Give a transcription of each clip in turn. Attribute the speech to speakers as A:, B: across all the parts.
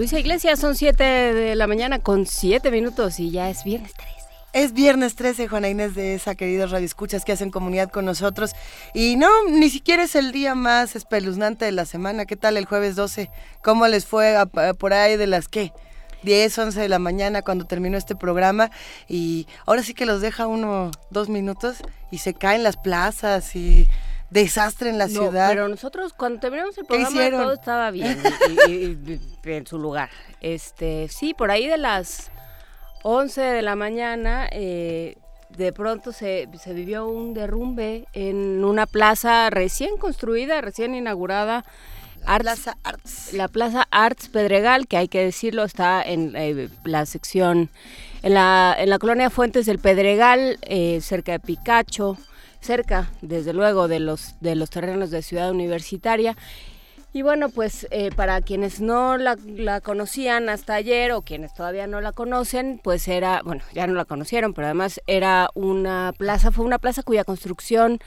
A: Luisa Iglesias, son 7 de la mañana con 7 minutos y ya es viernes 13.
B: Es viernes 13, Juana Inés de esa, queridos radioescuchas que hacen comunidad con nosotros. Y no, ni siquiera es el día más espeluznante de la semana. ¿Qué tal el jueves 12? ¿Cómo les fue por ahí de las qué? 10, 11 de la mañana cuando terminó este programa y ahora sí que los deja uno dos minutos y se caen las plazas y desastre en la ciudad.
A: Pero nosotros cuando terminamos el programa todo estaba bien y, en su lugar. Este, sí, por ahí de las 11 de la mañana eh, de pronto se, se vivió un derrumbe en una plaza recién construida, recién inaugurada.
B: La Plaza Arts.
A: La Plaza Arts Pedregal, que hay que decirlo, está en eh, la sección, en la, en la colonia Fuentes del Pedregal, eh, cerca de Picacho cerca, desde luego, de los, de los terrenos de Ciudad Universitaria. Y bueno, pues eh, para quienes no la, conocían hasta ayer o quienes todavía no la conocen, pues era, bueno, ya no la conocieron, pero además era una plaza, fue una plaza cuya construcción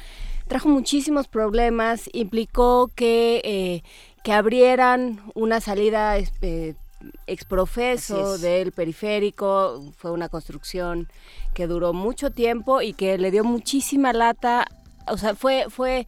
A: trajo muchísimos problemas, implicó que, eh, que abrieran una salida eh, exprofeso del periférico, fue una construcción que duró mucho tiempo y que le dio muchísima lata, o sea, fue, fue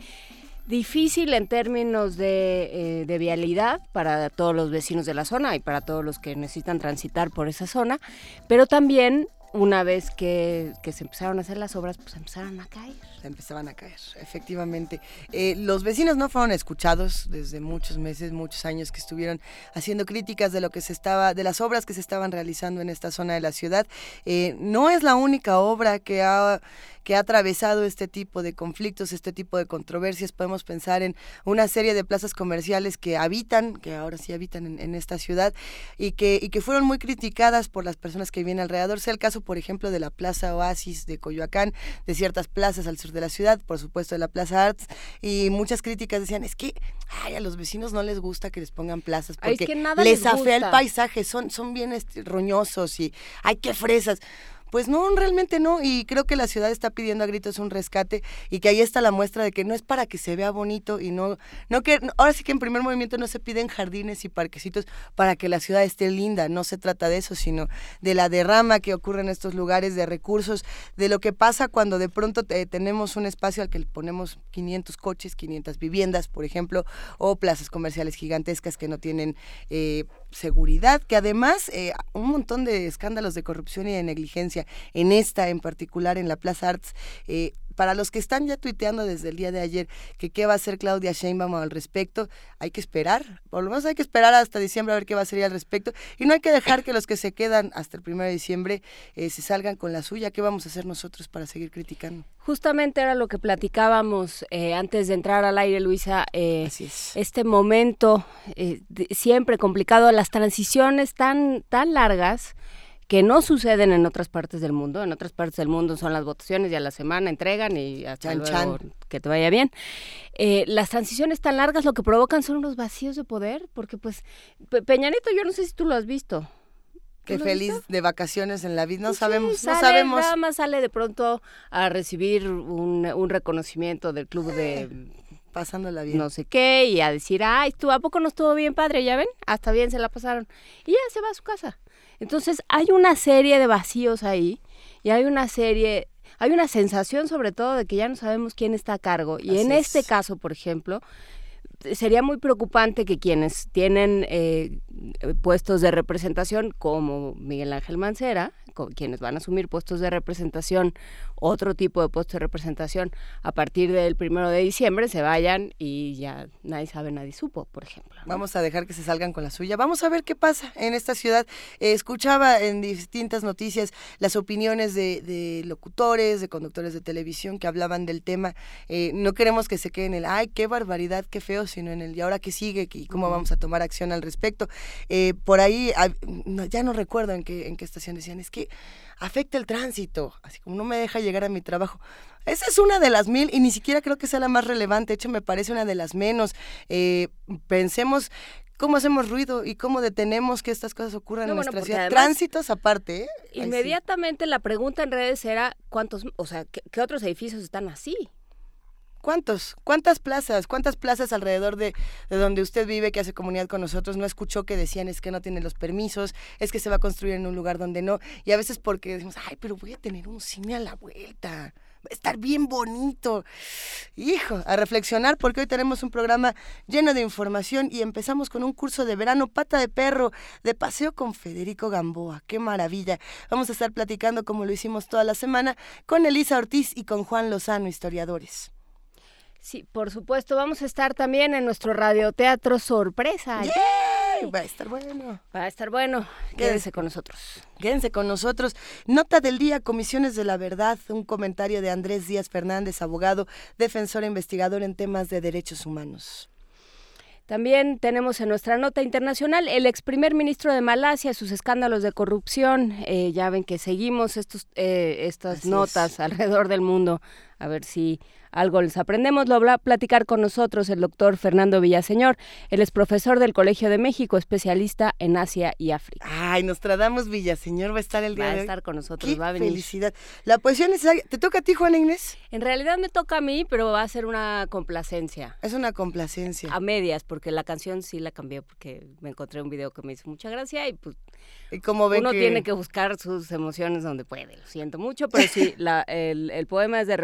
A: difícil en términos de, eh, de, vialidad para todos los vecinos de la zona y para todos los que necesitan transitar por esa zona, pero también una vez que, se empezaron a hacer las obras, pues empezaron a caer.
B: Empezaban a caer, efectivamente. Eh, los vecinos no fueron escuchados desde muchos meses, muchos años que estuvieron haciendo críticas de lo que se estaba, de las obras que se estaban realizando en esta zona de la ciudad. Eh, no es la única obra que ha que ha atravesado este tipo de conflictos, este tipo de controversias. Podemos pensar en una serie de plazas comerciales que habitan, que ahora sí habitan en, esta ciudad, y que, y que fueron muy criticadas por las personas que viven alrededor. Sea el caso, por ejemplo, de la Plaza Oasis de Coyoacán, de ciertas plazas al sur de la ciudad, por supuesto de la Plaza Arts, y muchas críticas decían, es que ay, a los vecinos no les gusta que les pongan plazas porque les, afea el paisaje, son, son bien este, roñosos y hay que fresas. Pues no, realmente no. Y creo que la ciudad está pidiendo a gritos un rescate y que ahí está la muestra de que no es para que se vea bonito y no, no que, ahora sí que en primer movimiento no se piden jardines y parquecitos para que la ciudad esté linda. No se trata de eso, sino de la derrama que ocurre en estos lugares, de recursos, de lo que pasa cuando de pronto tenemos un espacio al que le ponemos 500 coches, 500 viviendas, por ejemplo, o plazas comerciales gigantescas que no tienen eh, seguridad, que además eh, un montón de escándalos de corrupción y de negligencia en esta en particular, en la Plaza Arts, eh, para los que están ya tuiteando desde el día de ayer que qué va a hacer Claudia Sheinbaum al respecto, hay que esperar, por lo menos hay que esperar hasta diciembre a ver qué va a ser al respecto y no hay que dejar que los que se quedan hasta el 1 de diciembre eh, se salgan con la suya. ¿Qué vamos a hacer nosotros para seguir criticando?
A: Justamente era lo que platicábamos eh, antes de entrar al aire, Luisa. Eh, este momento siempre complicado, las transiciones tan, tan largas que no suceden en otras partes del mundo. En otras partes del mundo son las votaciones y a la semana entregan y hasta luego que te vaya bien. Eh, las transiciones tan largas lo que provocan son unos vacíos de poder, porque pues Peñanito, yo no sé si tú lo has visto.
B: Qué feliz de vacaciones en la vida, no pues sabemos, no sabemos.
A: Nada más sale de pronto a recibir un, un reconocimiento del club de
B: pasándola bien.
A: No sé qué, y a decir, ay, tú, ¿a poco no estuvo bien padre? ¿Ya ven? Hasta bien se la pasaron. Y ya se va a su casa. Entonces hay una serie de vacíos ahí y hay una serie, hay una sensación sobre todo de que ya no sabemos quién está a cargo. Y en este caso, por ejemplo, sería muy preocupante que quienes tienen eh, puestos de representación, como Miguel Ángel Mancera, quienes van a asumir puestos de representación, otro tipo de puestos de representación a partir del primero de diciembre, se vayan y ya nadie sabe, nadie supo, por ejemplo.
B: Vamos a dejar que se salgan con la suya. Vamos a ver qué pasa en esta ciudad. Eh, escuchaba en distintas noticias las opiniones de, locutores, de conductores de televisión que hablaban del tema. Eh, no queremos que se quede en el, ay, qué barbaridad, qué feo, sino en el, ¿y ahora qué sigue? ¿Y cómo vamos a tomar acción al respecto? Eh, por ahí, ya no recuerdo en qué, en qué estación decían, es que afecta el tránsito, así como no me deja llegar a mi trabajo. Esa es una de las mil y ni siquiera creo que sea la más relevante, de hecho me parece una de las menos. Eh, pensemos cómo hacemos ruido y cómo detenemos que estas cosas ocurran en nuestra ciudad. Tránsitos aparte. ¿eh?
A: Inmediatamente la pregunta en redes era cuántos, o sea, ¿qué, otros edificios están así?
B: ¿Cuántos? ¿Cuántas plazas? ¿Cuántas plazas alrededor de, donde usted vive que hace comunidad con nosotros no escuchó que decían es que no tiene los permisos, es que se va a construir en un lugar donde no? Y a veces porque decimos, ay, pero voy a tener un cine a la vuelta va a estar bien bonito. Hijo, a reflexionar porque hoy tenemos un programa lleno de información y empezamos con un curso de verano pata de perro de paseo con Federico Gamboa. Qué maravilla. Vamos a estar platicando como lo hicimos toda la semana con Elisa Ortiz y con Juan Lozano, historiadores.
A: Sí, por supuesto, vamos a estar también en nuestro radioteatro sorpresa.
B: Va a estar bueno.
A: Va a estar bueno. Quédense con nosotros.
B: Quédense con nosotros. Nota del día, Comisiones de la Verdad, un comentario de Andrés Díaz Fernández, abogado, defensor e investigador en temas de derechos humanos.
A: También tenemos en nuestra nota internacional el ex primer ministro de Malasia, sus escándalos de corrupción. Eh, ya ven que seguimos estos, eh, estas notas alrededor del mundo, a ver si algo les aprendemos. Lo va a platicar con nosotros el doctor Fernando Villaseñor. Él es profesor del Colegio de México, especialista en Asia y África.
B: Ay, nos tratamos Villaseñor, va a estar el día
A: va
B: de
A: hoy. Va a estar con nosotros, va a venir.
B: felicidad. La poesía necesaria, ¿te toca a ti, Juana Inés?
A: En realidad me toca a mí, pero va a ser una complacencia.
B: Es una complacencia.
A: A medias, porque la canción sí la cambié porque me encontré un video que me hizo mucha gracia y pues
B: ¿Y como
A: uno
B: que...
A: tiene que buscar sus emociones donde puede. Lo siento mucho, pero sí, la, el, el poema es de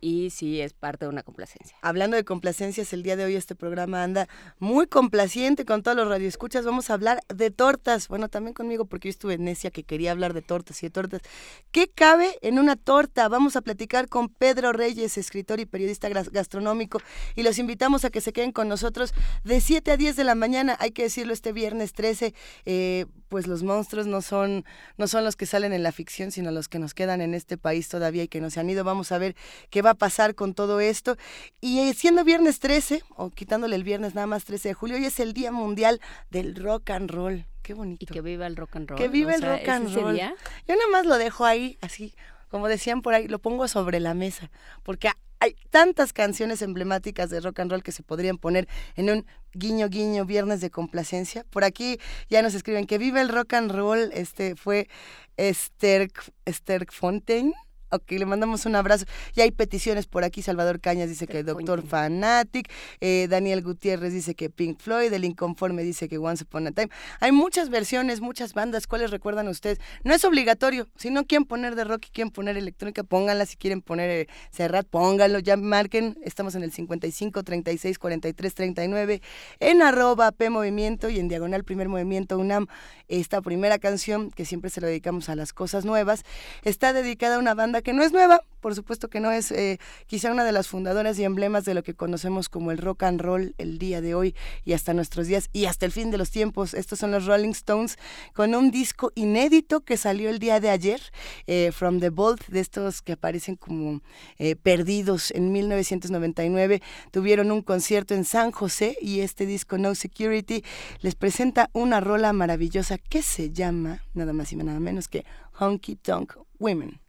A: y sí es parte de una complacencia.
B: Hablando de complacencias, el día de hoy este programa anda muy complaciente con todos los radioescuchas. Vamos a hablar de tortas. Bueno, también conmigo porque yo estuve necia que quería hablar de tortas y de tortas. ¿Qué cabe en una torta? Vamos a platicar con Pedro Reyes, escritor y periodista gastronómico, y los invitamos a que se queden con nosotros de 7 a 10 de la mañana. Hay que decirlo este viernes 13, eh, pues los monstruos no son, no son los que salen en la ficción, sino los que nos quedan en este país todavía y que no se han ido. Vamos a ver qué va a pasar con todo esto. Y eh, siendo viernes 13, o quitándole el viernes nada más 13 de julio, hoy es el Día Mundial del Rock and Roll. Qué bonito.
A: Y que viva el rock and roll.
B: Que viva el rock and roll. Yo nada más lo dejo ahí, así, como decían por ahí, lo pongo sobre la mesa, porque hay tantas canciones emblemáticas de rock and roll que se podrían poner en un guiño guiño viernes de complacencia. Por aquí ya nos escriben que viva el rock and roll, este fue Esther, Esther Fontaine Ok, le mandamos un abrazo. Y hay peticiones por aquí. Salvador Cañas dice que Doctor Fanatic. Eh, Daniel Gutiérrez dice que Pink Floyd. El Inconforme dice que Once Upon a Time. Hay muchas versiones, muchas bandas. ¿Cuáles recuerdan ustedes? No es obligatorio. Si no quieren poner de rock y quieren poner electrónica, pónganla. Si quieren poner eh, Serrat, pónganlo. Ya marquen. Estamos en el 55 36 43 39. En arroba P Movimiento y en diagonal Primer Movimiento UNAM. Esta primera canción, que siempre se lo dedicamos a las cosas nuevas, está dedicada a una banda que no es nueva, por supuesto que no es eh, quizá una de las fundadoras y emblemas de lo que conocemos como el rock and roll el día de hoy y hasta nuestros días y hasta el fin de los tiempos. Estos son los Rolling Stones con un disco inédito que salió el día de ayer, eh, From the Vault, de estos que aparecen como eh, perdidos en 1999. Tuvieron un concierto en San José y este disco No Security les presenta una rola maravillosa que se llama nada más y nada menos que Honky Tonk Women.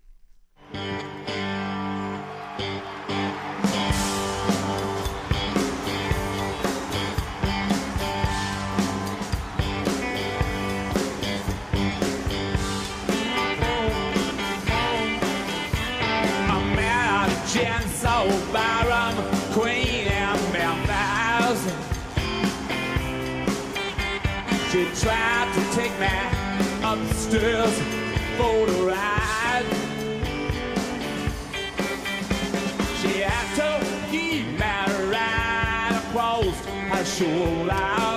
C: She tried to take me upstairs for the ride. Sexual lies.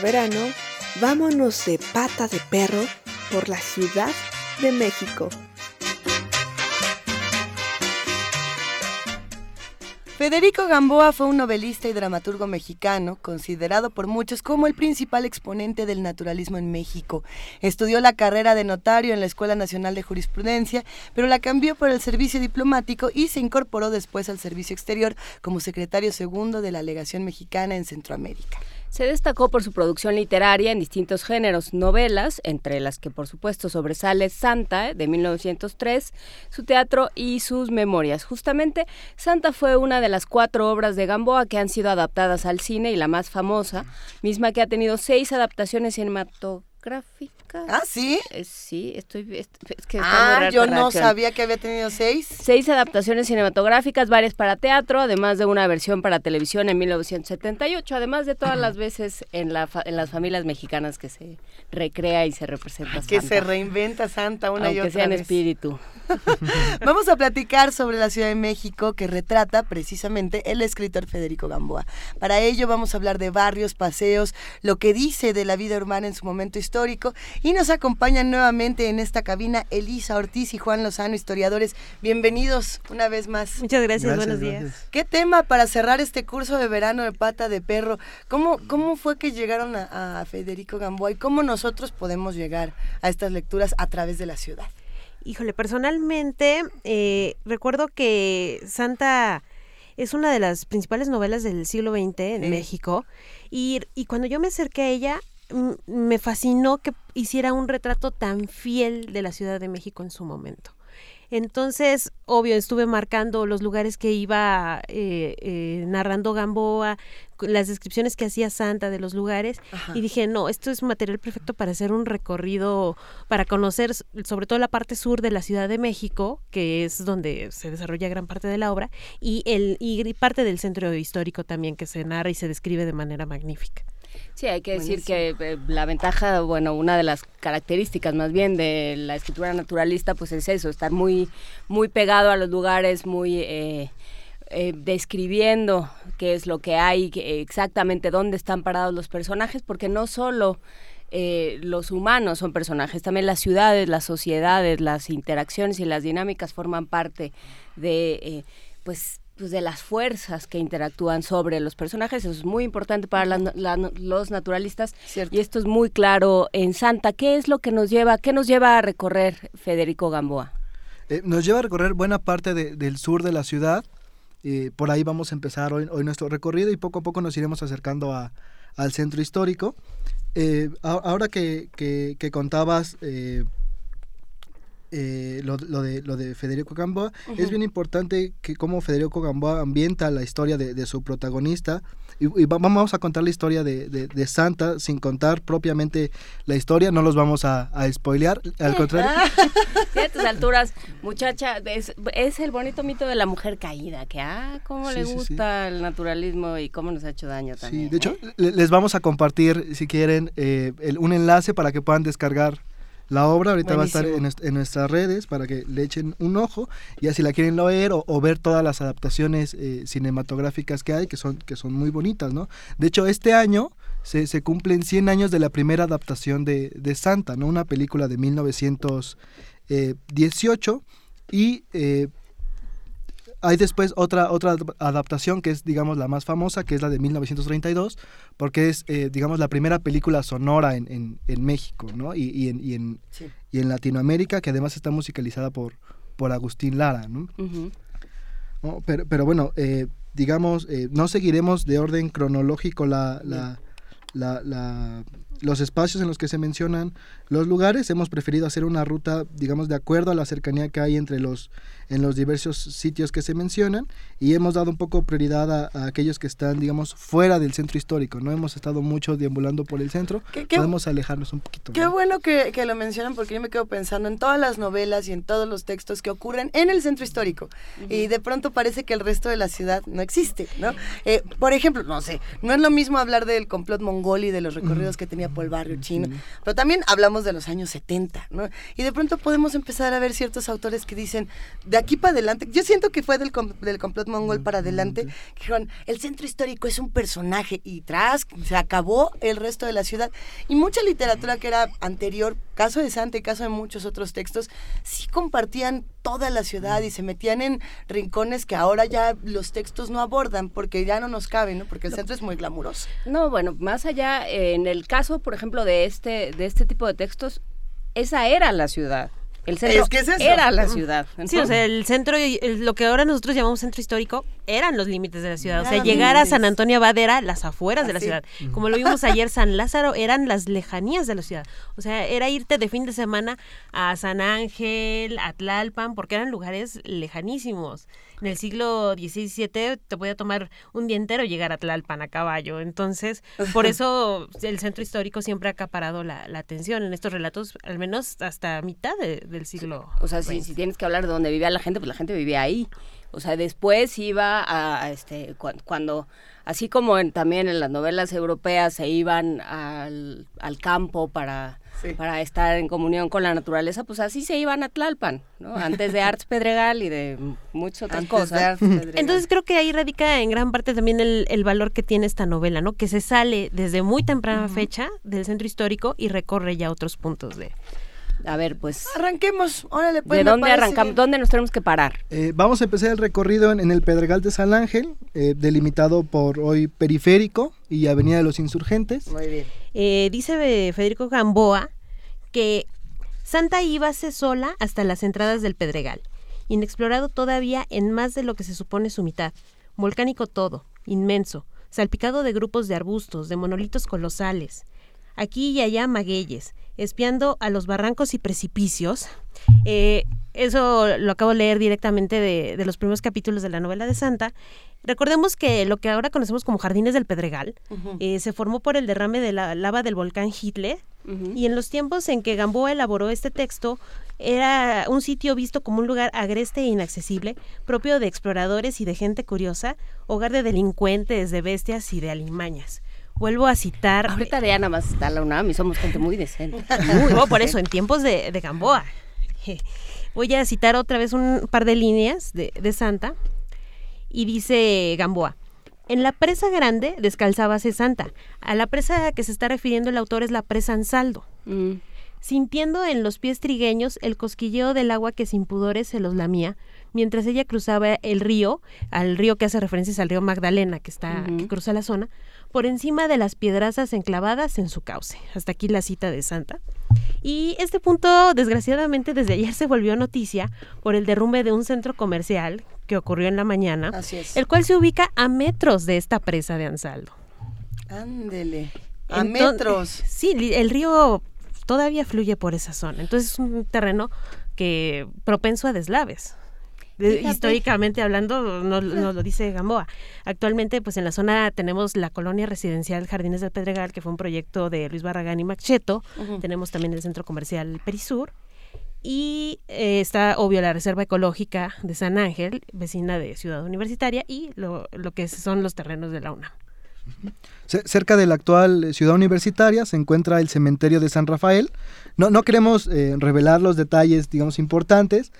D: Verano, vámonos de pata de perro por la Ciudad de México.
B: Federico Gamboa fue un novelista y dramaturgo mexicano, considerado por muchos como el principal exponente del naturalismo en México. Estudió la carrera de notario en la Escuela Nacional de Jurisprudencia, pero la cambió por el servicio diplomático y se incorporó después al servicio exterior como secretario segundo de la legación mexicana en Centroamérica.
A: Se destacó por su producción literaria en distintos géneros, novelas, entre las que por supuesto sobresale Santa de 1903, su teatro y sus memorias. Justamente, Santa fue una de las cuatro obras de Gamboa que han sido adaptadas al cine y la más famosa, misma que ha tenido seis adaptaciones cinematográficas
B: Ah, ¿sí?
A: Eh, sí, estoy... Es, es que
B: Ah, yo no
A: reacción.
B: sabía que había tenido seis.
A: Seis adaptaciones cinematográficas, varias para teatro, además de una versión para televisión en 1978, además de todas las veces en, la fa- en las familias mexicanas que se recrea y se representa
B: Que
A: Santa,
B: se reinventa Santa una y
A: aunque
B: otra
A: sea en
B: vez.
A: espíritu.
B: Vamos a platicar sobre la Ciudad de México que retrata precisamente el escritor Federico Gamboa. Para ello vamos a hablar de barrios, paseos, lo que dice de la vida urbana en su momento histórico y nos acompañan nuevamente en esta cabina Elisa Ortiz y Juan Lozano, historiadores. Bienvenidos una vez más.
E: Muchas gracias,
F: Gracias,
E: buenos días.
F: gracias.
B: ¿Qué tema para cerrar este curso de verano de pata de perro? ¿Cómo, cómo fue que llegaron a, a Federico Gamboa y cómo nosotros podemos llegar a estas lecturas a través de la ciudad?
E: Híjole, personalmente eh, recuerdo que Santa es una de las principales novelas del siglo XX en
B: Sí.
E: México y, y cuando yo me acerqué a ella me fascinó que hiciera un retrato tan fiel de la Ciudad de México en su momento. Entonces, obvio, estuve marcando los lugares que iba eh, eh, narrando Gamboa, las descripciones que hacía Santa de los lugares,
B: Ajá.
E: y dije, no, esto es material perfecto para hacer un recorrido, para conocer sobre todo la parte sur de la Ciudad de México, que es donde se desarrolla gran parte de la obra, y, el, y parte del centro histórico también, que se narra y se describe de manera magnífica.
A: Sí, hay que decir que eh, la ventaja, bueno, una de las características más bien de la escritura naturalista, pues es eso, estar muy, muy pegado a los lugares, muy eh, eh, describiendo qué es lo que hay, que- exactamente dónde están parados los personajes, porque no solo eh, los humanos son personajes, también las ciudades, las sociedades, las interacciones y las dinámicas forman parte de, eh, pues, pues de las fuerzas que interactúan sobre los personajes. Eso es muy importante para la- la- los naturalistas
B: Cierto.
A: y esto es muy claro en Santa. ¿Qué es lo que nos lleva, qué nos lleva a recorrer Federico Gamboa?
F: Eh, nos lleva a recorrer buena parte de- del sur de la ciudad. eh, por ahí vamos a empezar hoy, hoy nuestro recorrido y poco a poco nos iremos acercando a- al centro histórico. Eh, a- ahora que, que- que contabas eh, lo, lo de, lo de Federico Gamboa, es bien importante que cómo Federico Gamboa ambienta la historia de, de su protagonista. Y, y va- vamos a contar la historia de, de- de Santa sin contar propiamente la historia, no los vamos a, a spoilear, al contrario.
A: Sí, a estas alturas, muchacha, es, es el bonito mito de la mujer caída, que, ah, cómo
F: Sí,
A: le
F: sí, sí.
A: gusta el naturalismo y cómo nos ha hecho daño también.
F: Sí, de hecho,
A: ¿eh?
F: le- les vamos a compartir, si quieren, eh, el- un enlace para que puedan descargar la obra. Ahorita va a estar en, nuestras redes para que le echen un ojo. Ya si la quieren leer o, o ver todas las adaptaciones eh, cinematográficas que hay, que son, que son muy bonitas, ¿no? De hecho, este año se, se cumplen 100 años de la primera adaptación de, de Santa, ¿no? Una película de 1918 y... eh, hay después otra, otra adap- adaptación que es, digamos, la más famosa, que es la de 1932, porque es, eh, digamos, la primera película sonora en, en, en México, ¿no? Y, y en, y, en,
B: Sí.
F: y en Latinoamérica, que además está musicalizada por, por Agustín Lara, ¿no?
A: Ujú.
F: ¿no? Pero, pero bueno, eh, digamos, eh, no seguiremos de orden cronológico la, la, la- la- los espacios en los que se mencionan los lugares. Hemos preferido hacer una ruta, digamos, de acuerdo a la cercanía que hay entre los, en los diversos sitios que se mencionan y hemos dado un poco prioridad a, a aquellos que están, digamos, fuera del centro histórico. No hemos estado mucho deambulando por el centro.
B: ¿Qué- qué-
F: Podemos alejarnos un poquito.
B: Qué
F: más.
B: bueno que, que lo mencionan porque yo me quedo pensando en todas las novelas y en todos los textos que ocurren en el centro histórico. Y de pronto parece que el resto de la ciudad no existe, ¿no? Eh, por ejemplo, no sé, no es lo mismo hablar del complot mongol y de los recorridos que tenía por el barrio chino, pero también hablamos de los años 70, ¿no? Y de pronto podemos empezar a ver ciertos autores que dicen, de aquí para adelante, yo siento que fue del, del complot mongol para adelante, que dijeron, el centro histórico es un personaje y tras, se acabó el resto de la ciudad. Y mucha literatura que era anterior, caso de Santa y caso de muchos otros textos, sí compartían toda la ciudad y se metían en rincones que ahora ya los textos no abordan porque ya no nos caben, ¿no? Porque el centro es muy glamuroso.
A: No, bueno, más allá, eh, en el caso, por ejemplo, de este, de este tipo de textos, esa era la ciudad. El centro
B: Es que es eso.
A: era la ciudad.
E: Sí, o sea, el centro, el- lo que ahora nosotros llamamos centro histórico, eran los límites de la ciudad. O sea, llegar a. San Antonio Abad era las afueras de la ciudad. Como lo vimos ayer, San Lázaro eran las lejanías de la ciudad. O sea, era irte de fin de semana a San Ángel, a Tlalpan, porque eran lugares lejanísimos. En el siglo XVI te podía tomar un día entero llegar a Tlalpan a caballo. Entonces, por eso el centro histórico siempre ha acaparado la, la atención en estos relatos, al menos hasta mitad de- del siglo.
A: O sea, si, si tienes que hablar de dónde vivía la gente, pues la gente vivía ahí. O sea, después iba a, a este, cua- cuando, así como en- también en las novelas europeas se iban al, al campo para,
B: Sí.
A: para estar en comunión con la naturaleza, pues así se iban a Tlalpan, ¿no? Antes de Arts Pedregal y de muchas otras
B: Antes
A: cosas.
E: Entonces creo que ahí radica en gran parte también el, el valor que tiene esta novela, ¿no? Que se sale desde muy temprana fecha del centro histórico y recorre ya otros puntos de...
A: A ver, pues,
B: Arranquemos, órale, pues.
A: ¿de dónde
B: parece
A: arrancamos?
B: bien.
A: ¿Dónde nos tenemos que parar?
F: Eh, vamos a empezar el recorrido en, en el Pedregal de San Ángel, eh, delimitado por hoy Periférico y Avenida de los Insurgentes.
B: Muy bien.
E: Eh, dice Federico Gamboa que Santa íbase sola hasta las entradas del Pedregal, inexplorado todavía en más de lo que se supone su mitad, volcánico todo, inmenso, salpicado de grupos de arbustos, de monolitos colosales, aquí y allá magueyes, espiando a los barrancos y precipicios. Eh, eso lo acabo de leer directamente de, de los primeros capítulos de la novela de Santa. Recordemos que lo que ahora conocemos como Jardines del Pedregal eh, se formó por el derrame de la lava del volcán Hitler y en los tiempos en que Gamboa elaboró este texto era un sitio visto como un lugar agreste e inaccesible, propio de exploradores y de gente curiosa, hogar de delincuentes, de bestias y de alimañas. Vuelvo a citar...
A: Ahorita ya nada más está la UNAM y somos gente muy decente.
E: Muy, no, por eso, en tiempos de, de Gamboa. Voy a citar otra vez un par de líneas de, de Santa. Y dice Gamboa. En la presa grande descalzábase Santa. A la presa a que se está refiriendo el autor es la presa Ansaldo.
A: Mm.
E: Sintiendo en los pies trigueños el cosquilleo del agua que sin pudores se los lamía, mientras ella cruzaba el río, al río que hace referencias al río Magdalena, que está, que cruza la zona, por encima de las piedrazas enclavadas en su cauce. Hasta aquí la cita de Santa. Y este punto, desgraciadamente, desde ayer se volvió noticia por el derrumbe de un centro comercial que ocurrió en la mañana,
B: Así es.
E: el cual se ubica a metros de esta presa de Ansaldo.
B: Ándele. A metros.
E: Sí, el río todavía fluye por esa zona. Entonces es un terreno que propenso a deslaves.
B: Fíjate.
E: históricamente hablando, nos, nos lo dice Gamboa. Actualmente, pues en la zona tenemos la colonia residencial Jardines del Pedregal, que fue un proyecto de Luis Barragán y Macheto. Tenemos también el centro comercial Perisur. Y eh, está, obvio, la Reserva Ecológica de San Ángel, vecina de Ciudad Universitaria, y lo, lo que son los terrenos de la UNAM.
F: Ce- Cerca de la actual eh, ciudad universitaria se encuentra el cementerio de San Rafael. No, no queremos eh, revelar los detalles, digamos, importantes.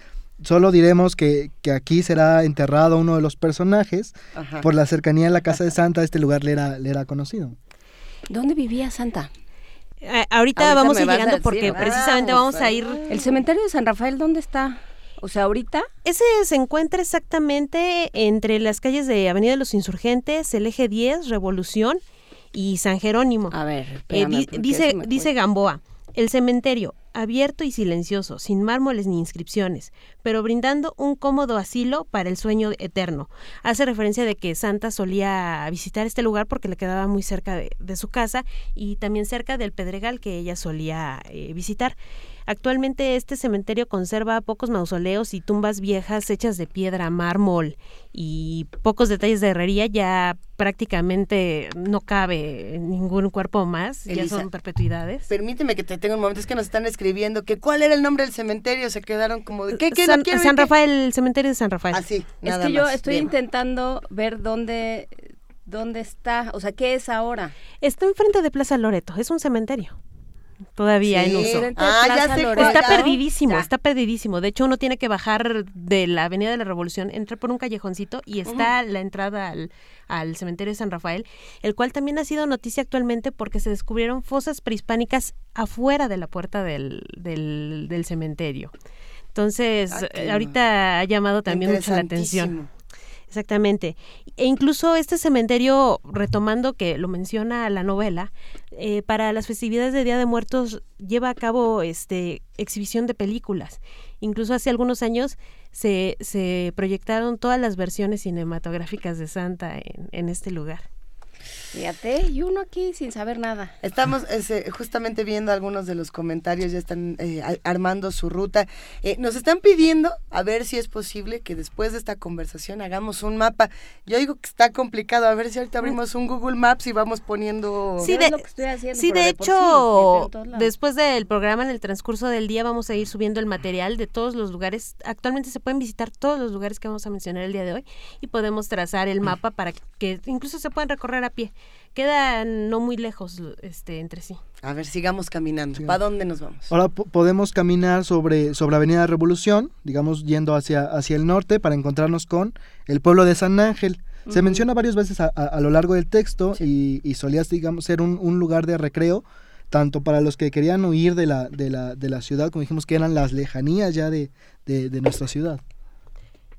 F: Solo diremos que, que aquí será enterrado uno de los personajes.
B: Ajá.
F: Por la cercanía de la casa de Santa, este lugar le era, le era conocido.
A: ¿Dónde vivía Santa?
E: Eh, ahorita,
A: Ahorita
E: vamos a ir
A: a
E: llegando
A: decir,
E: porque
A: ¿verdad?
E: precisamente
B: Vamos
E: a ir...
A: ¿El cementerio de San Rafael dónde está? O sea, ahorita.
E: Ese se encuentra exactamente entre las calles de Avenida de los Insurgentes, el eje 10, Revolución y San Jerónimo.
A: A ver,
E: Eh,
A: espérame,
E: di- dice, dice. Gamboa, el cementerio, abierto y silencioso, sin mármoles ni inscripciones, pero brindando un cómodo asilo para el sueño eterno. Hace referencia de que Santa solía visitar este lugar porque le quedaba muy cerca de, su casa y también cerca del Pedregal que ella solía eh, visitar. Actualmente este cementerio conserva pocos mausoleos y tumbas viejas hechas de piedra, mármol y pocos detalles de herrería. Ya prácticamente no cabe ningún cuerpo más, ya son perpetuidades.
B: Permíteme que te tenga un momento, es que nos están escribiendo que cuál era el nombre del cementerio, se quedaron como de ¿qué, qué
E: San,
B: no quiero
E: San? Rafael, el cementerio de San Rafael.
B: Así,
A: Es
B: nada
A: que yo
B: más.
A: estoy
B: Bien.
A: intentando ver dónde, dónde está, o sea, ¿qué es ahora?
E: Está enfrente de Plaza Loreto, es un cementerio. Todavía en uso.
B: Ah, ya sé cuál.
E: Está
B: Ya.
E: perdidísimo,
A: Ya.
E: está perdidísimo. De hecho, uno tiene que bajar de la Avenida de la Revolución, entrar por un callejoncito y está la entrada al, al cementerio de San Rafael, el cual también ha sido noticia actualmente porque se descubrieron fosas prehispánicas afuera de la puerta del, del, del cementerio. Entonces,
B: Ah,
E: ahorita ha llamado también mucho la atención. Exactamente. E incluso este cementerio, retomando que lo menciona la novela, eh, para las festividades de Día de Muertos lleva a cabo este exhibición de películas. Incluso hace algunos años se, se proyectaron todas las versiones cinematográficas de Santa en, en este lugar.
A: Fíjate, y uno aquí sin saber nada.
B: Estamos ese, justamente viendo algunos de los comentarios, ya están eh, armando su ruta. Eh, nos están pidiendo a ver si es posible que después de esta conversación hagamos un mapa. Yo digo que está complicado, a ver si ahorita abrimos un Google Maps y vamos poniendo...
E: Sí, de-
A: lo que estoy haciendo,
E: Sí, de
A: sí,
E: hecho, después del programa, en el transcurso del día, vamos a ir subiendo el material de todos los lugares. Actualmente se pueden visitar todos los lugares que vamos a mencionar el día de hoy y podemos trazar el mapa para que incluso se puedan recorrer a pie. Quedan no muy lejos este, entre sí.
B: A ver, sigamos caminando.
F: Sigamos.
B: ¿Para dónde nos vamos?
F: Ahora po- podemos caminar sobre, sobre Avenida Revolución, digamos yendo hacia, hacia el norte para encontrarnos con el pueblo de San Ángel. Se menciona varias veces a, a- a lo largo del texto y, y solía, digamos, ser un, un lugar de recreo, tanto para los que querían huir de la, de la, de la ciudad, como dijimos que eran las lejanías ya de, de- de nuestra ciudad.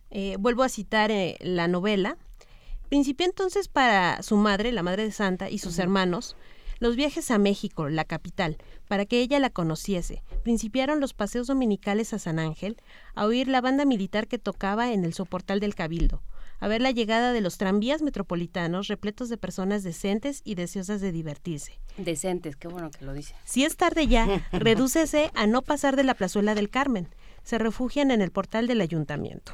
E: Eh, vuelvo a citar eh, la novela. Principió entonces para su madre, la madre de Santa, y sus hermanos, los viajes a México, la capital, para que ella la conociese. Principiaron los paseos dominicales a San Ángel, a oír la banda militar que tocaba en el soportal del Cabildo, a ver la llegada de los tranvías metropolitanos repletos de personas decentes y deseosas de divertirse.
A: Decentes, qué bueno que lo dice.
E: Si es tarde ya, redúcese a no pasar de la plazuela del Carmen. Se refugian en el portal del ayuntamiento.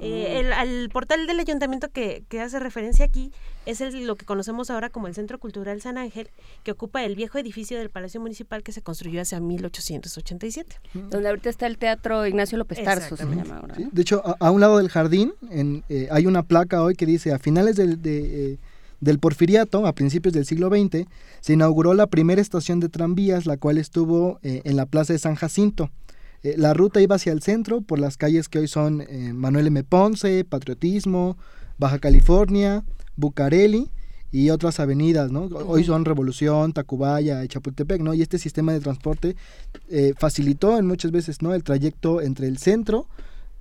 E: Eh, el, al portal del ayuntamiento que, que hace referencia aquí es el- lo que conocemos ahora como el Centro Cultural San Ángel, que ocupa el viejo edificio del Palacio Municipal que se construyó hacia 1887.
A: Donde ahorita está el Teatro Ignacio López Tarso, se llama ahora.
F: De hecho, a, a un lado del jardín en, eh, hay una placa hoy que dice, a finales del, de, eh, del porfiriato, a principios del siglo XX, se inauguró la primera estación de tranvías, la cual estuvo eh, en la plaza de San Jacinto. Eh, la ruta iba hacia el centro por las calles que hoy son eh, Manuel M. Ponce, Patriotismo, Baja California, Bucareli y otras avenidas, ¿no? Hoy son Revolución, Tacubaya y Chapultepec, ¿no? Y este sistema de transporte eh, facilitó en muchas veces, ¿no? El trayecto entre el centro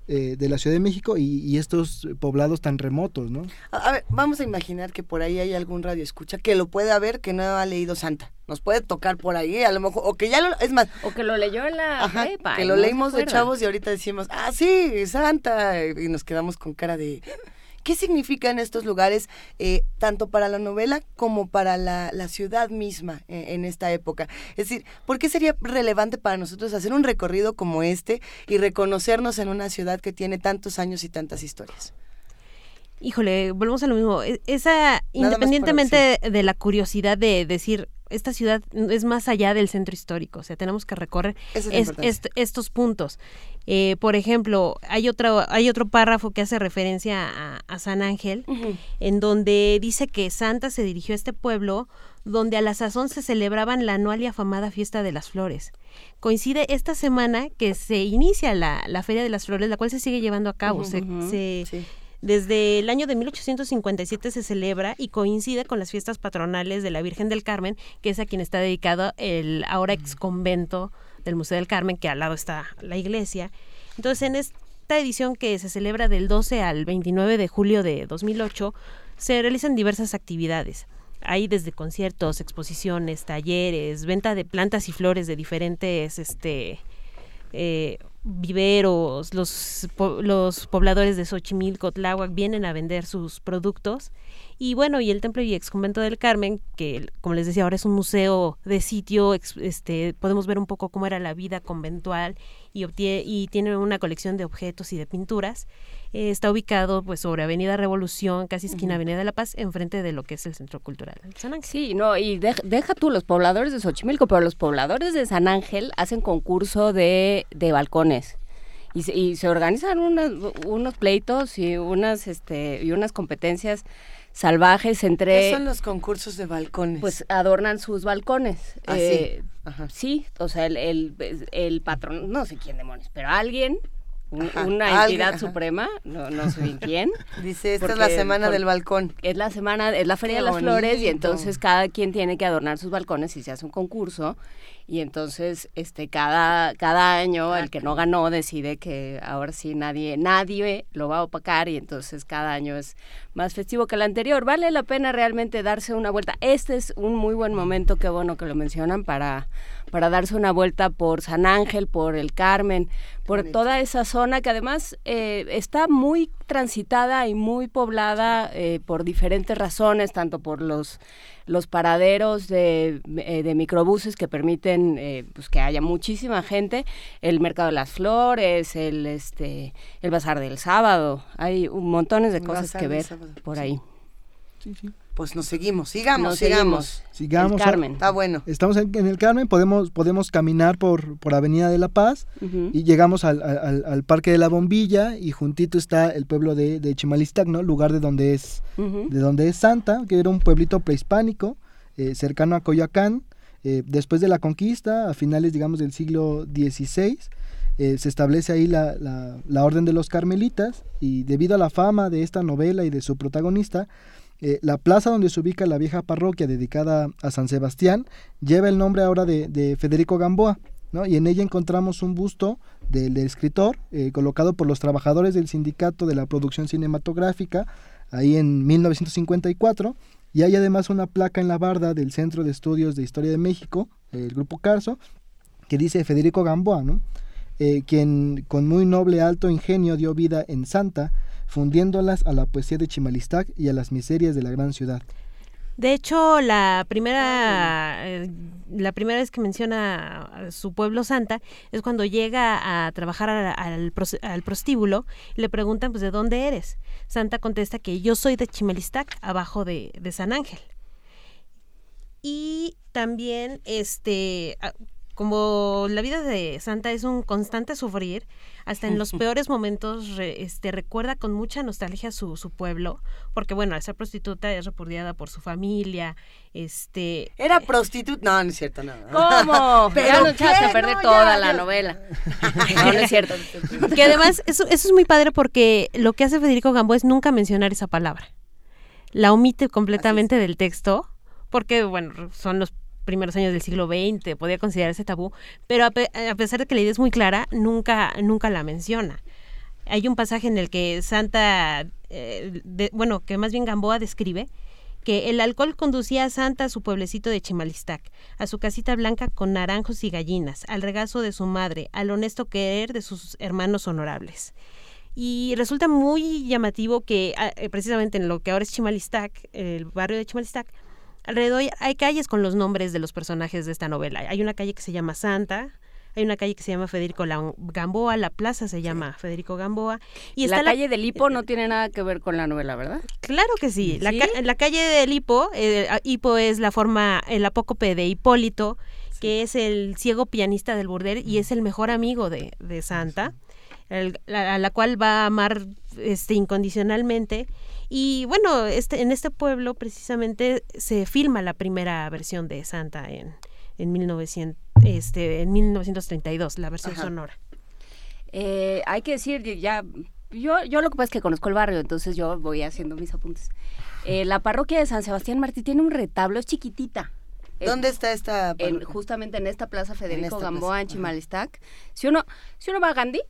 F: eh, de la Ciudad de México y, y estos poblados tan remotos, ¿no?
B: A, a ver, vamos a imaginar que por ahí hay algún radio escucha que lo pueda ver que no ha leído Santa. Nos puede tocar por ahí, a lo mejor, o que ya lo, es más,
A: O que lo leyó en la
B: Ajá,
A: prepa
B: que lo
A: no
B: leímos de chavos y ahorita decimos, ah, sí, Santa, y nos quedamos con cara de... ¿Qué significan estos lugares, eh, tanto para la novela como para la, la ciudad misma eh, en esta época? Es decir, ¿por qué sería relevante para nosotros hacer un recorrido como este y reconocernos en una ciudad que tiene tantos años y tantas historias?
E: Híjole, volvemos a lo mismo. E- Esa, independientemente de la curiosidad de decir, esta ciudad es más allá del centro histórico, o sea, tenemos que recorrer
B: es
E: est- estos puntos. Eh, por ejemplo, hay otro, hay otro párrafo que hace referencia a, a San Ángel, en donde dice que Santa se dirigió a este pueblo donde a la sazón se celebraban la anual y afamada fiesta de las flores. Coincide esta semana que se inicia la, la Feria de las Flores, la cual se sigue llevando a cabo. Se-
A: Ujú.
E: se-
B: Sí.
E: desde el año de 1857 se celebra y coincide con las fiestas patronales de la Virgen del Carmen, que es a quien está dedicado el ahora ex convento del Museo del Carmen, que al lado está la iglesia. Entonces, en esta edición que se celebra del 12 al 29 de julio de 2008, se realizan diversas actividades. Hay desde conciertos, exposiciones, talleres, venta de plantas y flores de diferentes este, eh, viveros, los, los pobladores de Xochimilco, Tláhuac vienen a vender sus productos. Y bueno, y el Templo y Ex Convento del Carmen, que como les decía, ahora es un museo de sitio, este, podemos ver un poco cómo era la vida conventual y, obtie- y tiene una colección de objetos y de pinturas. Eh, está ubicado pues sobre Avenida Revolución, casi esquina Avenida de la Paz, enfrente de lo que es el Centro Cultural de San Ángel.
A: Sí, no, y dej- deja tú los pobladores de Xochimilco, pero los pobladores de San Ángel hacen concurso de, de balcones. Y se, y se organizan unas- unos pleitos y unas, este, y unas competencias salvajes
B: ¿Qué
A: entre...
B: son los concursos de balcones?
A: Pues adornan sus balcones.
B: Ah, sí.
A: Eh,
B: Ajá.
A: sí, o sea, el, el, el patrón, no sé quién demonios, pero alguien
B: Ajá,
A: una entidad suprema, no, no sé bien quién.
B: Dice, esta es la semana
A: por-
B: del balcón.
A: Es la semana, es la Feria
B: Qué
A: de las Flores y entonces cada quien tiene que adornar sus balcones y se hace un concurso y entonces este cada cada año el que no ganó decide que ahora sí nadie nadie lo va a opacar y entonces cada año es más festivo que el anterior. Vale la pena realmente darse una vuelta. Este es un muy buen momento, qué bueno que lo mencionan para para darse una vuelta por San Ángel, por el Carmen, por toda esa zona que además eh, está muy transitada y muy poblada eh, por diferentes razones, tanto por los los paraderos de, eh, de microbuses que permiten eh, pues que haya muchísima gente, el mercado de las flores, el este el bazar del sábado, hay un montones de cosas que ver por
B: sí.
A: ahí.
B: Pues nos seguimos, sigamos,
A: Nos
B: sigamos.
A: seguimos.
F: Sigamos.
A: El Carmen.
B: Está bueno.
F: Estamos en, en el Carmen, podemos, podemos caminar por, por Avenida de la Paz y llegamos al, al- al Parque de la Bombilla y juntito está el pueblo de, de Chimalistac, ¿no? Lugar de donde es, de donde es Santa, que era un pueblito prehispánico eh, cercano a Coyoacán. Eh, después de la conquista, a finales, digamos, del siglo XVI, eh, se establece ahí la, la- la Orden de los Carmelitas y debido a la fama de esta novela y de su protagonista, eh, la plaza donde se ubica la vieja parroquia dedicada a San Sebastián lleva el nombre ahora de, de Federico Gamboa, ¿no? y en ella encontramos un busto del, del escritor eh, colocado por los trabajadores del Sindicato de la Producción Cinematográfica ahí en 1954 y hay además una placa en la barda del Centro de Estudios de Historia de México, el Grupo Carso, que dice Federico Gamboa, ¿no? Eh, quien con muy noble alto ingenio dio vida en Santa, fundiéndolas a la poesía de Chimalistac y a las miserias de la gran ciudad.
E: De hecho, la primera, eh, la primera vez que menciona a su pueblo santa es cuando llega a trabajar al, pros- al prostíbulo y le preguntan, pues, ¿de dónde eres? Santa contesta que yo soy de Chimalistac, abajo de, de San Ángel. Y también, este, como la vida de Santa es un constante sufrir, hasta en los peores momentos re- este, recuerda con mucha nostalgia su, su pueblo, porque bueno, al ser prostituta es repudiada por su familia, este...
B: Era prostituta. No, no es cierto, no.
A: ¿Cómo?
B: ¿Pero
A: ya no echaste
B: qué?
A: a perder
B: No,
A: toda
B: ya,
A: la
B: ya.
A: novela. No, no es cierto.
E: Que además, eso, eso es muy padre porque lo que hace Federico Gamboa es nunca mencionar esa palabra. La omite completamente del texto, porque, bueno, son los primeros años del siglo XX, podía considerarse tabú, pero a, pe- a pesar de que la idea es muy clara, nunca, nunca la menciona. Hay un pasaje en el que Santa, eh, bueno, que más bien Gamboa describe que el alcohol conducía a Santa a su pueblecito de Chimalistac, a su casita blanca con naranjos y gallinas, al regazo de su madre, al honesto querer de sus hermanos honorables. Y resulta muy llamativo que ah, eh, precisamente en lo que ahora es Chimalistac, el barrio de Chimalistac, alrededor hay calles con los nombres de los personajes de esta novela. Hay una calle que se llama Santa, hay una calle que se llama Federico La- Gamboa, la plaza se llama Federico Gamboa. Y está
A: la calle del Hipo no tiene nada que ver con la novela, ¿verdad?
E: Claro que sí. La, la calle del Hipo, eh, Hipo es la forma, el apócope de Hipólito, que es el ciego pianista del burdel y es el mejor amigo de, de Santa, el- la- a la cual va a amar este, incondicionalmente. Y bueno, este, en este pueblo precisamente se filma la primera versión de Santa en, en, 1900, este, en 1932, la versión
A: Ajá.
E: sonora.
A: Eh, hay que decir, ya, yo, yo lo que pasa es que conozco el barrio, entonces yo voy haciendo mis apuntes. Eh, la parroquia de San Sebastián Martí tiene un retablo, es chiquitita.
B: ¿Dónde está esta
A: en-
B: parroquia?
A: justamente en esta plaza Federico
B: esta
A: Gamboa
B: plaza,
A: en. Chimalistac. Si uno, si uno va a Gandhi,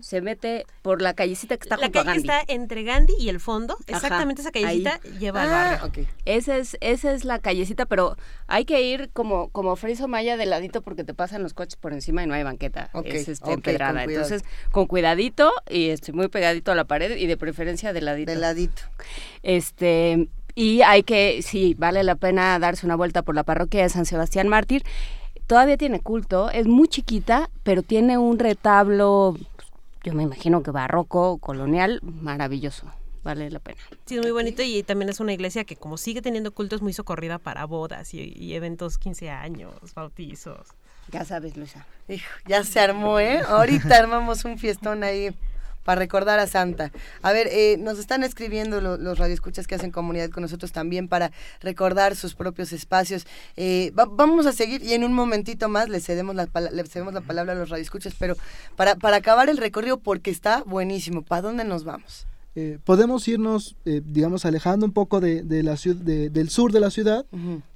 A: se mete por la callecita que está
E: La
A: junto a
E: calle
A: Gandhi.
E: está entre Gandhi y el fondo,
A: Ajá,
E: exactamente esa callecita lleva al
B: Ah,
E: barrio.
A: Esa es, esa es la callecita, pero hay que ir como, como friso maya de ladito porque te pasan los coches por encima y no hay banqueta.
B: Ok,
A: es este, empedrada.
B: con.
A: Entonces, con cuidadito y este, muy pegadito a la pared y de preferencia de ladito.
B: De ladito.
A: Este, y hay que, sí, vale la pena darse una vuelta por la parroquia de San Sebastián Mártir. Todavía tiene culto, es muy chiquita, pero tiene un retablo, yo me imagino que barroco, colonial, maravilloso. Vale la pena.
E: Sí, es muy bonito y también es una iglesia que como sigue teniendo culto es muy socorrida para bodas y, y eventos 15 años, bautizos.
A: Ya sabes, Luisa.
B: Hijo, ya se armó, ¿eh? Ahorita armamos un fiestón ahí para recordar a Santa. A ver, eh, nos están escribiendo lo- los radioescuchas que hacen comunidad con nosotros también para recordar sus propios espacios. Eh, va- vamos a seguir y en un momentito más le cedemos la, le cedemos la palabra a los radioescuchas, pero para, para acabar el recorrido, porque está buenísimo, ¿para dónde nos vamos?
F: Eh, podemos irnos, eh, digamos, alejando un poco de, de la ciu- de- del sur de la ciudad.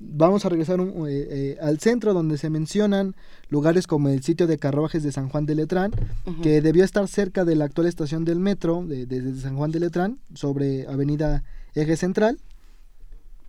F: Vamos a regresar un- eh, al centro donde se mencionan lugares como el sitio de carruajes de San Juan de Letrán, que debió estar cerca de la actual estación del metro de, de- de San Juan de Letrán, sobre Avenida Eje Central.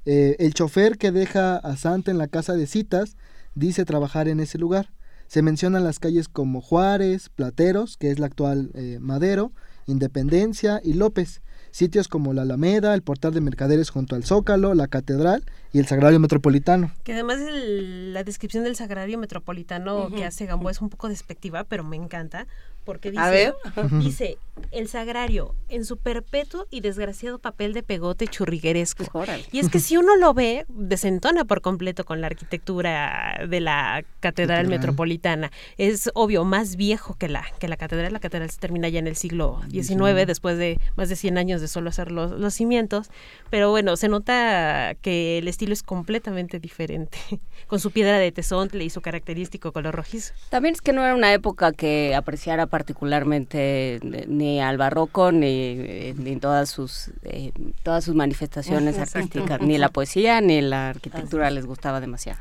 F: El chofer que deja a Santa en la casa de citas dice trabajar en ese lugar. Se mencionan las calles como Juárez, Plateros, que es la actual Madero, Independencia y López. Sitios como la Alameda, el portal de mercaderes junto al Zócalo, la Catedral y el Sagrario Metropolitano.
E: Que además el- la descripción del sagrario metropolitano que hace Gamboa es un poco despectiva, pero me encanta, porque dice,
B: A ver.
E: dice, el sagrario en su perpetuo y desgraciado papel de pegote churrigueresco.
A: Órale.
E: Y es que si uno lo ve, desentona por completo con la arquitectura de la catedral metropolitana. Es obvio, más viejo que la, que la catedral. La catedral se termina ya en el siglo XIX, después de más de 100 años de solo hacer los, los cimientos. Pero bueno, se nota que el estilo es completamente diferente, con su piedra de tesontle y su característico color rojizo.
A: También es que no era una época que apreciara particularmente eh, ni al barroco ni, eh, ni todas sus eh, todas sus manifestaciones
E: Exacto.
A: artísticas, ni la poesía ni la arquitectura les gustaba demasiado.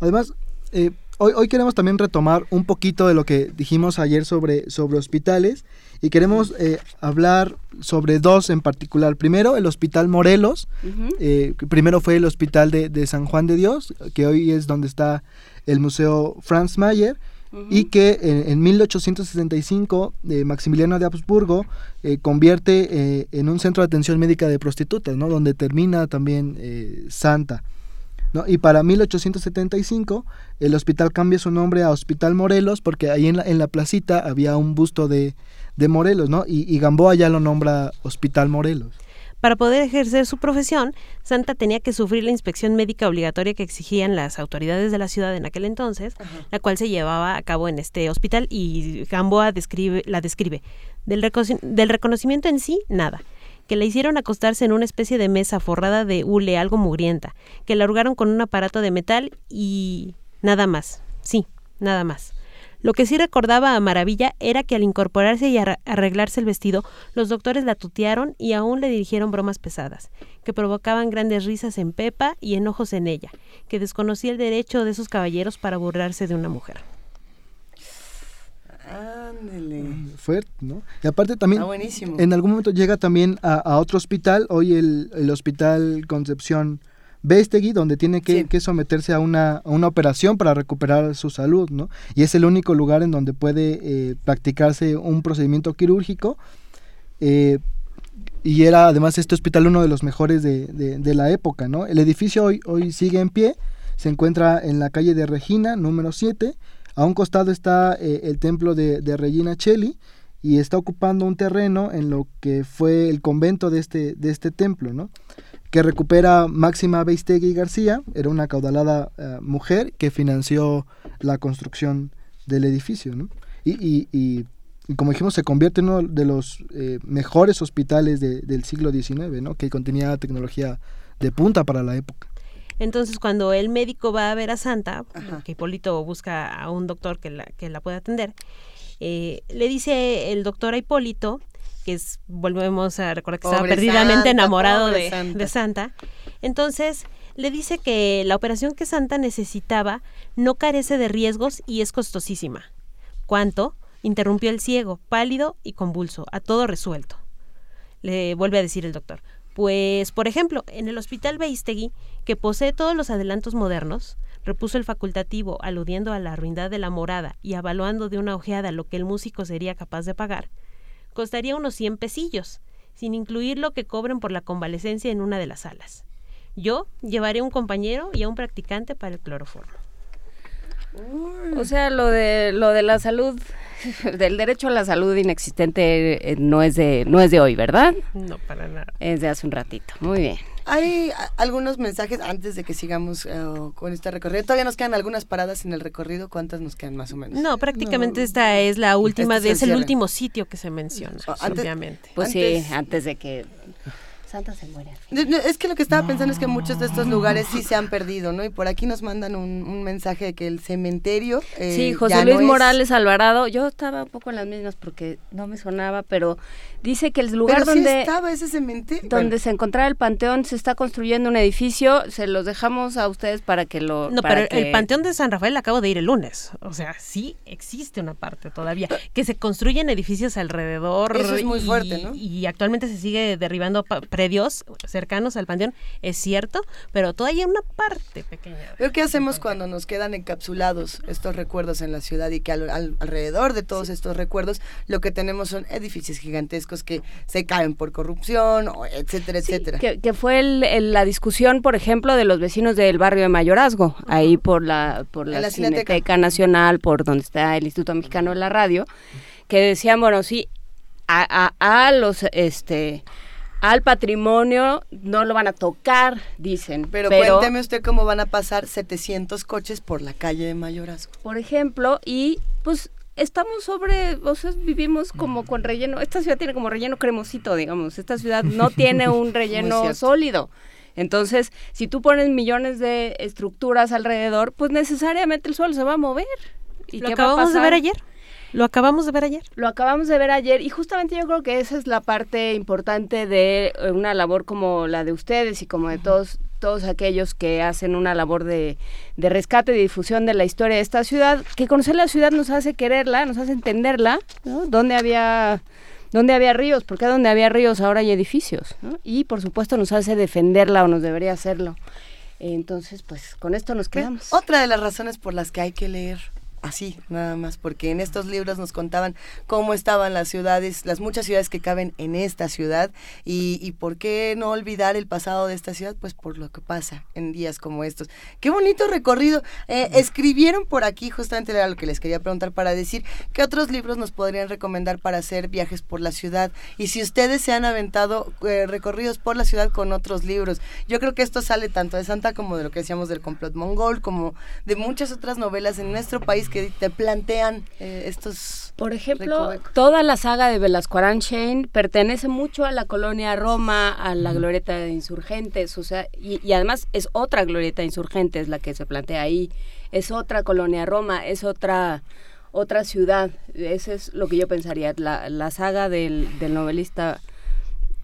F: Además, eh, hoy, hoy queremos también retomar un poquito de lo que dijimos ayer sobre, sobre hospitales y queremos eh, hablar sobre dos en particular. Primero, el Hospital Morelos. eh, que primero fue el Hospital de, de San Juan de Dios, que hoy es donde está el Museo Franz Mayer. Y que en, en 1865 eh, Maximiliano de Habsburgo eh, convierte eh, en un centro de atención médica de prostitutas, ¿no? donde termina también Santa. ¿no? Y para 1875 el hospital cambia su nombre a Hospital Morelos porque ahí en la, en la placita había un busto de, de Morelos, ¿no? Y, y Gamboa ya lo nombra Hospital Morelos.
E: Para poder ejercer su profesión, Santa tenía que sufrir la inspección médica obligatoria que exigían las autoridades de la ciudad en aquel entonces, la cual se llevaba a cabo en este hospital y Gamboa describe, la describe. Del, reco- del reconocimiento en sí, nada. Que la hicieron acostarse en una especie de mesa forrada de hule algo mugrienta, que la arrugaron con un aparato de metal y nada más. Sí, nada más. Lo que sí recordaba a maravilla era que al incorporarse y arreglarse el vestido, los doctores la tutearon y aún le dirigieron bromas pesadas, que provocaban grandes risas en Pepa y enojos en ella, que desconocía el derecho de esos caballeros para burlarse de una mujer.
B: Ándele.
F: Fuerte, ¿no? Y aparte también en algún momento llega también a, a otro hospital, hoy el, el Hospital Concepción Bestegui, donde tiene que,
B: Sí.
F: que someterse a una, a una operación para recuperar su salud, ¿no? Y es el único lugar en donde puede eh, practicarse un procedimiento quirúrgico. eh, y era además este hospital uno de los mejores de, de- de la época, ¿no? El edificio hoy, hoy sigue en pie, se encuentra en la calle de Regina, número 7. A un costado está eh, el templo de, de Regina Cheli y está ocupando un terreno en lo que fue el convento de este, de este templo, ¿no? Que recupera Máxima Beistegui García, era una caudalada eh, mujer que financió la construcción del edificio. ¿no? Y, y- y- y como dijimos, se convierte en uno de los eh, mejores hospitales de- del siglo XIX, ¿no? que contenía tecnología de punta para la época.
E: Entonces, cuando el médico va a ver a Santa,
B: Ajá.
E: que Hipólito busca a un doctor que la, que la pueda atender, eh, le dice el doctor a Hipólito, que es, volvemos a recordar que estaba perdidamente
B: Santa,
E: enamorado de,
B: Santa.
E: de Santa, entonces le dice que la operación que Santa necesitaba no carece de riesgos y es costosísima. ¿Cuánto? Interrumpió el ciego, pálido y convulso, a todo resuelto. Le vuelve a decir el doctor. Pues, por ejemplo, en el Hospital Beistegui, que posee todos los adelantos modernos, repuso el facultativo, aludiendo a la ruindad de la morada y avaluando de una ojeada lo que el músico sería capaz de pagar, costaría unos 100 pesillos, sin incluir lo que cobren por la convalecencia en una de las salas. Yo llevaré un compañero y a un practicante para el cloroformo.
A: O sea, lo de lo de la salud, del derecho a la salud inexistente eh, no es de no es de hoy, ¿verdad?
E: No, para nada.
A: Es de hace un ratito. Muy bien.
B: Hay algunos mensajes antes de que sigamos eh, con este recorrido. Todavía nos quedan algunas paradas en el recorrido. ¿Cuántas nos quedan más o menos?
E: No, prácticamente esta es la última,
B: Este es
E: de,
B: el
E: es el último sitio que se menciona,
B: Ah, antes-
E: obviamente.
A: Pues
B: Antes-
A: sí, antes de que Santa se.
B: No, no, Es que lo que estaba pensando es que muchos de estos lugares sí se han perdido, ¿no? Y por aquí nos mandan un, un mensaje de que el cementerio. eh,
A: Sí,
B: ya
A: José
B: no
A: Luis
B: es-
A: Morales Alvarado, yo estaba un poco en las mismas porque no me sonaba, pero dice que el lugar
B: Pero sí
A: donde,
B: estaba ese cementerio.
A: donde se encontraba el panteón se está construyendo un edificio, se los dejamos a ustedes para que lo...
E: No,
A: para
E: pero el Panteón de San Rafael acabo de ir el lunes. O sea, sí existe una parte todavía. Que se construyen edificios alrededor.
B: Eso es muy
E: y-
B: fuerte, ¿no?
E: Y actualmente se sigue derribando predios cercanos al Panteón, es cierto, pero todavía una parte pequeña.
B: Pero ¿qué hacemos cuando nos quedan encapsulados estos recuerdos en la ciudad y que al- al- alrededor de todos estos recuerdos lo que tenemos son edificios gigantescos que se caen por corrupción, etcétera,
A: Sí,
B: etcétera?
A: que, que fue el- el- la discusión, por ejemplo, de los vecinos del barrio de Mayorazgo, ahí por la, por la,
B: la Cineteca.
A: Cineteca Nacional, por donde está el Instituto Mexicano de la Radio, que decían, bueno, sí, a, a- a los, este, al patrimonio no lo van a tocar, dicen.
B: Pero, cuénteme usted cómo van a pasar 700 coches por la calle de Mayorazgo.
A: por ejemplo, y pues estamos sobre, o sea, vivimos como con relleno, esta ciudad tiene como relleno cremosito, digamos, esta ciudad no tiene un relleno sólido. Entonces, si tú pones millones de estructuras alrededor, pues necesariamente el suelo se va a mover. ¿Y
E: Lo
A: qué va a
E: acabamos de ver ayer. Lo acabamos de ver ayer.
A: Lo acabamos de ver ayer y justamente yo creo que esa es la parte importante de eh, una labor como la de ustedes y como de todos todos aquellos que hacen una labor de, de rescate y difusión de la historia de esta ciudad, que conocer la ciudad nos hace quererla, nos hace entenderla, ¿no? Donde había donde había ríos, porque donde había ríos ahora hay edificios, ¿no? Y por supuesto nos hace defenderla o nos debería hacerlo. Entonces, pues con esto nos quedamos.
B: Otra de las razones por las que hay que leer así, nada más, porque en estos libros nos contaban cómo estaban las ciudades, las muchas ciudades que caben en esta ciudad y, y por qué no olvidar el pasado de esta ciudad, pues por lo que pasa en días como estos. Qué bonito recorrido. Eh, escribieron por aquí, justamente era lo que les quería preguntar para decir, ¿qué otros libros nos podrían recomendar para hacer viajes por la ciudad? Y si ustedes se han aventado eh, recorridos por la ciudad con otros libros, yo creo que esto sale tanto de Santa como de lo que decíamos del complot mongol, como de muchas otras novelas en nuestro país que te plantean eh, estos...
A: Por ejemplo,
B: recovecos.
A: toda la saga de Velasco Shane pertenece mucho a la colonia Roma, a la glorieta de insurgentes, o sea, y, y además es otra glorieta de insurgentes la que se plantea ahí, es otra colonia Roma, es otra otra ciudad, eso es lo que yo pensaría, la, la saga del, del novelista,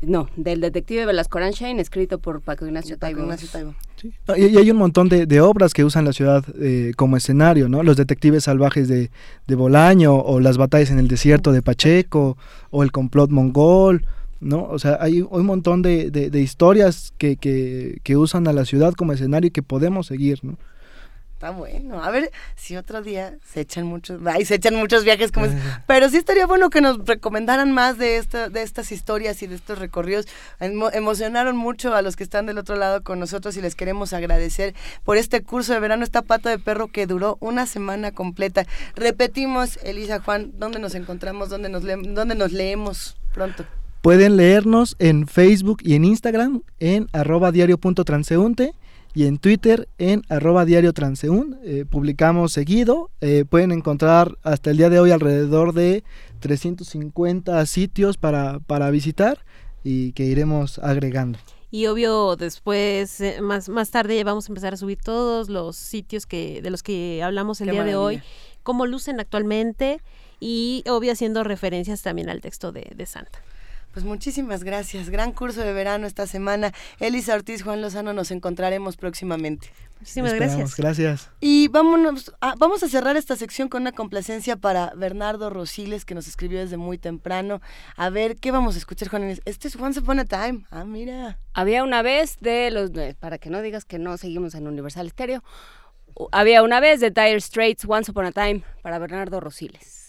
A: no, del detective Velasco Shane, escrito por Paco Ignacio
B: Paco
A: Taibo.
B: Ignacio Taibo.
F: Sí. Y, y hay un montón de, de obras que usan la ciudad eh, como escenario, ¿no? Los detectives salvajes de, de Bolaño, o las batallas en el desierto de Pacheco, o el complot mongol, ¿no? O sea, hay un montón de, de- de historias que, que, que usan a la ciudad como escenario y que podemos seguir, ¿no?
B: Está bueno. A ver si otro día se echan muchos, ay, se echan muchos viajes como ese. Pero sí estaría bueno que nos recomendaran más de esta, de estas historias y de estos recorridos. Emo- emocionaron mucho a los que están del otro lado con nosotros y les queremos agradecer por este curso de verano, esta pata de perro que duró una semana completa. Repetimos, Elisa Juan, ¿dónde nos encontramos? ¿Dónde nos, le- dónde nos leemos pronto?
F: Pueden leernos en Facebook y en Instagram en arroba diario.transeúnte y en Twitter en arroba diario transeún. Eh, publicamos seguido. Eh, pueden encontrar hasta el día de hoy alrededor de 350 sitios para, para visitar y que iremos agregando.
E: Y obvio, después, eh, más, más tarde, vamos a empezar a subir todos los sitios que de los que hablamos el
B: Qué
E: día de hoy, cómo lucen actualmente y obvio haciendo referencias también al texto de, de Santa.
B: Pues muchísimas gracias. Gran curso de verano esta semana. Elisa Ortiz, Juan Lozano, nos encontraremos próximamente.
E: Muchísimas
F: Esperamos.
E: gracias.
F: Gracias.
B: Y vámonos, a- vamos a cerrar esta sección con una complacencia para Bernardo Rosiles, que nos escribió desde muy temprano. A ver, ¿qué vamos a escuchar, Juan Inés? Este es Once Upon a Time. Ah, mira.
A: Había una vez de los, de- para que no digas que no seguimos en Universal Stereo, había una vez de Dire Straits, Once Upon a Time, para Bernardo Rosiles.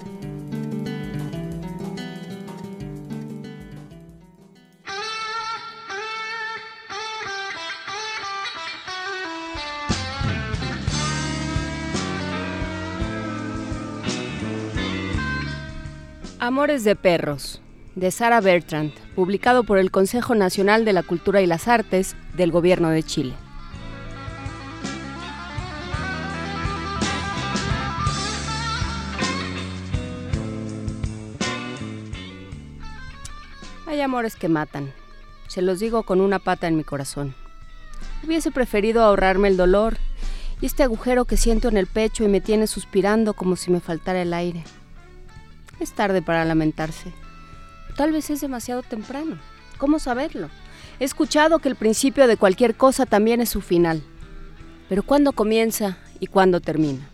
A: Amores de Perros, de Sara Bertrand, publicado por el Consejo Nacional de la Cultura y las Artes del Gobierno de Chile. Hay amores que matan, se los digo con una pata en mi corazón. Hubiese preferido ahorrarme el dolor y este agujero que siento en el pecho y me tiene suspirando como si me faltara el aire. Es tarde para lamentarse. Tal vez es demasiado temprano. ¿Cómo saberlo? He escuchado que el principio de cualquier cosa también es su final. Pero ¿cuándo comienza y cuándo termina?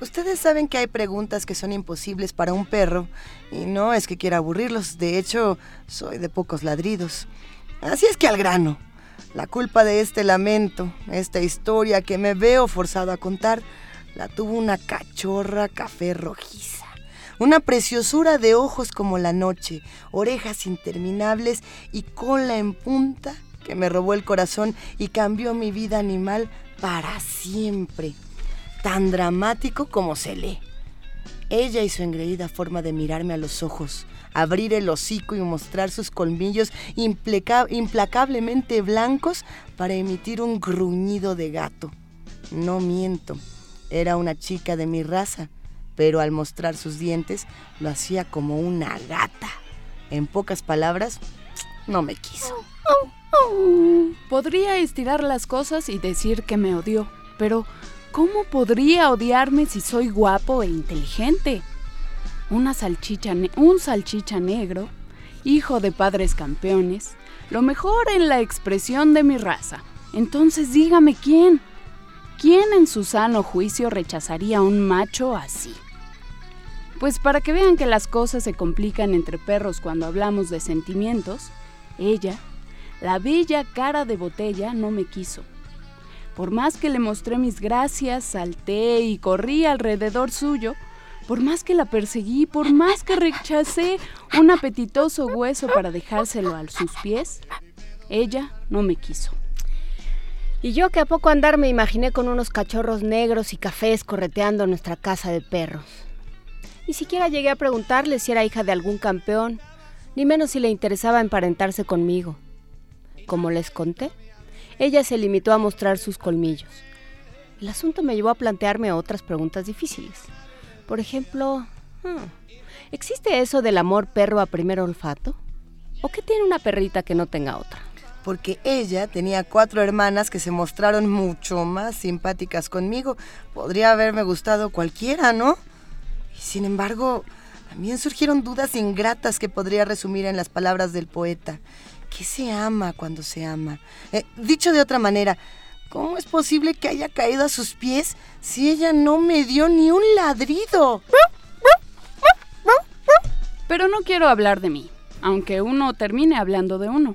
B: Ustedes saben que hay preguntas que son imposibles para un perro y no es que quiera aburrirlos, de hecho soy de pocos ladridos. Así es que al grano. La culpa de este lamento, esta historia que me veo forzado a contar, la tuvo una cachorra café rojiza. Una preciosura de ojos como la noche, orejas interminables y cola en punta que me robó el corazón y cambió mi vida animal para siempre. Tan dramático como se lee. Ella y su engreída forma de mirarme a los ojos, abrir el hocico y mostrar sus colmillos implacablemente blancos para emitir un gruñido de gato. No miento, era una chica de mi raza, pero al mostrar sus dientes lo hacía como una gata. En pocas palabras, no me quiso.
G: Podría estirar las cosas y decir que me odió, pero ¿cómo podría odiarme si soy guapo e inteligente? Una salchicha un salchicha negro, hijo de padres campeones, lo mejor en la expresión de mi raza. Entonces dígame quién. ¿Quién en su sano juicio rechazaría a un macho así? Pues para que vean que las cosas se complican entre perros cuando hablamos de sentimientos, ella, la bella cara de botella, no me quiso. Por más que le mostré mis gracias, salté y corrí alrededor suyo, por más que la perseguí, por más que rechacé un apetitoso hueso para dejárselo a sus pies, ella no me quiso.
A: Y yo que a poco andar me imaginé con unos cachorros negros y cafés correteando nuestra casa de perros. Ni siquiera llegué a preguntarle si era hija de algún campeón, ni menos si le interesaba emparentarse conmigo. Como les conté, ella se limitó a mostrar sus colmillos. El asunto me llevó a plantearme otras preguntas difíciles. Por ejemplo, Hmm. ¿Existe eso del amor perro a primer olfato? ¿O qué tiene una perrita que no tenga otra?
B: Porque ella tenía cuatro hermanas que se mostraron mucho más simpáticas conmigo. Podría haberme gustado cualquiera, ¿no? Y sin embargo, también surgieron dudas ingratas que podría resumir en las palabras del poeta. ¿Qué se ama cuando se ama? Eh, dicho de otra manera, ¿cómo es posible que haya caído a sus pies si ella no me dio ni un ladrido?
G: Pero no quiero hablar de mí, aunque uno termine hablando de uno.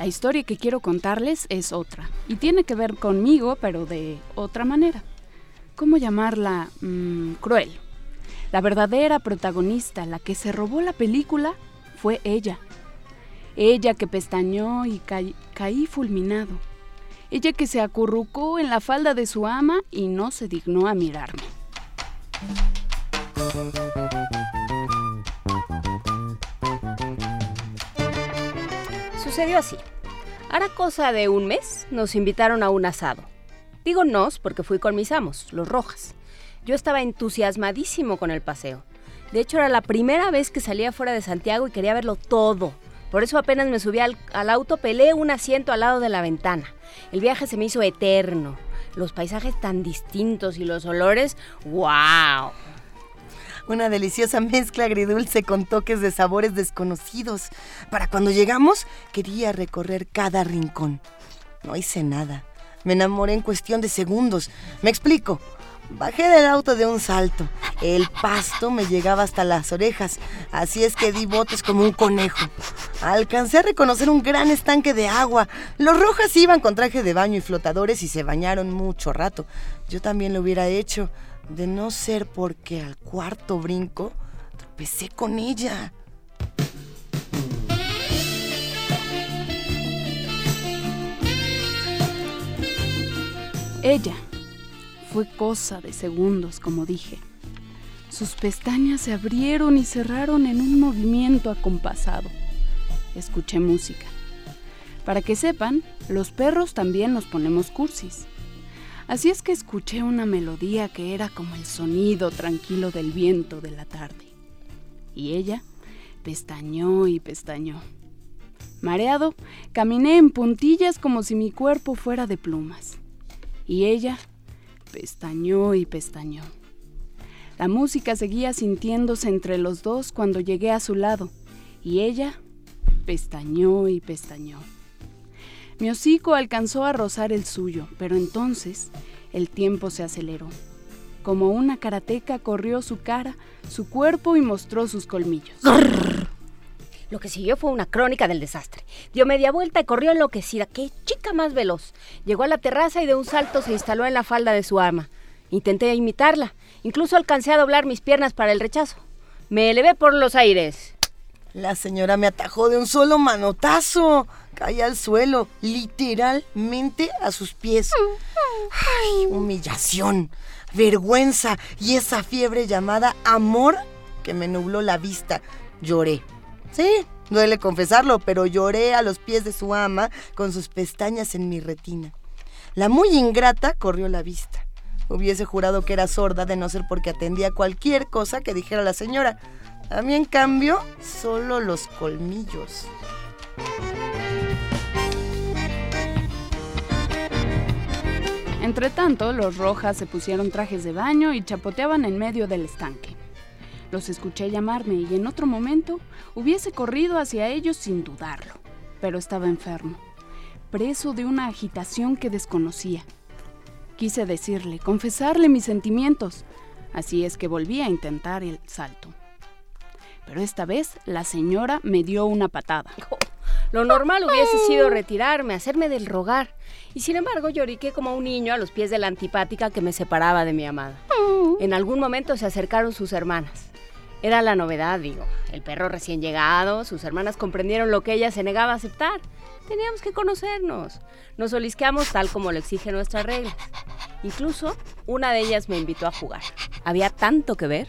G: La historia que quiero contarles es otra, y tiene que ver conmigo, pero de otra manera. ¿Cómo llamarla? Mm, cruel. La verdadera protagonista, la que se robó la película, fue ella. Ella que pestañó y caí, caí fulminado. Ella que se acurrucó en la falda de su ama y no se dignó a mirarme.
A: Sucedió así. Hará cosa de un mes, nos invitaron a un asado. Digo nos porque fui con mis amos, los Rojas. Yo estaba entusiasmadísimo con el paseo. De hecho, era la primera vez que salía fuera de Santiago y quería verlo todo. Por eso apenas me subí al, al auto, pelé un asiento al lado de la ventana. El viaje se me hizo eterno. Los paisajes tan distintos y los olores, ¡wow!
B: Una deliciosa mezcla agridulce con toques de sabores desconocidos. Para cuando llegamos, quería recorrer cada rincón. No hice nada. Me enamoré en cuestión de segundos. Me explico. Bajé del auto de un salto. El pasto me llegaba hasta las orejas, así es que di botes como un conejo. Alcancé a reconocer un gran estanque de agua. Los rojas iban con traje de baño y flotadores y se bañaron mucho rato. Yo también lo hubiera hecho, de no ser porque al cuarto brinco tropecé con ella.
G: Ella fue cosa de segundos, como dije. Sus pestañas se abrieron y cerraron en un movimiento acompasado. Escuché música. Para que sepan, los perros también nos ponemos cursis. Así es que escuché una melodía que era como el sonido tranquilo del viento de la tarde. Y ella pestañó y pestañó. Mareado, caminé en puntillas como si mi cuerpo fuera de plumas. Y ella pestañó y pestañó. La música seguía sintiéndose entre los dos cuando llegué a su lado, y ella pestañó y pestañó. Mi hocico alcanzó a rozar el suyo, pero entonces el tiempo se aceleró. Como una karateca corrió su cara, su cuerpo y mostró sus colmillos.
A: Lo que siguió fue una crónica del desastre. Dio media vuelta y corrió enloquecida. ¡Qué chica más veloz! Llegó a la terraza y de un salto se instaló en la falda de su ama. Intenté imitarla. Incluso alcancé a doblar mis piernas para el rechazo. Me elevé por los aires.
B: La señora me atajó de un solo manotazo. Caí al suelo, literalmente a sus pies. Humillación, vergüenza y esa fiebre llamada amor que me nubló la vista. Lloré. Sí, duele confesarlo, pero lloré a los pies de su ama con sus pestañas en mi retina. La muy ingrata corrió la vista. Hubiese jurado que era sorda de no ser porque atendía cualquier cosa que dijera la señora. A mí, en cambio, solo los colmillos.
G: Entre tanto, los rojas se pusieron trajes de baño y chapoteaban en medio del estanque. Los escuché llamarme y en otro momento hubiese corrido hacia ellos sin dudarlo, pero estaba enfermo, preso de una agitación que desconocía. Quise decirle, confesarle mis sentimientos, así es que volví a intentar el salto. Pero esta vez la señora me dio una patada.
A: Lo normal hubiese sido retirarme, hacerme del rogar. Y sin embargo lloriqué como un niño a los pies de la antipática que me separaba de mi amada. En algún momento se acercaron sus hermanas. Era la novedad, digo. El perro recién llegado, sus hermanas comprendieron lo que ella se negaba a aceptar. Teníamos que conocernos. Nos olisqueamos tal como lo exige nuestras reglas. Incluso una de ellas me invitó a jugar. Había tanto que ver.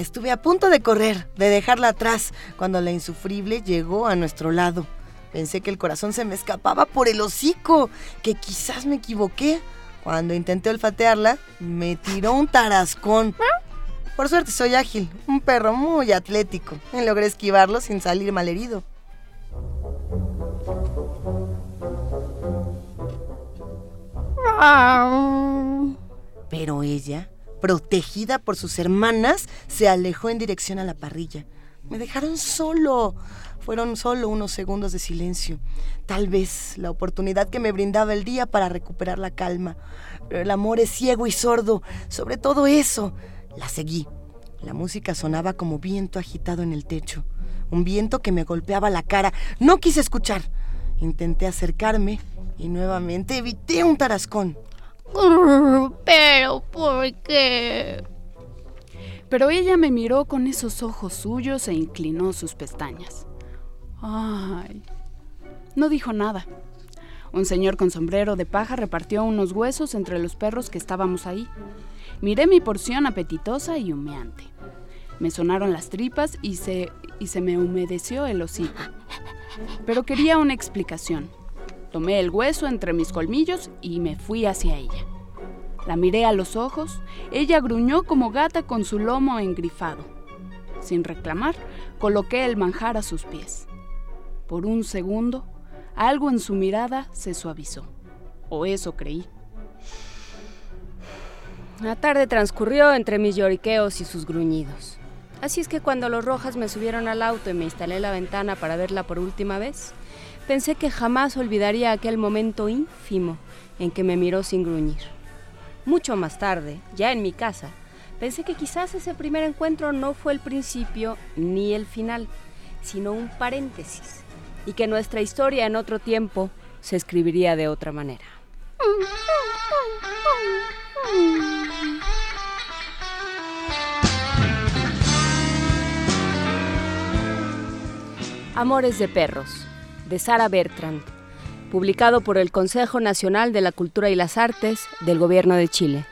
B: Estuve a punto de correr, de dejarla atrás, cuando la insufrible llegó a nuestro lado. Pensé que el corazón se me escapaba por el hocico, que quizás me equivoqué. Cuando intenté olfatearla, me tiró un tarascón. Por suerte soy ágil, un perro muy atlético. Y logré esquivarlo sin salir malherido. Pero ella, protegida por sus hermanas, se alejó en dirección a la parrilla. Me dejaron solo. Fueron solo unos segundos de silencio. Tal vez la oportunidad que me brindaba el día para recuperar la calma. Pero el amor es ciego y sordo. Sobre todo eso. La seguí. La música sonaba como viento agitado en el techo. Un viento que me golpeaba la cara. No quise escuchar. Intenté acercarme y nuevamente evité un tarascón.
G: Pero, ¿por qué? Pero ella me miró con esos ojos suyos e inclinó sus pestañas. Ay. No dijo nada. Un señor con sombrero de paja repartió unos huesos entre los perros que estábamos ahí. Miré mi porción apetitosa y humeante. Me sonaron las tripas y se, y se me humedeció el hocico. Pero quería una explicación. Tomé el hueso entre mis colmillos y me fui hacia ella. La miré a los ojos, ella gruñó como gata con su lomo engrifado. Sin reclamar, coloqué el manjar a sus pies. Por un segundo, algo en su mirada se suavizó. O eso creí.
A: La tarde transcurrió entre mis lloriqueos y sus gruñidos. Así es que cuando los Rojas me subieron al auto y me instalé la ventana para verla por última vez, pensé que jamás olvidaría aquel momento ínfimo en que me miró sin gruñir. Mucho más tarde, ya en mi casa, pensé que quizás ese primer encuentro no fue el principio ni el final, sino un paréntesis, y que nuestra historia en otro tiempo se escribiría de otra manera. Amores de Perros, de Sara Bertrand, publicado por el Consejo Nacional de la Cultura y las Artes del Gobierno de Chile.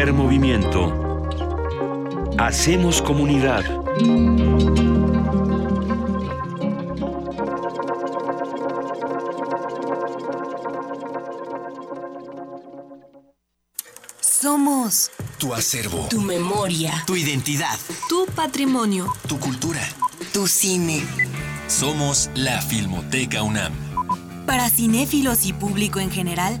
H: Primer movimiento. Hacemos comunidad.
I: Somos
J: Tu acervo.
I: tu memoria,
J: Tu identidad.
I: tu patrimonio,
J: Tu cultura.
I: tu cine.
J: Somos la Filmoteca UNAM.
I: Para cinéfilos y público en general,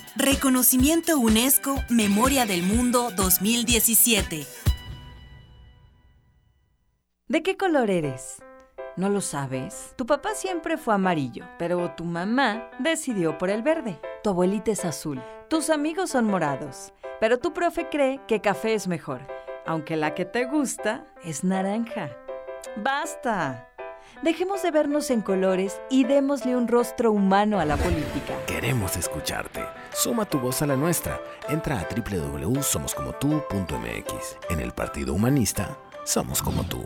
I: Reconocimiento UNESCO Memoria del Mundo 2017.
K: ¿De qué color eres? ¿No lo sabes? Tu papá siempre fue amarillo, pero tu mamá decidió por el verde. Tu abuelita es azul. Tus amigos son morados, pero tu profe cree que café es mejor, aunque la que te gusta es naranja. ¡Basta! Dejemos de vernos en colores y démosle un rostro humano a la política.
L: Queremos escucharte. Suma tu voz a la nuestra. Entra a www.somoscomotu.mx. En el Partido Humanista, somos como tú.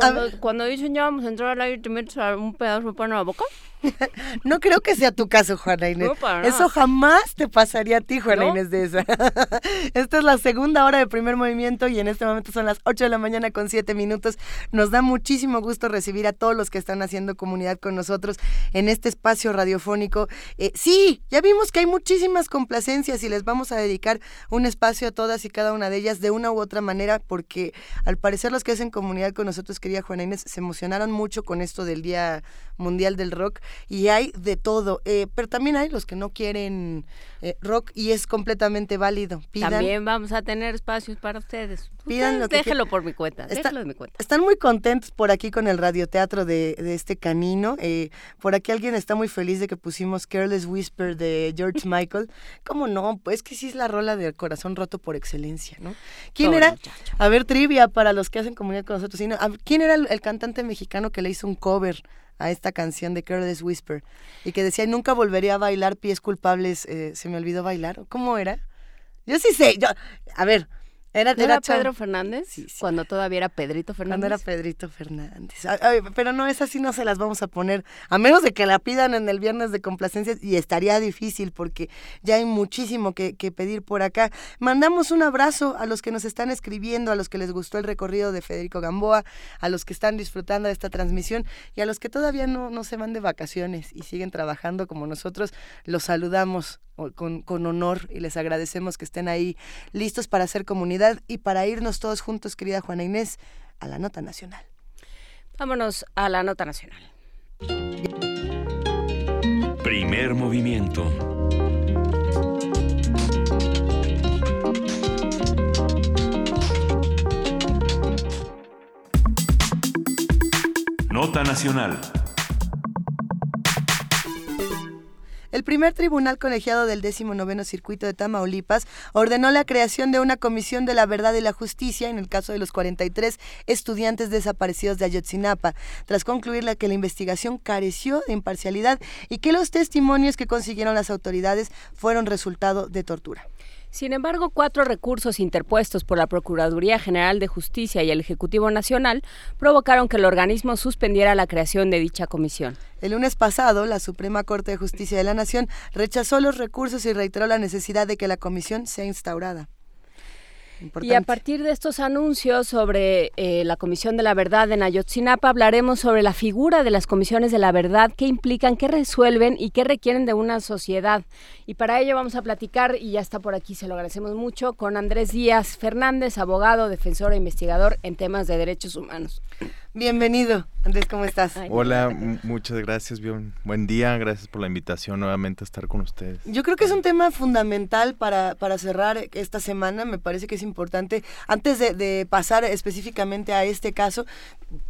A: Cuando, cuando dicen ya vamos a entrar al aire, te metes a un pedazo de pan a la boca.
B: no creo que sea tu caso, Juana Inés.
A: No, para nada.
B: Eso jamás te pasaría a ti, Juana
A: ¿No?
B: Inés de esa. Esta es la segunda hora de primer movimiento y en este momento son las 8 de la mañana con 7 minutos. Nos da muchísimo gusto recibir a todos los que están haciendo comunidad con nosotros en este espacio radiofónico. Eh, sí, ya vimos que hay muchísimas complacencias y les vamos a dedicar un espacio a todas y cada una de ellas de una u otra manera porque al parecer los que hacen comunidad con nosotros, querida Juana Inés, se emocionaron mucho con esto del Día Mundial del Rock y hay de todo, eh, pero también hay los que no quieren eh, rock y es completamente válido. Pidan,
A: También vamos a tener espacios para ustedes.
B: Pidan
A: Ustedes
B: lo que
A: déjelo por mi cuenta.
B: Está-
A: déjelo de mi cuenta.
B: Están muy contentos por aquí con el radioteatro de, de este canino. Eh, por aquí alguien está muy feliz de que pusimos Careless Whisper de George Michael. ¿Cómo no? Pues que sí es la rola del corazón roto por excelencia, ¿no? ¿Quién era?
A: muchacho.
B: A ver, trivia para los que hacen comunidad con nosotros. ¿Quién era el, el cantante mexicano que le hizo un cover a esta canción de Careless Whisper? Y que decía, nunca volvería a bailar pies culpables. eh, se me olvidó bailar. ¿Cómo era? Yo sí sé. Yo, a ver, era,
A: ¿No era Pedro Fernández? Cuando todavía era Pedrito Fernández.
B: cuando era Pedrito Fernández. Pero no, esa sí no se las vamos a poner, a menos de que la pidan en el viernes de complacencias y estaría difícil porque ya hay muchísimo que, que pedir por acá. Mandamos un abrazo a los que nos están escribiendo, a los que les gustó el recorrido de Federico Gamboa, a los que están disfrutando de esta transmisión y a los que todavía no, no se van de vacaciones y siguen trabajando como nosotros, los saludamos con, con honor y les agradecemos que estén ahí listos para hacer comunidad y para irnos todos juntos, querida Juana Inés, a la nota nacional.
A: Vámonos a la nota nacional.
H: Primer movimiento. Nota nacional.
B: El primer tribunal colegiado del 19 Circuito de Tamaulipas ordenó la creación de una comisión de la verdad y la justicia en el caso de los 43 estudiantes desaparecidos de Ayotzinapa, tras concluir la que la investigación careció de imparcialidad y que los testimonios que consiguieron las autoridades fueron resultado de tortura.
A: Sin embargo, cuatro recursos interpuestos por la Procuraduría General de Justicia y el Ejecutivo Nacional provocaron que el organismo suspendiera la creación de dicha comisión.
B: El lunes pasado, la Suprema Corte de Justicia de la Nación rechazó los recursos y reiteró la necesidad de que la comisión sea instaurada.
A: Y a partir de estos anuncios sobre eh, la Comisión de la Verdad en Ayotzinapa, hablaremos sobre la figura de las comisiones de la verdad, qué implican, qué resuelven y qué requieren de una sociedad. Y para ello vamos a platicar, y ya está por aquí, se lo agradecemos mucho, con Andrés Díaz Fernández, abogado, defensor e investigador en temas de derechos humanos.
B: Bienvenido, Andrés, ¿cómo estás?
M: Hola, muchas gracias, bien. Buen día, gracias por la invitación nuevamente a estar con ustedes.
B: Yo creo que es un tema fundamental para, para cerrar esta semana. Me parece que es importante, antes de, de pasar específicamente a este caso,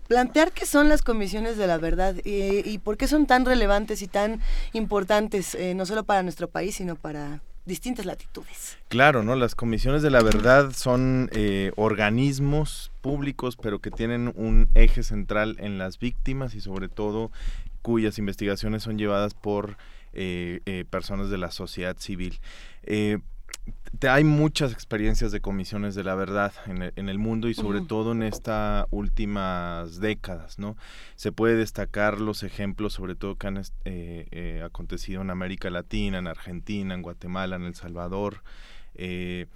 B: plantear qué son las comisiones de la verdad y, y por qué son tan relevantes y tan importantes, eh, no solo para nuestro país, sino para distintas latitudes.
M: Claro, ¿no? Las comisiones de la verdad son eh, organismos públicos, pero que tienen un eje central en las víctimas y sobre todo cuyas investigaciones son llevadas por eh, eh, personas de la sociedad civil. Te- hay muchas experiencias de comisiones de la verdad en el, en el mundo y sobre todo en estas últimas décadas, ¿no? Se puede destacar los ejemplos, sobre todo que han eh, eh, acontecido en América Latina, en Argentina, en Guatemala, en El Salvador. eh,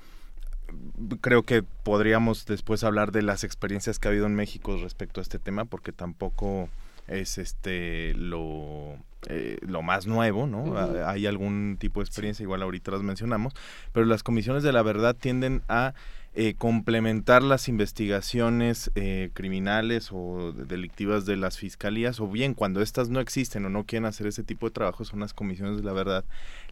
M: creo que podríamos después hablar de las experiencias que ha habido en México respecto a este tema, porque tampoco es este lo eh, lo más nuevo, ¿no? Ah, Hay algún tipo de experiencia, igual ahorita las mencionamos, pero las comisiones de la verdad tienden a eh, complementar las investigaciones eh, criminales o de- delictivas de las fiscalías, o bien cuando estas no existen o no quieren hacer ese tipo de trabajo, son las comisiones de la verdad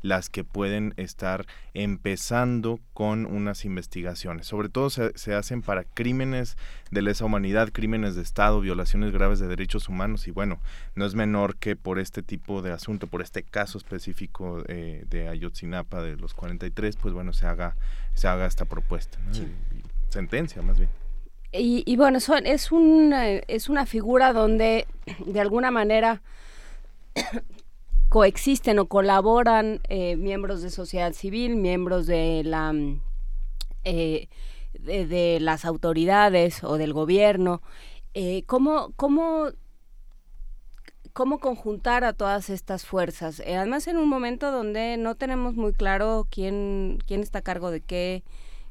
M: las que pueden estar empezando con unas investigaciones. Sobre todo se, se hacen para crímenes de lesa humanidad, crímenes de Estado, violaciones graves de derechos humanos y bueno, no es menor que por este tipo de asunto, por este caso específico eh, de Ayotzinapa de los 43, pues bueno, se haga, se haga esta propuesta, ¿no? Y- y sentencia más bien.
A: Y, y bueno, son, es, un, eh, es una figura donde de alguna manera coexisten o colaboran eh, miembros de sociedad civil, miembros de la eh, de, de las autoridades o del gobierno. Eh, ¿cómo, cómo, ¿Cómo conjuntar a todas estas fuerzas? Eh, además, en un momento donde no tenemos muy claro quién, quién está a cargo de qué,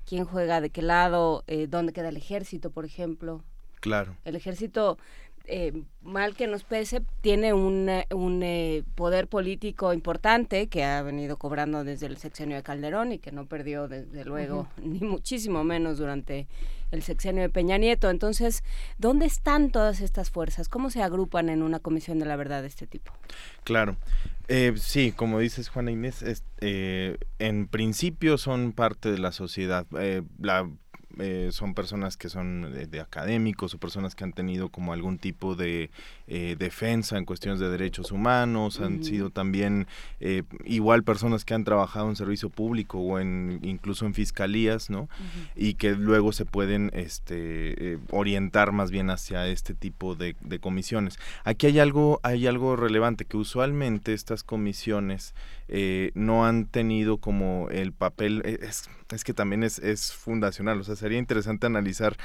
A: quién juega de qué lado, dónde queda el ejército, por ejemplo.
M: Claro.
A: El ejército, eh, mal que nos pese, tiene un, eh, un eh, poder político importante que ha venido cobrando desde el sexenio de Calderón y que no perdió desde luego, ni muchísimo menos durante el sexenio de Peña Nieto. Entonces, ¿dónde están todas estas fuerzas? ¿Cómo se agrupan en una comisión de la verdad de este tipo?
M: Claro. Eh, sí, como dices Juana Inés, es- eh, en principio son parte de la sociedad. Eh, la, eh, son personas que son de, de académicos o personas que han tenido como algún tipo de eh, defensa en cuestiones de derechos humanos, han sido también eh, igual personas que han trabajado en servicio público o en incluso en fiscalías, ¿no? y que luego se pueden este, eh, orientar más bien hacia este tipo de, de comisiones. Aquí hay algo, hay algo relevante, que usualmente estas comisiones eh, no han tenido como el papel, eh, es, es que también es, es fundacional, o sea, sería interesante analizar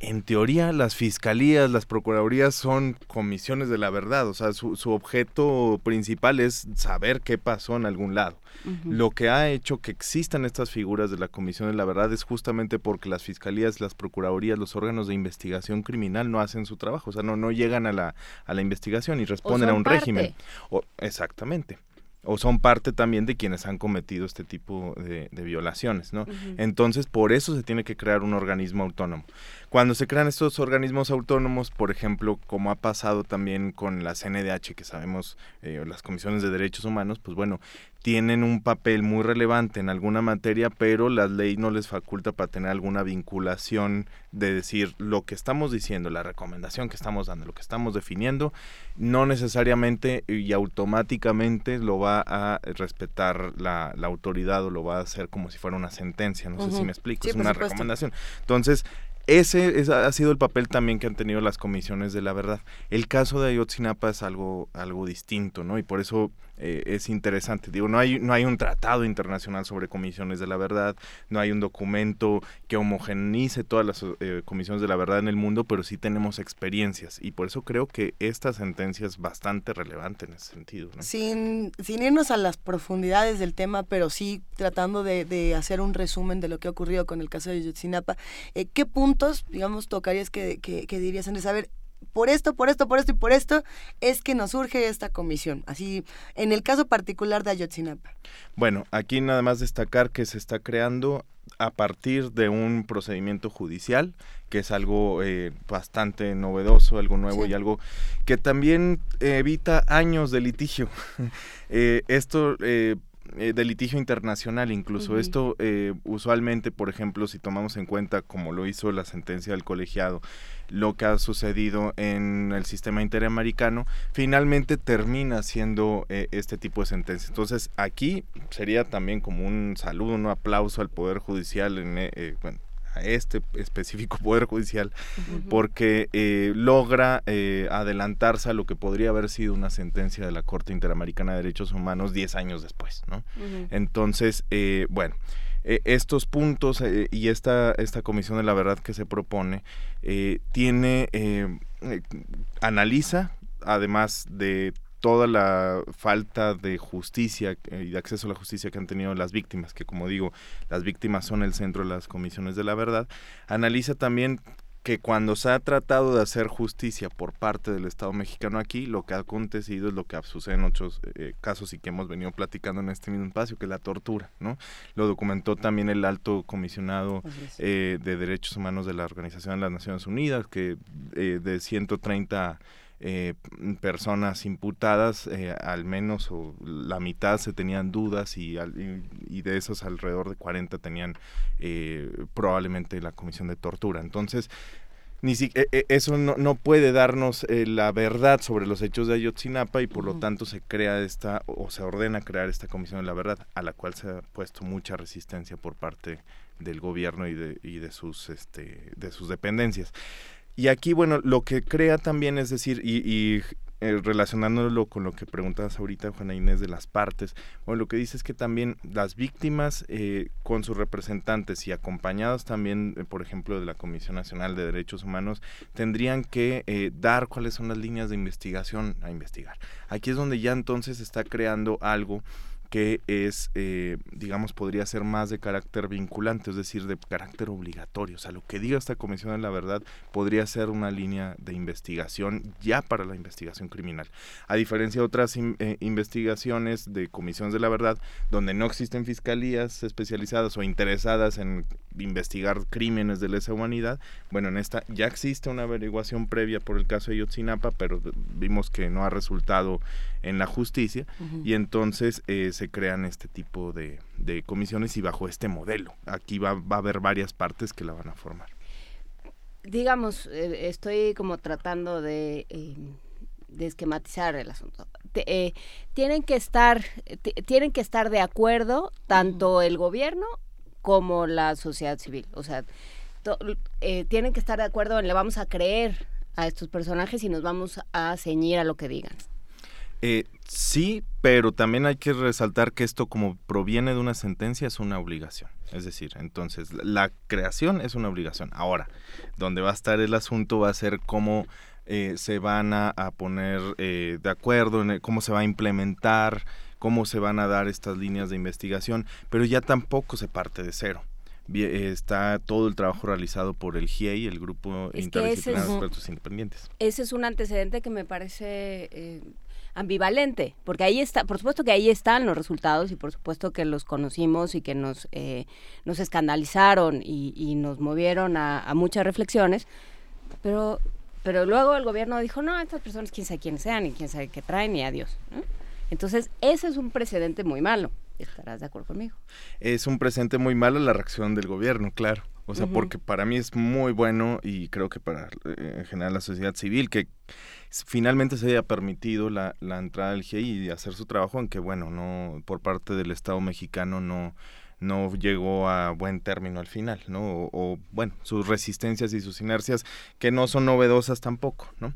M: en teoría, las fiscalías, las procuradurías son comisiones de la verdad, o sea, su, su objeto principal es saber qué pasó en algún lado. Lo que ha hecho que existan estas figuras de la Comisión de la Verdad es justamente porque las fiscalías, las procuradurías, los órganos de investigación criminal no hacen su trabajo, o sea, no, no llegan a la, a la investigación y responden a
A: son
M: un
A: parte.
M: régimen. O, exactamente. O son parte también de quienes han cometido este tipo de, de violaciones, ¿no? Entonces, por eso se tiene que crear un organismo autónomo. Cuando se crean estos organismos autónomos, por ejemplo, como ha pasado también con la CNDH, que sabemos, eh, las comisiones de derechos humanos, pues bueno, tienen un papel muy relevante en alguna materia, pero la ley no les faculta para tener alguna vinculación de decir lo que estamos diciendo, la recomendación que estamos dando, lo que estamos definiendo, no necesariamente y automáticamente lo va a respetar la, la autoridad o lo va a hacer como si fuera una sentencia, no sé si me explico,
N: Sí,
M: es una
N: supuesto.
M: recomendación. Entonces, ese, ha sido el papel también que han tenido las comisiones de la verdad. El caso de Ayotzinapa es algo, algo distinto, ¿no? Y por eso eh, es interesante. Digo, no hay, no hay un tratado internacional sobre comisiones de la verdad, no hay un documento que homogenice todas las eh, comisiones de la verdad en el mundo, pero sí tenemos experiencias. Y por eso creo que esta sentencia es bastante relevante en ese sentido, ¿no?
B: Sin, sin irnos a las profundidades del tema, pero sí tratando de, de hacer un resumen de lo que ha ocurrido con el caso de Yotzinapa, eh, ¿qué puntos, digamos, tocarías que, que, que dirías, Andrés? A ver, por esto, por esto, por esto y por esto es que nos surge esta comisión. Así, en el caso particular de Ayotzinapa.
M: Bueno, aquí nada más destacar que se está creando a partir de un procedimiento judicial, que es algo eh, bastante novedoso, algo nuevo
N: Sí.
M: y algo que también evita años de litigio. Eh, esto eh, eh, de litigio internacional incluso. Esto eh, usualmente, por ejemplo, si tomamos en cuenta, como lo hizo la sentencia del colegiado, lo que ha sucedido en el sistema interamericano, finalmente termina siendo eh, este tipo de sentencia. Entonces, aquí sería también como un saludo, un aplauso al Poder Judicial en, eh, eh, bueno, a este específico Poder Judicial, porque eh, logra eh, adelantarse a lo que podría haber sido una sentencia de la Corte Interamericana de Derechos Humanos 10 años después, ¿no? Entonces, eh, bueno, estos puntos eh, y esta, esta comisión de la verdad que se propone eh, tiene, eh, analiza, además de toda la falta de justicia eh, y de acceso a la justicia que han tenido las víctimas, que como digo, las víctimas son el centro de las comisiones de la verdad, analiza también que cuando se ha tratado de hacer justicia por parte del Estado mexicano aquí, lo que ha acontecido es lo que sucede en otros eh, casos y que hemos venido platicando en este mismo espacio, que es la tortura, ¿no? Lo documentó también el alto comisionado eh, de Derechos Humanos de la Organización de las Naciones Unidas, que eh, de 130 eh, personas imputadas, eh, al menos o la mitad se tenían dudas y, al- y- y de esos alrededor de 40 tenían eh, probablemente la comisión de tortura. Entonces, ni si- eh, eh, eso no, no puede darnos eh, la verdad sobre los hechos de Ayotzinapa y por lo tanto se crea esta o se ordena crear esta comisión de la verdad a la cual se ha puesto mucha resistencia por parte del gobierno y de, y de sus este de sus dependencias. Y aquí, bueno, lo que crea también, es decir, y, y, eh, relacionándolo con lo que preguntabas ahorita, Juana Inés, de las partes, bueno, lo que dice es que también las víctimas eh, con sus representantes y acompañados también, eh, por ejemplo, de la Comisión Nacional de Derechos Humanos, tendrían que eh, dar cuáles son las líneas de investigación a investigar. Aquí es donde ya entonces está creando algo que es, eh, digamos, podría ser más de carácter vinculante, es decir, de carácter obligatorio. O sea, lo que diga esta Comisión de la Verdad podría ser una línea de investigación ya para la investigación criminal. A diferencia de otras eh, investigaciones de comisiones de la verdad, donde no existen fiscalías especializadas o interesadas en investigar crímenes de lesa humanidad, bueno, en esta ya existe una averiguación previa por el caso de Yotzinapa, pero vimos que no ha resultado en la justicia y entonces eh, se crean este tipo de, de comisiones y bajo este modelo. Aquí va, va a haber varias partes que la van a formar.
A: digamos, eh, estoy como tratando de, eh, de esquematizar el asunto. Te- eh, tienen que estar, ti- tienen que estar de acuerdo tanto el gobierno como la sociedad civil. O sea, eh, tienen que estar de acuerdo en le vamos a creer a estos personajes y nos vamos a ceñir a lo que digan.
M: Eh, sí, pero también hay que resaltar que esto como proviene de una sentencia es una obligación. Es decir, entonces la, creación es una obligación. Ahora, donde va a estar el asunto va a ser cómo eh, se van a, poner de acuerdo, en cómo se va a implementar, cómo se van a dar estas líneas de investigación, pero ya tampoco se parte de cero. Está todo el trabajo realizado por el GIEI, el Grupo
A: Es
M: Interdisciplinario de Expertos Independientes.
A: Ese es un antecedente que me parece eh, ambivalente, porque ahí está, por supuesto que ahí están los resultados y por supuesto que los conocimos y que nos, eh, nos escandalizaron y, y nos movieron a, a muchas reflexiones, pero, pero luego el gobierno dijo, no, estas personas quién sabe quiénes sean y quién sabe qué traen y adiós. ¿no? Entonces, ese es un precedente muy malo, estarás de acuerdo conmigo.
M: es un presente muy malo la reacción del gobierno, claro. O sea, porque para mí es muy bueno y creo que para eh, en general la sociedad civil que finalmente se haya permitido la, la entrada del GIEI y hacer su trabajo, aunque bueno, no por parte del Estado mexicano no no llegó a buen término al final, ¿no? O, o, bueno, sus resistencias y sus inercias que no son novedosas tampoco, ¿no?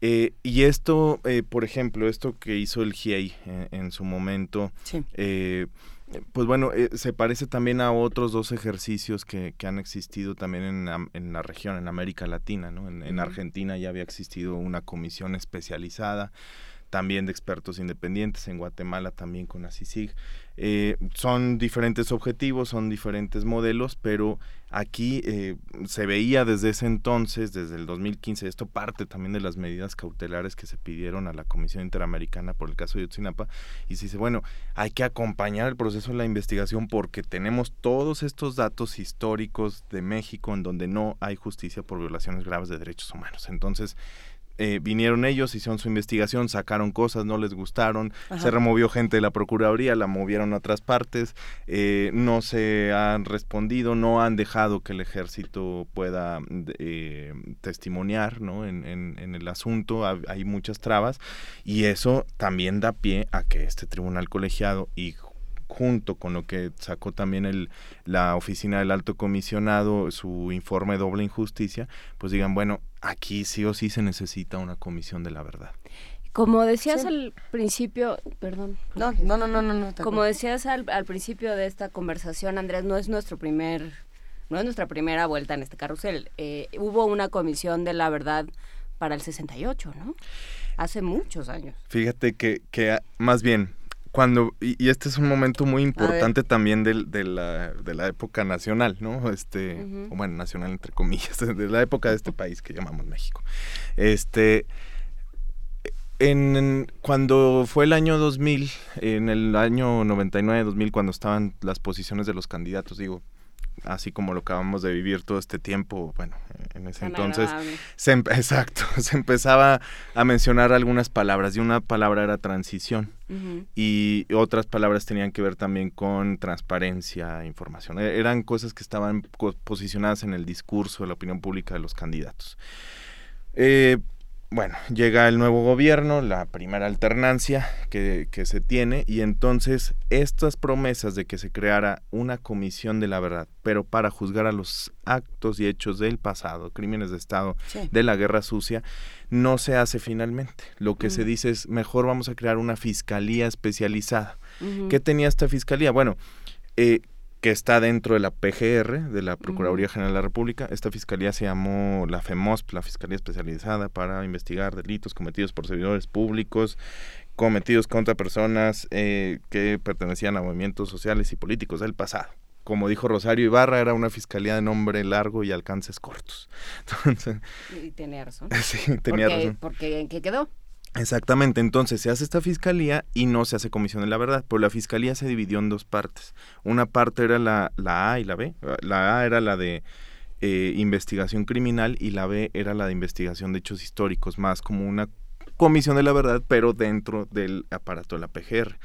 M: Eh, y esto, eh, por ejemplo, esto que hizo el GIEI en, en su momento, eh, pues bueno, eh, se parece también a otros dos ejercicios que, que han existido también en, en la región, en América Latina, ¿no? En. Argentina ya había existido una comisión especializada también de expertos independientes, en Guatemala también con ACICIG. Eh, son diferentes objetivos, son diferentes modelos, pero aquí eh, se veía desde ese entonces, desde el 2015, esto parte también de las medidas cautelares que se pidieron a la Comisión Interamericana por el caso de Yotzinapa, y se dice, bueno, hay que acompañar el proceso de la investigación porque tenemos todos estos datos históricos de México en donde no hay justicia por violaciones graves de derechos humanos. Entonces, eh, vinieron ellos, hicieron su investigación, sacaron cosas, no les gustaron,
N: Ajá.
M: se removió gente de la Procuraduría, la movieron a otras partes, eh, no se han respondido, no han dejado que el ejército pueda eh, testimoniar ¿no? en, en- en el asunto, ha- hay muchas trabas y eso también da pie a que este tribunal colegiado y junto con lo que sacó también el, la oficina del alto comisionado, su informe doble injusticia, pues digan, bueno, aquí sí o sí se necesita una comisión de la verdad.
A: Como decías al principio, perdón.
B: No, no, no, no, no. no
A: Como decías al, al principio de esta conversación, Andrés, no es nuestro primer, no es nuestra primera vuelta en este carrusel. Eh, hubo una comisión de la verdad para el 68, ¿no? Hace muchos años.
M: Fíjate que, que más bien, cuando, y, y este es un momento muy importante también del- de, la, de la época nacional, ¿no? Este, o bueno, nacional entre comillas, de la época de este país que llamamos México. Este, en, en- cuando fue el año 2000, en el año 99-2000, cuando estaban las posiciones de los candidatos, digo, así como lo acabamos de vivir todo este tiempo, bueno, en ese
A: Tan
M: entonces, se, exacto, se empezaba a mencionar algunas palabras y una palabra era transición y otras palabras tenían que ver también con transparencia, información. E- Eran cosas que estaban posicionadas en el discurso de la opinión pública de los candidatos. Eh, bueno, llega el nuevo gobierno, la primera alternancia que, que se tiene, y entonces estas promesas de que se creara una comisión de la verdad, pero para juzgar a los actos y hechos del pasado, crímenes de Estado,
N: Sí.
M: de la guerra sucia, no se hace finalmente. Lo que se
N: Mm.
M: dice es, mejor vamos a crear una fiscalía especializada. ¿Qué tenía esta fiscalía? Bueno, eh, que está dentro de la PGR, de la Procuraduría General de la República. Esta fiscalía se llamó la FEMOSP, la Fiscalía Especializada para investigar delitos cometidos por servidores públicos, cometidos contra personas eh, que pertenecían a movimientos sociales y políticos del pasado. Como dijo Rosario Ibarra, era una fiscalía de nombre largo y alcances cortos. Entonces,
A: Y tenía razón.
M: Sí, tenía
A: Porque-
M: razón.
A: Porque ¿en qué quedó?
M: Exactamente, entonces se hace esta fiscalía y no se hace comisión de la verdad, pero la fiscalía se dividió en dos partes. Una parte era la, la A y la B. La A era la de eh, investigación criminal y la B era la de investigación de hechos históricos, más como una comisión de la verdad, pero dentro del aparato de la PGR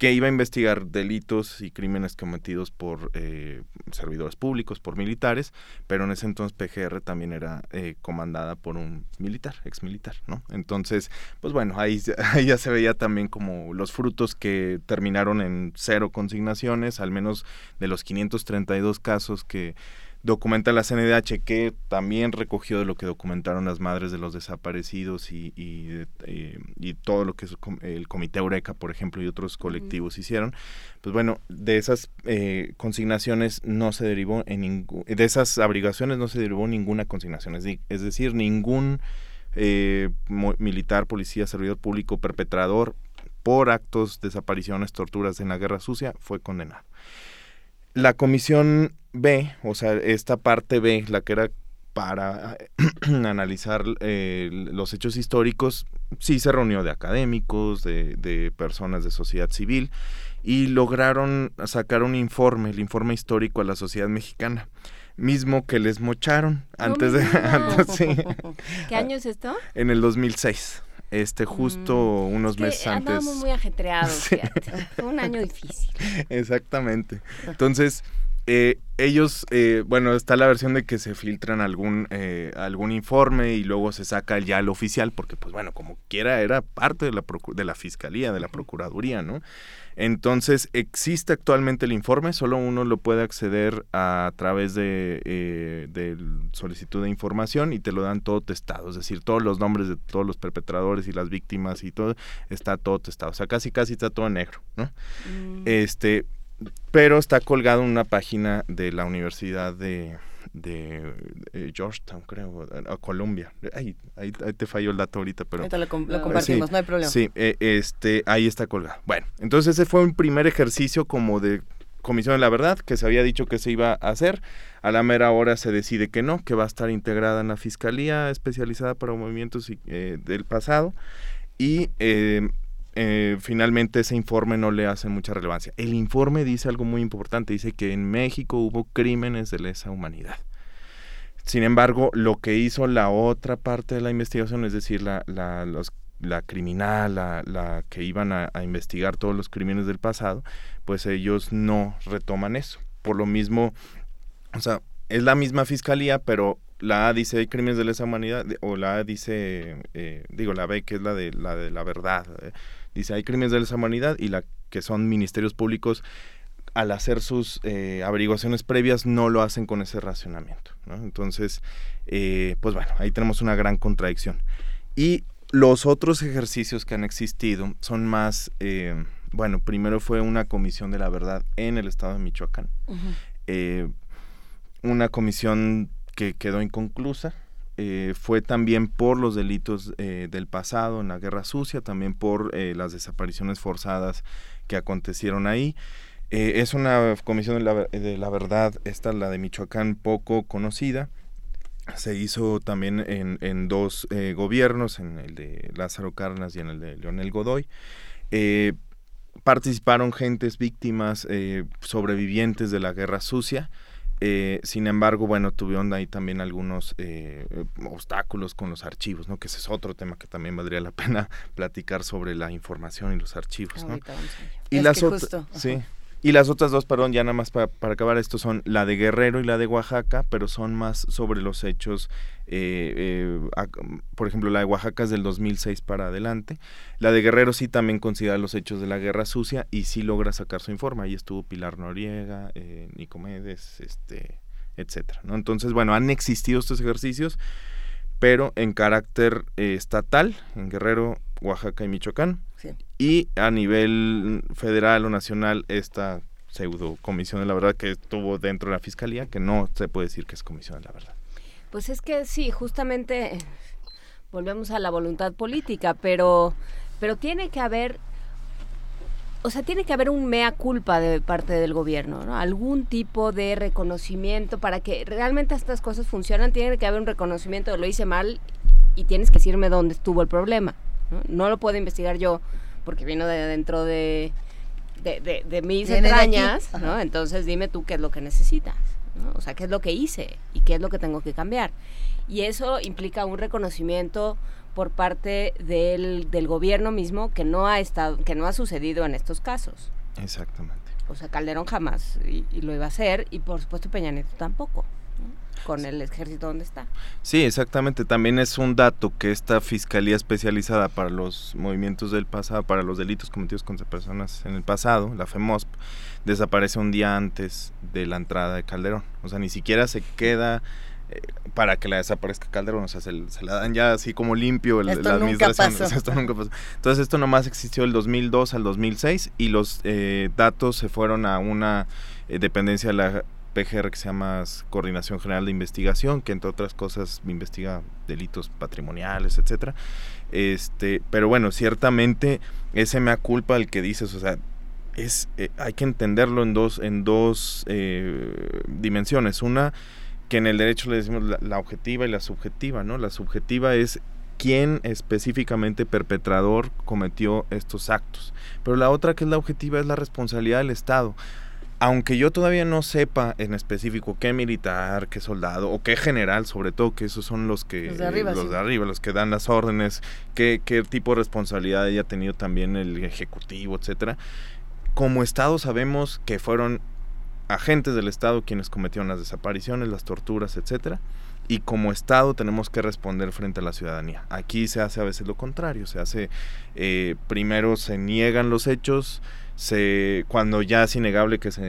M: que iba a investigar delitos y crímenes cometidos por eh, servidores públicos, por militares, pero en ese entonces PGR también era eh, comandada por un militar, ex militar, ¿no? Entonces, pues bueno, ahí ya se veía también como los frutos que terminaron en cero consignaciones, al menos de los 532 casos que documenta la CNDH, que también recogió de lo que documentaron las madres de los desaparecidos y, y, eh, y todo lo que es el Comité Eureka, por ejemplo, y otros colectivos hicieron. Pues bueno, de esas eh, consignaciones no se derivó en ningún, de esas abrigaciones no se derivó ninguna consignación, es, decir, ningún eh, militar, policía, servidor público, perpetrador por actos, desapariciones, torturas en la guerra sucia fue condenado. La comisión B, o sea, esta parte B, la que era para analizar eh, los hechos históricos, sí se reunió de académicos, de, de personas de sociedad civil, y lograron sacar un informe, el informe histórico a la sociedad mexicana, mismo que les mocharon antes de... antes, sí.
A: ¿Qué año es esto?
M: En el 2006, este, justo unos
A: Que
M: meses antes.
A: andábamos muy ajetreados,
M: Sí.
A: fíjate. Fue un año difícil.
M: Exactamente. Entonces, eh, ellos, eh, bueno, está la versión de que se filtran algún, eh, algún informe y luego se saca ya el oficial, porque pues bueno, como quiera, era parte de la, de la fiscalía, de la procuraduría, ¿no? Entonces, existe actualmente el informe, solo uno lo puede acceder a través de, eh, solicitud de información y te lo dan todo testado, es decir, todos los nombres de todos los perpetradores y las víctimas y todo, está todo testado, o sea, casi casi está todo negro, ¿no? Este, pero está colgado en una página de la Universidad de, de, eh, Georgetown, creo, a Columbia. Ahí, ahí, ahí te falló el dato ahorita, pero...
B: Ahorita lo com- lo
M: Ah,
B: compartimos,
M: sí,
B: no hay problema.
M: Sí, eh, este, ahí está colgado. Bueno, entonces ese fue un primer ejercicio como de Comisión de la Verdad, que se había dicho que se iba a hacer. A la mera hora se decide que no, que va a estar integrada en la Fiscalía especializada para movimientos eh, del pasado. Y eh, eh, finalmente ese informe no le hace mucha relevancia. El informe dice algo muy importante, dice que en México hubo crímenes de lesa humanidad. Sin embargo, lo que hizo la otra parte de la investigación, es decir, la, la, la criminal, la, la que iban a, investigar todos los crímenes del pasado, pues ellos no retoman eso. Por lo mismo, o sea, es la misma fiscalía, pero la A dice crímenes de lesa humanidad, o la A dice, eh, digo, la B que es la de la, de la verdad, eh, Dice, hay crímenes de lesa humanidad y la que son ministerios públicos al hacer sus eh, averiguaciones previas no lo hacen con ese racionamiento. ¿no? Entonces, eh, pues bueno, ahí tenemos una gran contradicción. Y los otros ejercicios que han existido son más, eh, bueno, primero fue una comisión de la verdad en el estado de Michoacán. Una comisión que quedó inconclusa. Eh, fue también por los delitos eh, del pasado en la guerra sucia, también por eh, las desapariciones forzadas que acontecieron ahí. Es una comisión de la, de la verdad, esta la de Michoacán, poco conocida. Se hizo también en, en dos gobiernos, en el de Lázaro Cárdenas y en el de Leonel Godoy. Participaron gentes víctimas, sobrevivientes de la guerra sucia. Eh, sin embargo, bueno, tuvieron ahí también algunos eh, eh, obstáculos con los archivos, ¿no? Que ese es otro tema que también valdría la pena platicar sobre la información y los archivos, ¿no? Y
B: Es
M: las otras,
B: justo,
M: sí. Y las otras dos, perdón, ya nada más pa- para acabar esto, son la de Guerrero y la de Oaxaca, pero son más sobre los hechos, eh, eh, por ejemplo, la de Oaxaca es del 2006 para adelante. La de Guerrero sí también considera los hechos de la Guerra Sucia y sí logra sacar su informe. Ahí estuvo Pilar Noriega, eh, Nicomedes, este, etcétera, ¿no? Entonces, bueno, han existido estos ejercicios, pero en carácter eh, estatal, en Guerrero, Oaxaca y Michoacán.
B: Sí.
M: Y a nivel federal o nacional, esta pseudo comisión de la verdad que estuvo dentro de la fiscalía, que no se puede decir que es comisión de la verdad.
A: Pues es que sí, justamente volvemos a la voluntad política, pero, pero tiene que haber, o sea, tiene que haber un mea culpa de parte del gobierno, ¿no? Algún tipo de reconocimiento para que realmente estas cosas funcionan, tiene que haber un reconocimiento de lo hice mal y tienes que decirme dónde estuvo el problema. No, No lo puedo investigar yo porque vino de dentro de, de, de- de mis entrañas. Entonces dime tú qué es lo que necesitas, ¿no? O sea, qué es lo que hice y qué es lo que tengo que cambiar. Y eso implica un reconocimiento por parte del, del gobierno mismo que no ha estado, que no ha sucedido en estos casos.
M: Exactamente.
A: O sea, Calderón jamás y, y lo iba a hacer y por supuesto Peña Nieto tampoco. Con el ejército donde está.
M: Sí, exactamente. También es un dato que esta fiscalía especializada para los movimientos del pasado, para los delitos cometidos contra personas en el pasado, la FEMOSP, desaparece un día antes de la entrada de Calderón. O sea, ni siquiera se queda eh, para que la desaparezca Calderón. O sea, se, se la dan ya así como limpio el-
B: Esto
M: la
B: nunca
M: administración.
B: pasó.
M: O sea, esto nunca pasó. Entonces, esto nomás existió del 2002 al 2006 y los eh, datos se fueron a una eh, dependencia de la PGR que se llama Coordinación General de Investigación, que entre otras cosas investiga delitos patrimoniales, etcétera. Este, pero bueno, ciertamente ese mea culpa al que dices, o sea, es eh, hay que entenderlo en dos en dos eh, dimensiones. Una que en el derecho le decimos la, la objetiva y la subjetiva, ¿no? La subjetiva es quién específicamente perpetrador cometió estos actos. Pero la otra que es la objetiva es la responsabilidad del Estado aunque yo todavía no sepa en específico qué militar, qué soldado o qué general, sobre todo, que esos son los que
B: Los de arriba,
M: los
B: sí.
M: de arriba, los que dan las órdenes, qué, qué tipo de responsabilidad haya tenido también el ejecutivo, etcétera. Como Estado sabemos que fueron agentes del Estado quienes cometieron las desapariciones, las torturas, etcétera. Y como Estado tenemos que responder frente a la ciudadanía. Aquí se hace a veces lo contrario, se hace eh, primero se niegan los hechos, se cuando ya es innegable que se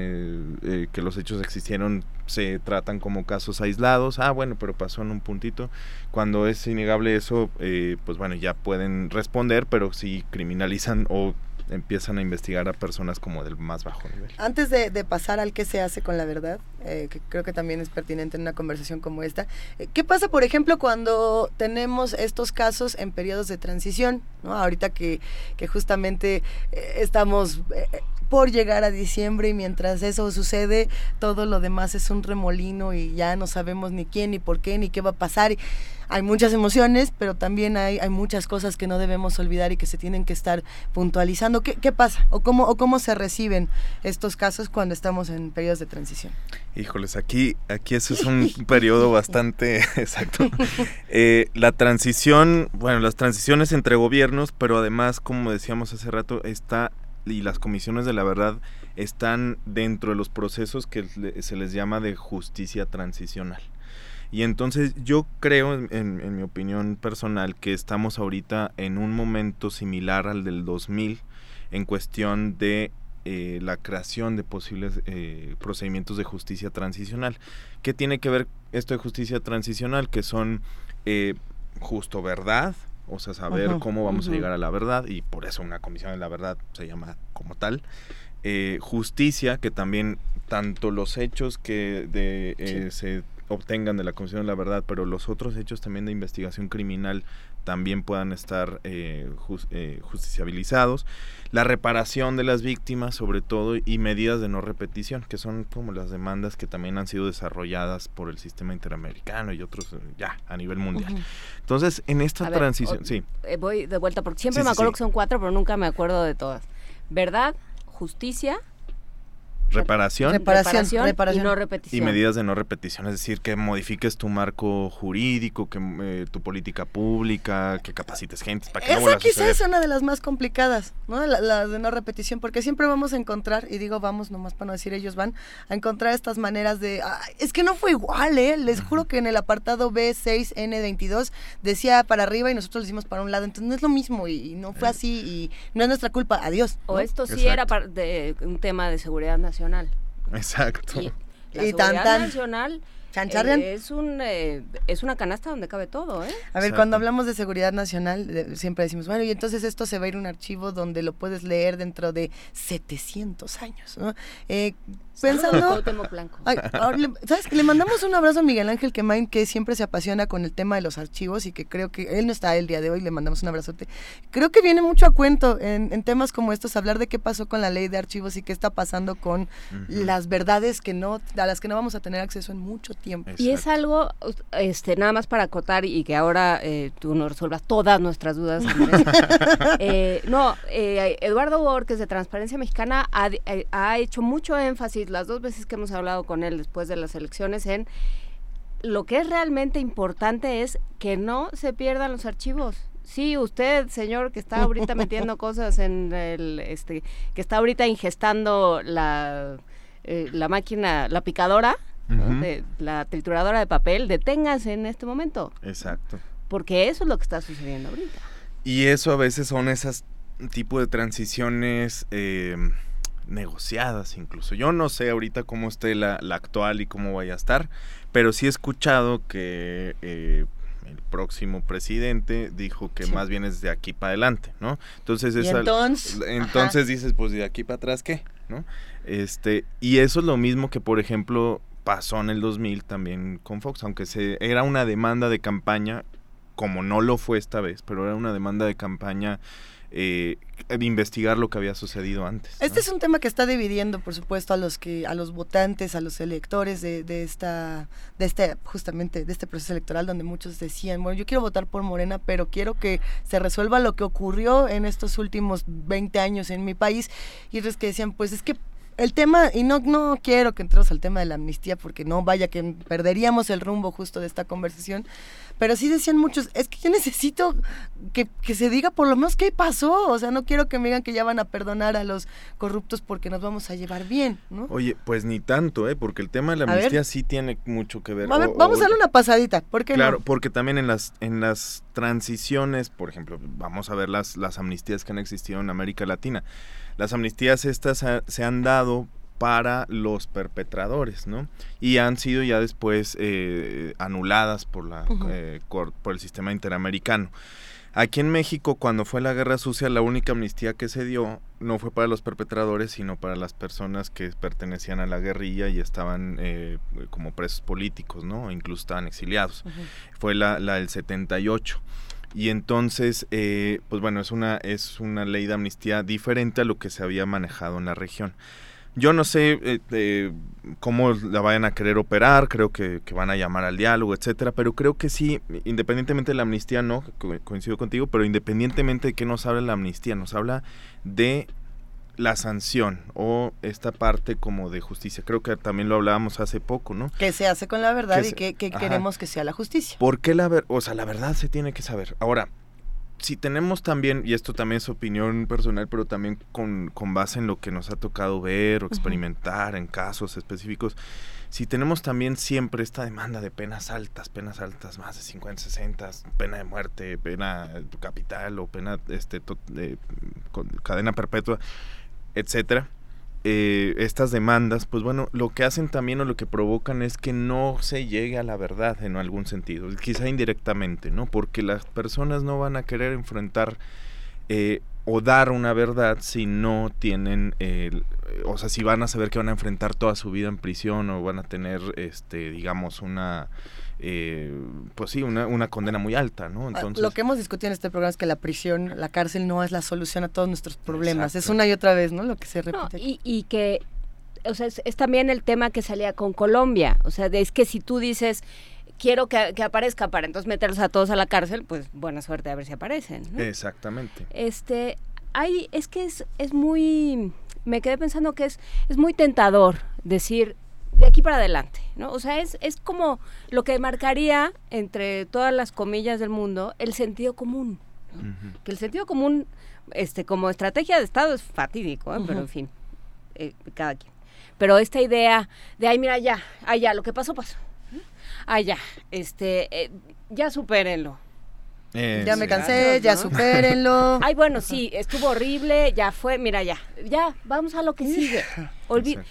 M: eh, que los hechos existieron se tratan como casos aislados. Ah bueno pero pasó en un puntito. Cuando es innegable eso eh, pues bueno ya pueden responder pero si criminalizan o empiezan a investigar a personas como del más bajo nivel
B: Antes de, pasar al qué se hace con la verdad, eh, que creo que también es pertinente en una conversación como esta, eh, ¿qué pasa, por ejemplo, cuando tenemos estos casos en periodos de transición? ¿no? Ahorita que, que justamente eh, estamos por llegar a diciembre y mientras eso sucede, todo lo demás es un remolino y ya no sabemos ni quién, ni por qué, ni qué va a pasar. Hay muchas emociones, pero también hay, muchas cosas que no debemos olvidar y que se tienen que estar puntualizando. ¿Qué, qué pasa? ¿O cómo, ¿O cómo se reciben estos casos cuando estamos en periodos de transición?
M: Híjoles, aquí, aquí ese es un periodo bastante exacto. Eh, la transición, bueno, las transiciones entre gobiernos, pero además, como decíamos hace rato, está y las comisiones de la verdad están dentro de los procesos que se les llama de justicia transicional. Y entonces yo creo, en, en- mi opinión personal, que estamos ahorita en un momento similar al del 2000 en cuestión de eh, la creación de posibles eh, procedimientos de justicia transicional. ¿Qué tiene que ver esto de justicia transicional? Que son eh, justo verdad, o sea, saber cómo vamos a llegar a la verdad, y por eso una comisión de la verdad se llama como tal. Eh, justicia, que también tanto los hechos que de, eh, se obtengan de la comisión de la verdad, pero los otros hechos también de investigación criminal también puedan estar eh, eh, justiciabilizados. La reparación de las víctimas, sobre todo, y medidas de no repetición, que son como las demandas que también han sido desarrolladas por el sistema interamericano y otros eh, ya a nivel mundial. Entonces, en esta
A: A ver,
M: transición,
A: o-
M: sí.
A: eh, voy de vuelta porque siempre
M: Sí,
A: me
M: sí,
A: acuerdo
M: sí.
A: que son cuatro, pero nunca me acuerdo de todas. Verdad, justicia,
M: Reparación,
A: reparación,
B: reparación.
A: y no
M: y
A: repetición.
M: medidas de no repetición, es decir, que modifiques tu marco jurídico, que eh, tu política pública, que capacites gente para que no
B: Esa
M: a
B: quizás es una de las más complicadas, ¿no? La, la de no repetición, porque siempre vamos a encontrar, y digo vamos nomás para no decir ellos van, a encontrar estas maneras de, "Ay, es que no fue igual, ¿eh? Les juro que en el apartado B6N22 decía para arriba y nosotros lo hicimos para un lado, entonces no es lo mismo y, y no fue así y no es nuestra culpa, adiós.
A: O
B: ¿no?
A: esto sí era par- de, un tema de seguridad nacional.
M: Exacto.
A: Y la
B: Y tan,
A: seguridad
B: tan.
A: nacional eh, es, un, eh, es una canasta donde cabe todo, ¿eh?
B: A ver, cuando hablamos de seguridad nacional, de- siempre decimos, bueno, y entonces esto se va a ir a un archivo donde lo puedes leer dentro de 700 años, ¿no? Eh, pensando... Ay, ¿Sabes? Le mandamos un abrazo a Miguel Ángel Quemain, que siempre se apasiona con el tema de los archivos y que creo que él no está el día de hoy, le mandamos un abrazote. Creo que viene mucho a cuento en, en temas como estos, hablar de qué pasó con la ley de archivos y qué está pasando con las verdades que no, a las que no vamos a tener acceso en mucho tiempo.
A: Y es algo, este, nada más para acotar y que ahora eh, tú nos resuelvas todas nuestras dudas. Eh, no, eh, Eduardo Borges de Transparencia Mexicana ha, eh, ha hecho mucho énfasis las dos veces que hemos hablado con él después de las elecciones en lo que es realmente importante es que no se pierdan los archivos. Sí, usted, señor, que está ahorita metiendo cosas en el, este, que está ahorita ingestando la, eh, la máquina, la picadora, de, la trituradora de papel, deténgase en este momento,
M: Exacto.
A: porque eso es lo que está sucediendo ahorita.
M: Y eso a veces son esas tipo de transiciones eh, negociadas incluso. Yo no sé ahorita cómo esté la, la actual y cómo vaya a estar, pero sí he escuchado que eh, el próximo presidente dijo que
B: Sí.
M: más bien es de aquí para adelante, ¿no? Entonces,
B: Y
M: es al-
B: entonces,
M: entonces
B: ajá.
M: dices, pues de aquí para atrás, ¿qué? ¿No? Este, y eso es lo mismo que, por ejemplo, pasó en el 2000 también con Fox, aunque se, era una demanda de campaña, como no lo fue esta vez, pero era una demanda de campaña eh, investigar lo que había sucedido antes.
B: Este es un tema que está dividiendo, por supuesto, a los que, a los votantes, a los electores de, de esta, de este, justamente, de este proceso electoral, donde muchos decían, bueno, yo quiero votar por Morena, pero quiero que se resuelva lo que ocurrió en estos últimos 20 años en mi país. Y otros que decían, pues es que el tema, y no, no quiero que entremos al tema de la amnistía, porque no vaya que perderíamos el rumbo justo de esta conversación, pero sí decían muchos, es que yo necesito que, que se diga por lo menos qué pasó, o sea, no quiero que me digan que ya van a perdonar a los corruptos porque nos vamos a llevar bien, ¿no?
M: Oye, pues ni tanto, ¿eh? Porque el tema de la
B: ver.
M: amnistía sí tiene mucho que ver.
B: A ver,
M: O-
B: vamos
M: o-
B: a darle una pasadita, ¿por qué
M: Claro,
B: no?
M: porque también en las en las transiciones, por ejemplo, vamos a ver las las amnistías que han existido en América Latina. Las amnistías estas ha- se han dado para los perpetradores, ¿no? Y han sido ya después eh, anuladas por la eh, por el sistema interamericano. Aquí en México, cuando fue la Guerra Sucia, la única amnistía que se dio no fue para los perpetradores, sino para las personas que pertenecían a la guerrilla y estaban eh, como presos políticos, ¿no? Incluso estaban exiliados. Fue la, la del 78. Y entonces, eh, pues bueno, es una, es una ley de amnistía diferente a lo que se había manejado en la región. Yo no sé eh, eh, cómo la vayan a querer operar, creo que, que van a llamar al diálogo, etcétera, pero creo que sí, independientemente de la amnistía, no, co- coincido contigo, pero independientemente de qué nos habla la amnistía, nos habla de la sanción o esta parte como de justicia. Creo que también lo hablábamos hace poco, ¿no?
B: Que se hace con la verdad
M: Que
B: y que, que queremos que sea la justicia.
M: ¿Por qué la ver, o sea, la verdad se tiene que saber? Ahora, si tenemos también, y esto también es opinión personal, pero también con, con base en lo que nos ha tocado ver o experimentar en casos específicos, si tenemos también siempre esta demanda de penas altas, penas altas, más de 50, 60, pena de muerte, pena capital o pena este, to- de, con cadena perpetua, etcétera, eh, estas demandas, pues bueno, lo que hacen también o lo que provocan es que no se llegue a la verdad en algún sentido, quizá indirectamente, ¿no? Porque las personas no van a querer enfrentar eh, o dar una verdad si no tienen, o sea, si van a saber que van a enfrentar toda su vida en prisión o van a tener, este, digamos, una, eh, pues sí, una, una condena muy alta, ¿no? Entonces,
B: Ah, Lo que hemos discutido en este programa es que la prisión, la cárcel no es la solución a todos nuestros problemas. Es una y otra vez, ¿no? Lo que se
A: No,
B: repite.
A: y, y que, o sea, es, es también el tema que salía con Colombia. O sea, de- es que si tú dices, quiero que, que aparezca para entonces meterlos a todos a la cárcel, pues buena suerte a ver si aparecen. ¿no?
M: Exactamente.
A: Este, hay, es que es, es muy, me quedé pensando que es, es muy tentador decir de aquí para adelante, ¿no? O sea, es, es como lo que marcaría entre todas las comillas del mundo el sentido común. ¿no? Que el sentido común, este, como estrategia de Estado es fatídico, ¿eh? pero en fin, eh, cada quien. Pero esta idea de, ay, mira, ya, ay, ya, lo que pasó, pasó. Ay, ya, este, eh, ya supérenlo.
M: Eh,
B: Ya me cansé, ya supérenlo.
A: Ay, bueno, sí, estuvo horrible, ya fue, mira, ya, ya, vamos a lo que sigue. Olvi-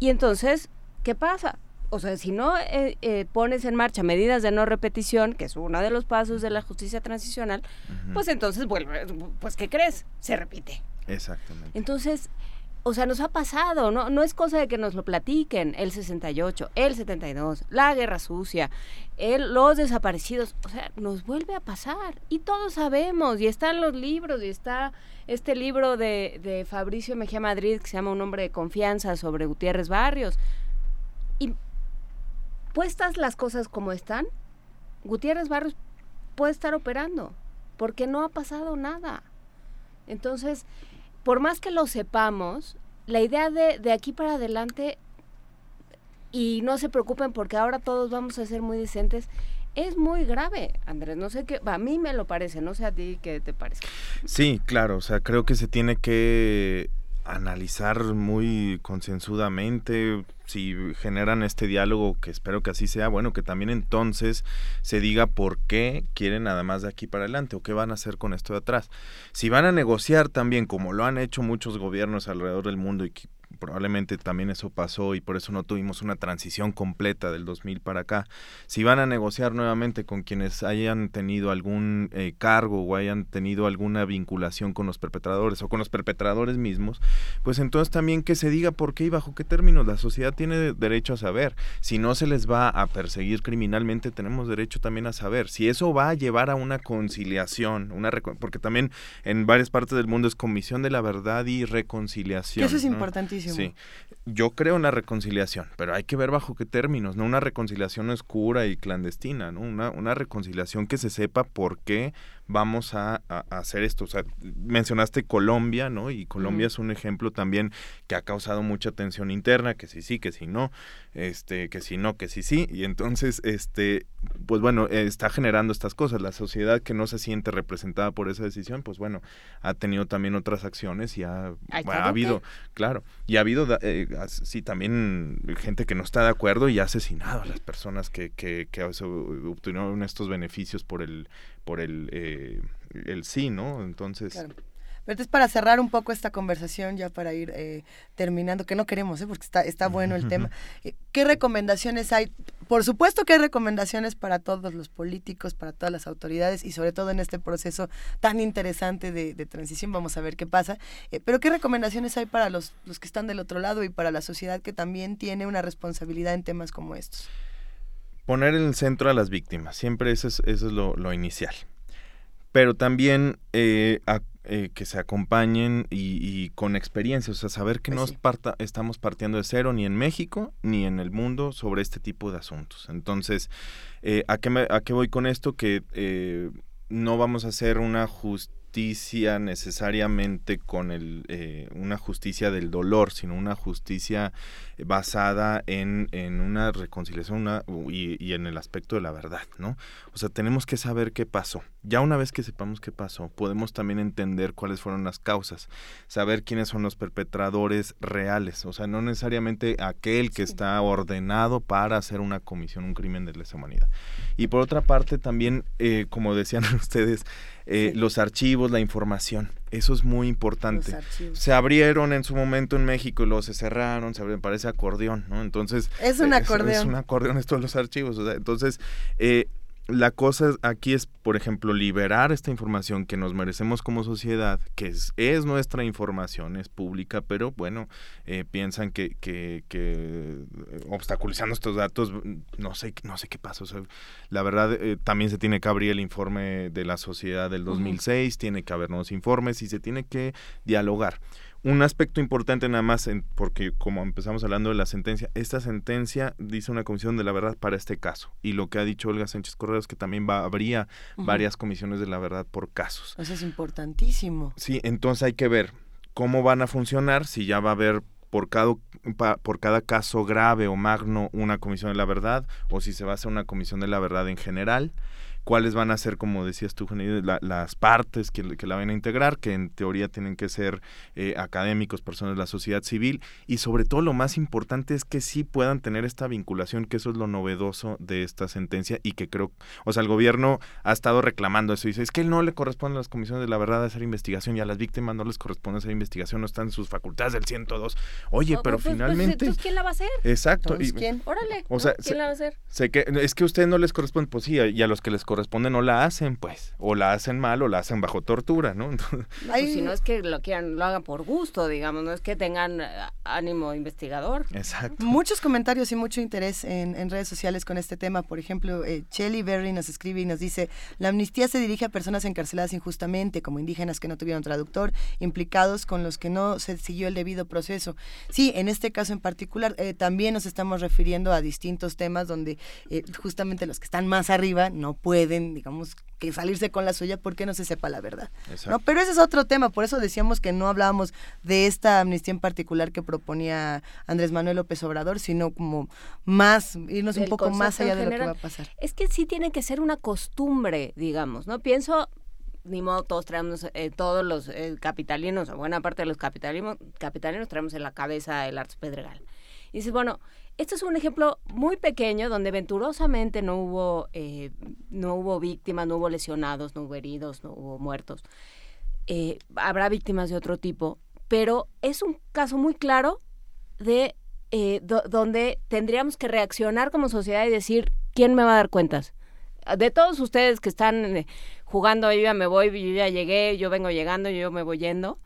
A: y entonces, ¿qué pasa? O sea, si no eh, eh, pones en marcha medidas de no repetición, que es uno de los pasos de la justicia transicional, pues entonces vuelve, pues ¿qué crees? Se repite.
M: Exactamente.
A: Entonces, o sea, nos ha pasado, ¿no? No es cosa de que nos lo platiquen, el 68, el 72, la guerra sucia, el, los desaparecidos, o sea, nos vuelve a pasar y todos sabemos, y están los libros, y está este libro de, de Fabricio Mejía Madrid que se llama Un hombre de confianza sobre Gutiérrez Barrios. Puestas las cosas como están, Gutiérrez Barrios puede estar operando, porque no ha pasado nada. Entonces, por más que lo sepamos, la idea de, de aquí para adelante, y no se preocupen porque ahora todos vamos a ser muy decentes, es muy grave, Andrés. No sé qué, a mí me lo parece, no sé a ti qué te parece.
M: Sí, claro, o sea, creo que se tiene que analizar muy concienzudamente si generan este diálogo, que espero que así sea, bueno, que también entonces se diga por qué quieren nada más de aquí para adelante o qué van a hacer con esto de atrás. Si van a negociar también, como lo han hecho muchos gobiernos alrededor del mundo y probablemente también eso pasó y por eso no tuvimos una transición completa del 2000 para acá. Si van a negociar nuevamente con quienes hayan tenido algún eh, cargo o hayan tenido alguna vinculación con los perpetradores o con los perpetradores mismos, pues entonces también que se diga por qué y bajo qué términos. La sociedad tiene derecho a saber. Si no se les va a perseguir criminalmente, tenemos derecho también a saber. Si eso va a llevar a una conciliación, una porque también en varias partes del mundo es comisión de la verdad y reconciliación.
B: Que eso es
M: ¿no?
B: importantísimo.
M: Sí. Yo creo en la reconciliación, pero hay que ver bajo qué términos, no una reconciliación oscura y clandestina, ¿no? Una, una reconciliación que se sepa por qué vamos a, a- a hacer esto. O sea, mencionaste Colombia, ¿no? Y Colombia es un ejemplo también que ha causado mucha tensión interna, que sí sí, que sí no, este, que sí no, que sí sí. Y entonces, este, pues bueno, eh, está generando estas cosas. La sociedad que no se siente representada por esa decisión, pues bueno, ha tenido también otras acciones y ha, ha habido, claro, y ha habido, eh, sí, también gente que no está de acuerdo y ha asesinado a las personas que, que, que se obtuvieron estos beneficios por el, por el, eh, el sí, ¿no? Entonces...
B: Claro. Pero entonces para cerrar un poco esta conversación, ya para ir eh, terminando, que no queremos, ¿eh? porque está, está bueno el tema, eh, ¿qué recomendaciones hay? Por supuesto que hay recomendaciones para todos los políticos, para todas las autoridades y sobre todo en este proceso tan interesante de, de transición, vamos a ver qué pasa, eh, pero ¿qué recomendaciones hay para los, los que están del otro lado y para la sociedad que también tiene una responsabilidad en temas como estos?
M: Poner en el centro a las víctimas, siempre eso es, eso es lo, lo inicial. Pero también eh, a- eh, que se acompañen y, y con experiencia, o sea, saber que no parta- estamos partiendo de cero ni en México ni en el mundo sobre este tipo de asuntos. Entonces, eh, ¿a, qué me- ¿a qué voy con esto? Que no vamos a hacer una justicia justicia necesariamente con el, eh, una justicia del dolor, sino una justicia basada en, en una reconciliación una- y, y en el aspecto de la verdad, ¿no? O sea, tenemos que saber qué pasó. Ya una vez que sepamos qué pasó, podemos también entender cuáles fueron las causas, saber quiénes son los perpetradores reales, o sea, no necesariamente aquel que está ordenado para hacer una comisión, un crimen de lesa humanidad. Y por otra parte, también, eh, como decían ustedes, eh, los archivos, la información, eso es muy importante. Se abrieron en su momento en México y luego se cerraron, se abrieron, parece acordeón, ¿no? Entonces...
B: Es un
M: eh,
B: acordeón.
M: Es, un acordeón esto de los archivos, o sea, entonces... eh, la cosa aquí es, por ejemplo, liberar esta información que nos merecemos como sociedad, que es, es nuestra información, es pública, pero bueno, eh, piensan que, que, que, eh, obstaculizando estos datos, mm, no sé, no sé qué pasa. o sea, la verdad, eh, también se tiene que abrir el informe de la sociedad del 2006, tiene que haber nuevos informes y se tiene que dialogar. Un aspecto importante nada más, en- porque como empezamos hablando de la sentencia, esta sentencia dice una comisión de la verdad para este caso. Y lo que ha dicho Olga Sánchez Correo es que también va, habría varias comisiones de la verdad por casos.
B: Eso es importantísimo.
M: Sí, entonces hay que ver cómo van a funcionar, si ya va a haber por cada, por cada caso grave o magno una comisión de la verdad, o si se va a hacer una comisión de la verdad en general, cuáles van a ser, como decías tú, la- las partes que, que la van a integrar, que en teoría tienen que ser eh, académicos, personas de la sociedad civil, y sobre todo lo más importante es que sí puedan tener esta vinculación, que eso es lo novedoso de esta sentencia y que creo, o sea, el gobierno ha estado reclamando eso, dice, es que él no le corresponde a las comisiones de la verdad hacer investigación y a las víctimas no les corresponde hacer investigación, no están en sus facultades del 102. Oye, pero
A: pues, pues,
M: finalmente...
A: entonces, ¿quién la va a hacer?
M: Exacto.
A: Entonces,
M: y-
A: ¿quién? Órale,
M: O sea,
A: ¿quién
M: se-
A: la va a hacer?
M: Sé que es que a ustedes no les corresponde, pues sí, y a los que les corresponde no la hacen, pues, o la hacen mal o la hacen bajo tortura, ¿no? Entonces,
A: pues, si no es que lo quieran, lo hagan por gusto, digamos, no es que tengan eh, ánimo investigador.
M: Exacto.
B: Muchos comentarios y mucho interés en, en redes sociales con este tema. Por ejemplo, eh, Shelly Berry nos escribe y nos dice, la amnistía se dirige a personas encarceladas injustamente, como indígenas que no tuvieron traductor, implicados con los que no se siguió el debido proceso. Sí, en este caso en particular, eh, también nos estamos refiriendo a distintos temas donde eh, justamente los que están más arriba no pueden, digamos, que salirse con la suya porque no se sepa la verdad.
M: Exacto.
B: ¿no? Pero ese es otro tema, por eso decíamos que no hablábamos de esta amnistía en particular que proponía Andrés Manuel López Obrador, sino como más, irnos un poco más allá de lo que va a pasar.
A: Es que sí tiene que ser una costumbre, digamos, ¿no? Pienso, ni modo, todos traemos, eh, todos los eh, capitalinos, o buena parte de los capitalinos, capitalinos traemos en la cabeza el Arts Pedregal. Y dices, bueno, este es un ejemplo muy pequeño donde venturosamente no hubo, eh, no hubo víctimas, no hubo lesionados, no hubo heridos, no hubo muertos. Eh, habrá víctimas de otro tipo, pero es un caso muy claro de eh, do- donde tendríamos que reaccionar como sociedad y decir, ¿quién me va a dar cuentas? De todos ustedes que están eh, jugando, yo ya me voy, yo ya llegué, yo vengo llegando, yo me voy yendo,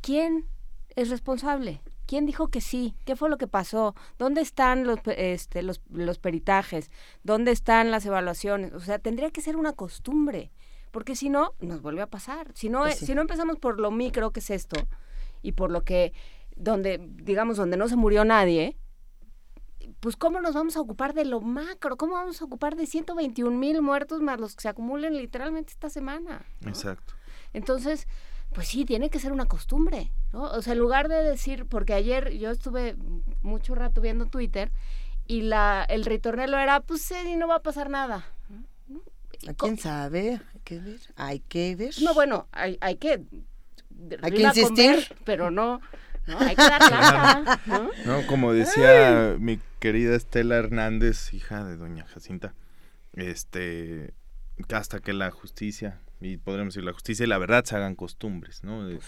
A: ¿quién es responsable? ¿Quién dijo que sí? ¿Qué fue lo que pasó? ¿Dónde están los, este, los, los peritajes? ¿Dónde están las evaluaciones? O sea, tendría que ser una costumbre, porque si no, nos vuelve a pasar. Si no,
B: Pues
A: eh,
B: sí.
A: si no empezamos por lo micro que es esto, y por lo que, donde, digamos, donde no se murió nadie, pues ¿cómo nos vamos a ocupar de lo macro? ¿Cómo vamos a ocupar de 121 mil muertos más los que se acumulen literalmente esta semana?
M: Exacto.
A: Entonces, pues sí, tiene que ser una costumbre, ¿no? O sea, en lugar de decir, porque ayer yo estuve mucho rato viendo Twitter y la el ritornelo era, pues sí, no va a pasar nada.
B: ¿A quién sabe? Hay que ver. Hay que ver.
A: No, bueno, hay, hay que...
B: Hay que insistir.
A: pero no, no, hay que dar ¿no?
M: No, como decía mi querida Estela Hernández, hija de doña Jacinta, este, hasta que la justicia, y podremos decir la justicia y la verdad se hagan costumbres, ¿no? De-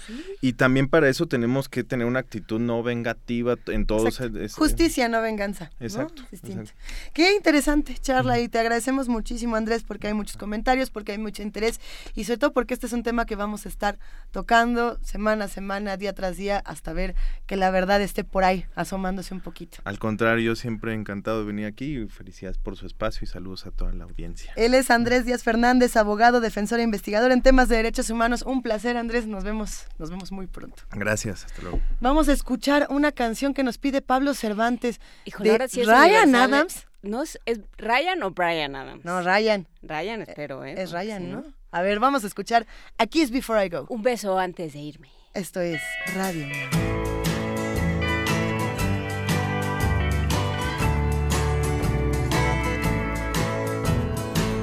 M: Y también para eso tenemos que tener una actitud no vengativa en todos. Es-
B: Justicia, no venganza. ¿no?
M: Exacto,
B: distinto.
M: exacto.
B: Qué interesante charla y te agradecemos muchísimo Andrés porque hay muchos comentarios, porque hay mucho interés y sobre todo porque este es un tema que vamos a estar tocando semana a semana, día tras día, hasta ver que la verdad esté por ahí, asomándose un poquito.
M: Al contrario, yo siempre encantado de venir aquí y felicidades por su espacio y saludos a toda la audiencia.
B: Él es Andrés Díaz Fernández, abogado, defensor e investigador en temas de derechos humanos. Un placer, Andrés. Nos vemos, nos vemos muy pronto.
M: Gracias, hasta luego.
B: Vamos a escuchar una canción que nos pide Pablo Cervantes
A: Híjole,
B: de
A: ahora sí es
B: Ryan
A: ¿eh?
B: Adams.
A: ¿No es, es Ryan o Brian Adams?
B: No, Ryan.
A: Ryan, espero, ¿eh?
B: Es Ryan,
A: Sí,
B: ¿no? A ver, vamos a escuchar A Kiss Before I Go.
A: Un beso antes de irme.
B: Esto es Radio.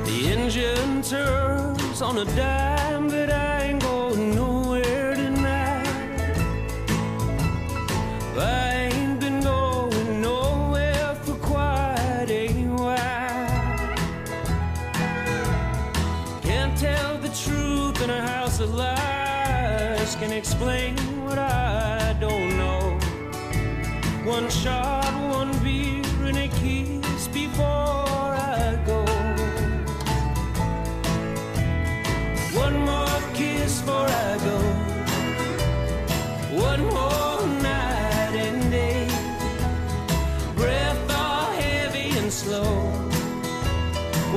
O: The engine turns on a dime, One more night and day, breath all heavy and slow.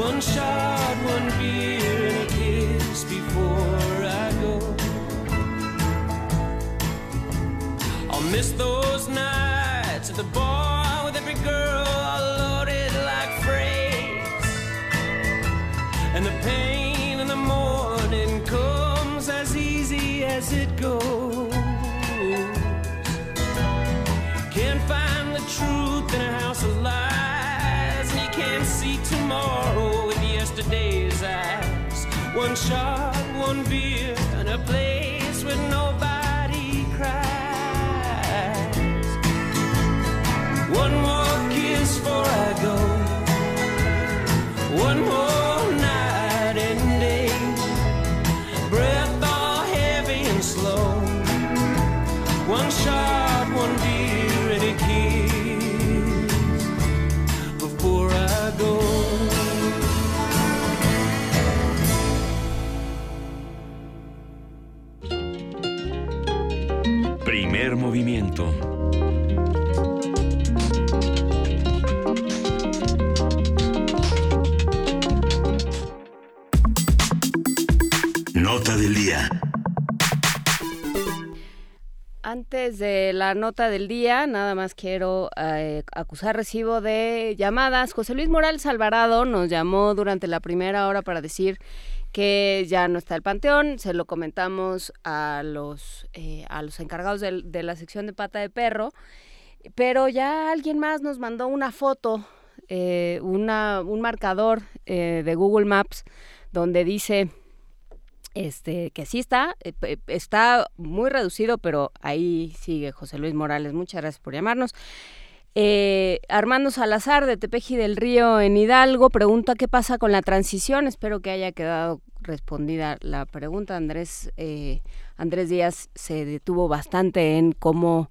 O: One shot, one beer, and a kiss before I go. I'll miss those nights at the bar with every girl all loaded like freight. And the pain in the morning comes as easy as it goes. Tomorrow with yesterday's eyes. One shot, one beer, and a place where nobody cries. One more kiss before I go. One more
H: Nota del día.
A: Antes de la nota del día, nada más quiero eh, acusar recibo de llamadas. José Luis Morales Alvarado nos llamó durante la primera hora para decir que ya no está el panteón. Se lo comentamos a los, eh, a los encargados del- de, la sección de pata de perro. Pero ya alguien más nos mandó una foto, eh, una, un marcador eh, de Google Maps donde dice este que sí está, eh, está muy reducido, pero ahí sigue José Luis Morales. Muchas gracias por llamarnos. Eh, Armando Salazar de Tepeji del Río en Hidalgo pregunta qué pasa con la transición. Espero que haya quedado respondida la pregunta. Andrés eh, Andrés Díaz se detuvo bastante en cómo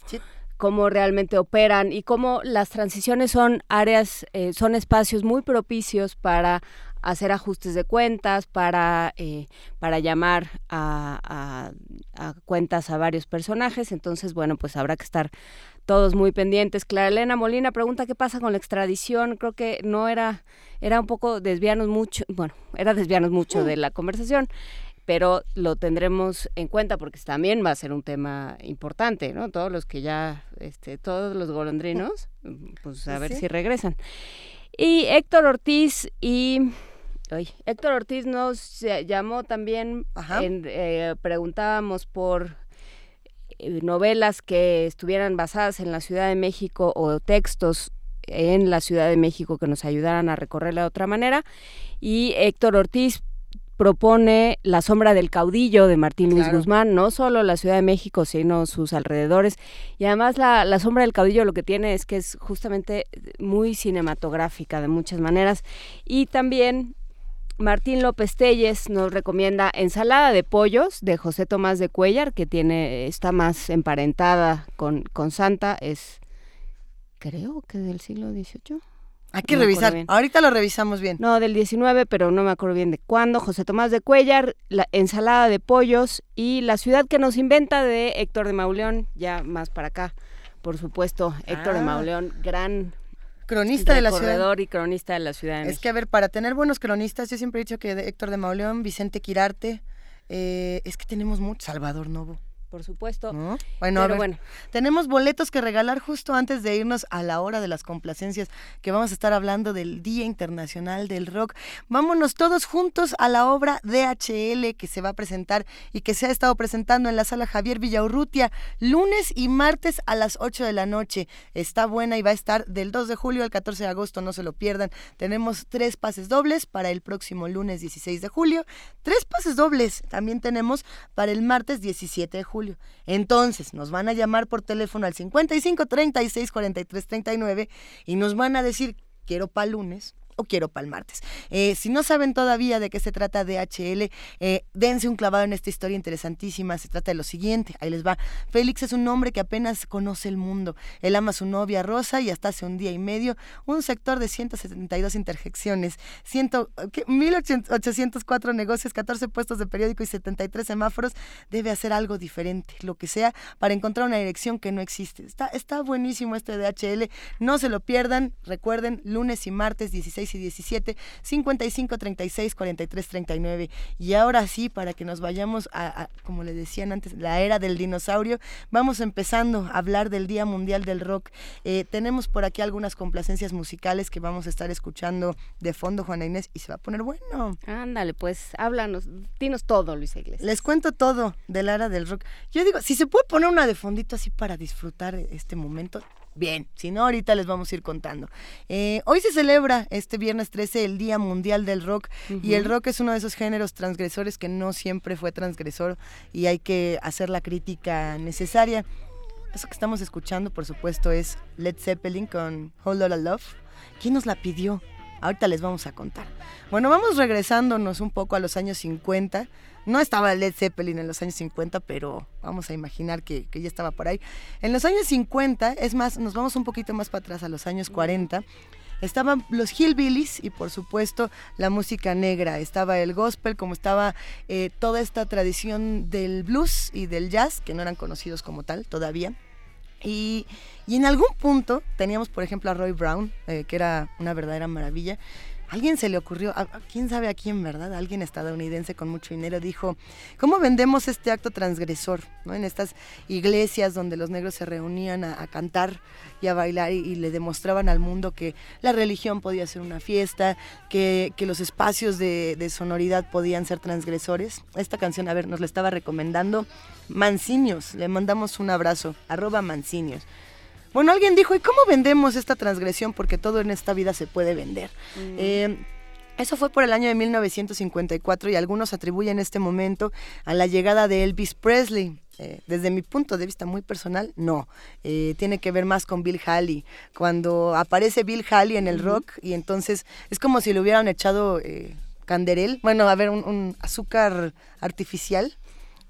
A: cómo realmente operan y cómo las transiciones son áreas, eh, son espacios muy propicios para hacer ajustes de cuentas, para, eh, para llamar a, a- a cuentas a varios personajes. Entonces, bueno, pues habrá que estar todos muy pendientes. Clara Elena Molina pregunta qué pasa con la extradición. Creo que no era, era un poco desviarnos mucho, bueno, era desviarnos mucho de la conversación pero lo tendremos en cuenta porque también va a ser un tema importante, ¿no? Todos los que ya, este, todos los golondrinos, pues a
B: Sí,
A: ver
B: sí.
A: si regresan. Y Héctor Ortiz y... ay, Héctor Ortiz nos llamó también, en- eh, preguntábamos por novelas que estuvieran basadas en la Ciudad de México o textos en la Ciudad de México que nos ayudaran a recorrerla de otra manera. Y Héctor Ortiz propone La sombra del caudillo de Martín Luis
B: Claro.
A: Guzmán, no solo la Ciudad de México, sino sus alrededores. Y además la, la sombra del caudillo lo que tiene es que es justamente muy cinematográfica de muchas maneras. Y también Martín López Telles nos recomienda Ensalada de pollos de José Tomás de Cuellar, que tiene, está más emparentada con, con Santa, es creo que del siglo XVIII.
B: Hay que
A: No
B: revisar. Ahorita lo revisamos bien.
A: No, del 19, pero no me acuerdo bien de cuándo. José Tomás de Cuellar, la ensalada de pollos y la ciudad que nos inventa de Héctor de Mauleón, ya más para acá, por supuesto. Héctor de
B: Ah.
A: Mauleón, gran
B: Cronista de la ciudad.
A: corredor y cronista de la ciudad de
B: Es
A: México.
B: que, a ver, para tener buenos cronistas, yo siempre he dicho que de Héctor de Mauleón, Vicente Quirarte, eh, es que tenemos mucho. Salvador Novo.
A: Por supuesto.
B: ¿no? Bueno, a
A: Pero
B: ver,
A: bueno.
B: tenemos boletos que regalar justo antes de irnos a la hora de las complacencias, que vamos a estar hablando del Día Internacional del Rock. Vámonos todos juntos a la obra DHL que se va a presentar y que se ha estado presentando en la sala Javier Villaurrutia, lunes y martes a las 8 de la noche. Está buena y va a estar del 2 de julio al 14 de agosto, no se lo pierdan. Tenemos tres pases dobles para el próximo lunes 16 de julio, tres pases dobles también tenemos para el martes 17 de julio. Entonces, nos van a llamar por teléfono al 55 36 43 39 y nos van a decir, quiero para lunes o quiero para martes. Eh, si no saben todavía de qué se trata DHL, eh, dense un clavado en esta historia interesantísima. Se trata de lo siguiente, ahí les va. Félix es un hombre que apenas conoce el mundo. Él ama a su novia Rosa y hasta hace un día y medio un sector de 172 interjecciones, 100, ¿qué? 1804 negocios, 14 puestos de periódico y 73 semáforos. Debe hacer algo diferente, lo que sea, para encontrar una dirección que no existe. Está, está buenísimo este DHL. No se lo pierdan. Recuerden, lunes y martes 16 y 17, 55 36 43 39. Y ahora sí, para que nos vayamos a, a, como le decían antes, la era del dinosaurio, vamos empezando a hablar del Día Mundial del Rock. Eh, tenemos por aquí algunas complacencias musicales que vamos a estar escuchando de fondo, Juana Inés, y se va a poner bueno.
A: Ándale, pues háblanos, dinos todo, Luis Iglesias.
B: Les cuento todo de la era del rock. Yo digo, si se puede poner una de fondito así para disfrutar este momento, Bien, si no, ahorita les vamos a ir contando. Eh, hoy se celebra este viernes 13 el Día Mundial del Rock y el rock es uno de esos géneros transgresores que no siempre fue transgresor y hay que hacer la crítica necesaria. Eso que estamos escuchando, por supuesto, es Led Zeppelin con Whole Lotta Love. ¿Quién nos la pidió? Ahorita les vamos a contar. Bueno, vamos regresándonos un poco a los años 50. No estaba Led Zeppelin en los años 50, pero vamos a imaginar que, que ya estaba por ahí. En los años 50, es más, nos vamos un poquito más para atrás, a los años 40. Estaban los hillbillies y por supuesto la música negra, estaba el gospel, como estaba eh, toda esta tradición del blues y del jazz, que no eran conocidos como tal todavía. Y, y en algún punto teníamos, por ejemplo, a Roy Brown, eh, que era una verdadera maravilla. Alguien se le ocurrió, a- quién sabe a quién, ¿verdad? Alguien estadounidense con mucho dinero dijo, ¿cómo vendemos este acto transgresor? ¿no? En estas iglesias donde los negros se reunían a, cantar y a bailar y, le demostraban al mundo que la religión podía ser una fiesta, que, que los espacios de, de sonoridad podían ser transgresores. Esta canción, a ver, nos la estaba recomendando Mancinios, le mandamos un abrazo, arroba Mancinios. Bueno, alguien dijo, ¿y cómo vendemos esta transgresión? Porque todo en esta vida se puede vender. Eh, eso fue por el año de 1954 y algunos atribuyen este momento a la llegada de Elvis Presley. Eh, desde mi punto de vista muy personal, no. Eh, tiene que ver más con Bill Haley. Cuando aparece Bill Haley en el rock y entonces es como si le hubieran echado eh, canderel, bueno, a ver, un, un azúcar artificial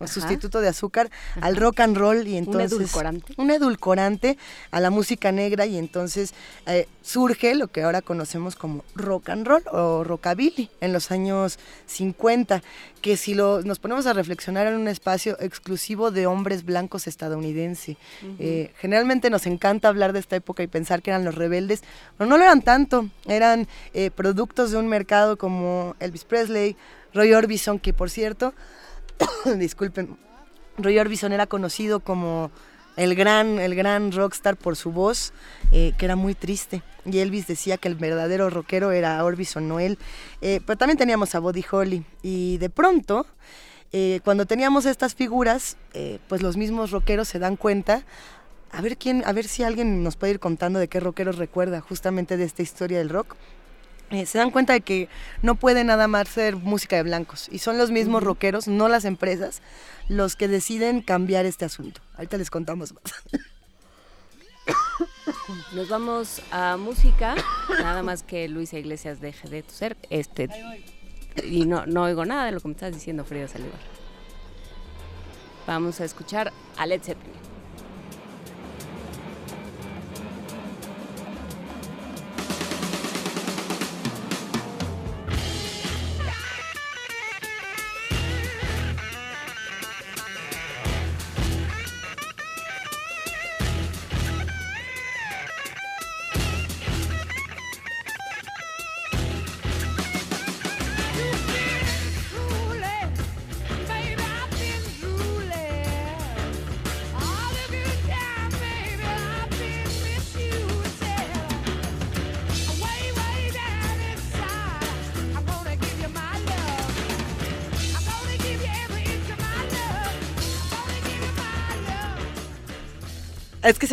A: Ajá.
B: sustituto de azúcar al rock and roll y entonces
A: edulcorante.
B: un edulcorante a la música negra y entonces eh, surge lo que ahora conocemos como rock and roll o rockabilly en los años 50 que si lo, nos ponemos a reflexionar en un espacio exclusivo de hombres blancos estadounidense. Eh, generalmente nos encanta hablar de esta época y pensar que eran los rebeldes pero no lo eran tanto eran eh, productos de un mercado como Elvis Presley Roy Orbison que por cierto disculpen, Roy Orbison era conocido como el gran, el gran rockstar por su voz, eh, que era muy triste. Y Elvis decía que el verdadero rockero era Orbison, no él. Eh, pero también teníamos a Buddy Holly. Y de pronto, eh, cuando teníamos estas figuras, pues los mismos rockeros se dan cuenta. A ver quién, a ver si alguien nos puede ir contando de qué rockeros recuerda justamente de esta historia del rock. Eh, se dan cuenta de que no puede nada más ser música de blancos y son los mismos rockeros, no las empresas, los que deciden cambiar este asunto. Ahorita les contamos más.
A: Nos vamos a música, nada más que Luisa Iglesias deje de toser. Este, y no, no oigo nada de lo que me estás diciendo, Frida Salivar. Vamos a escuchar a Led Zeppelin.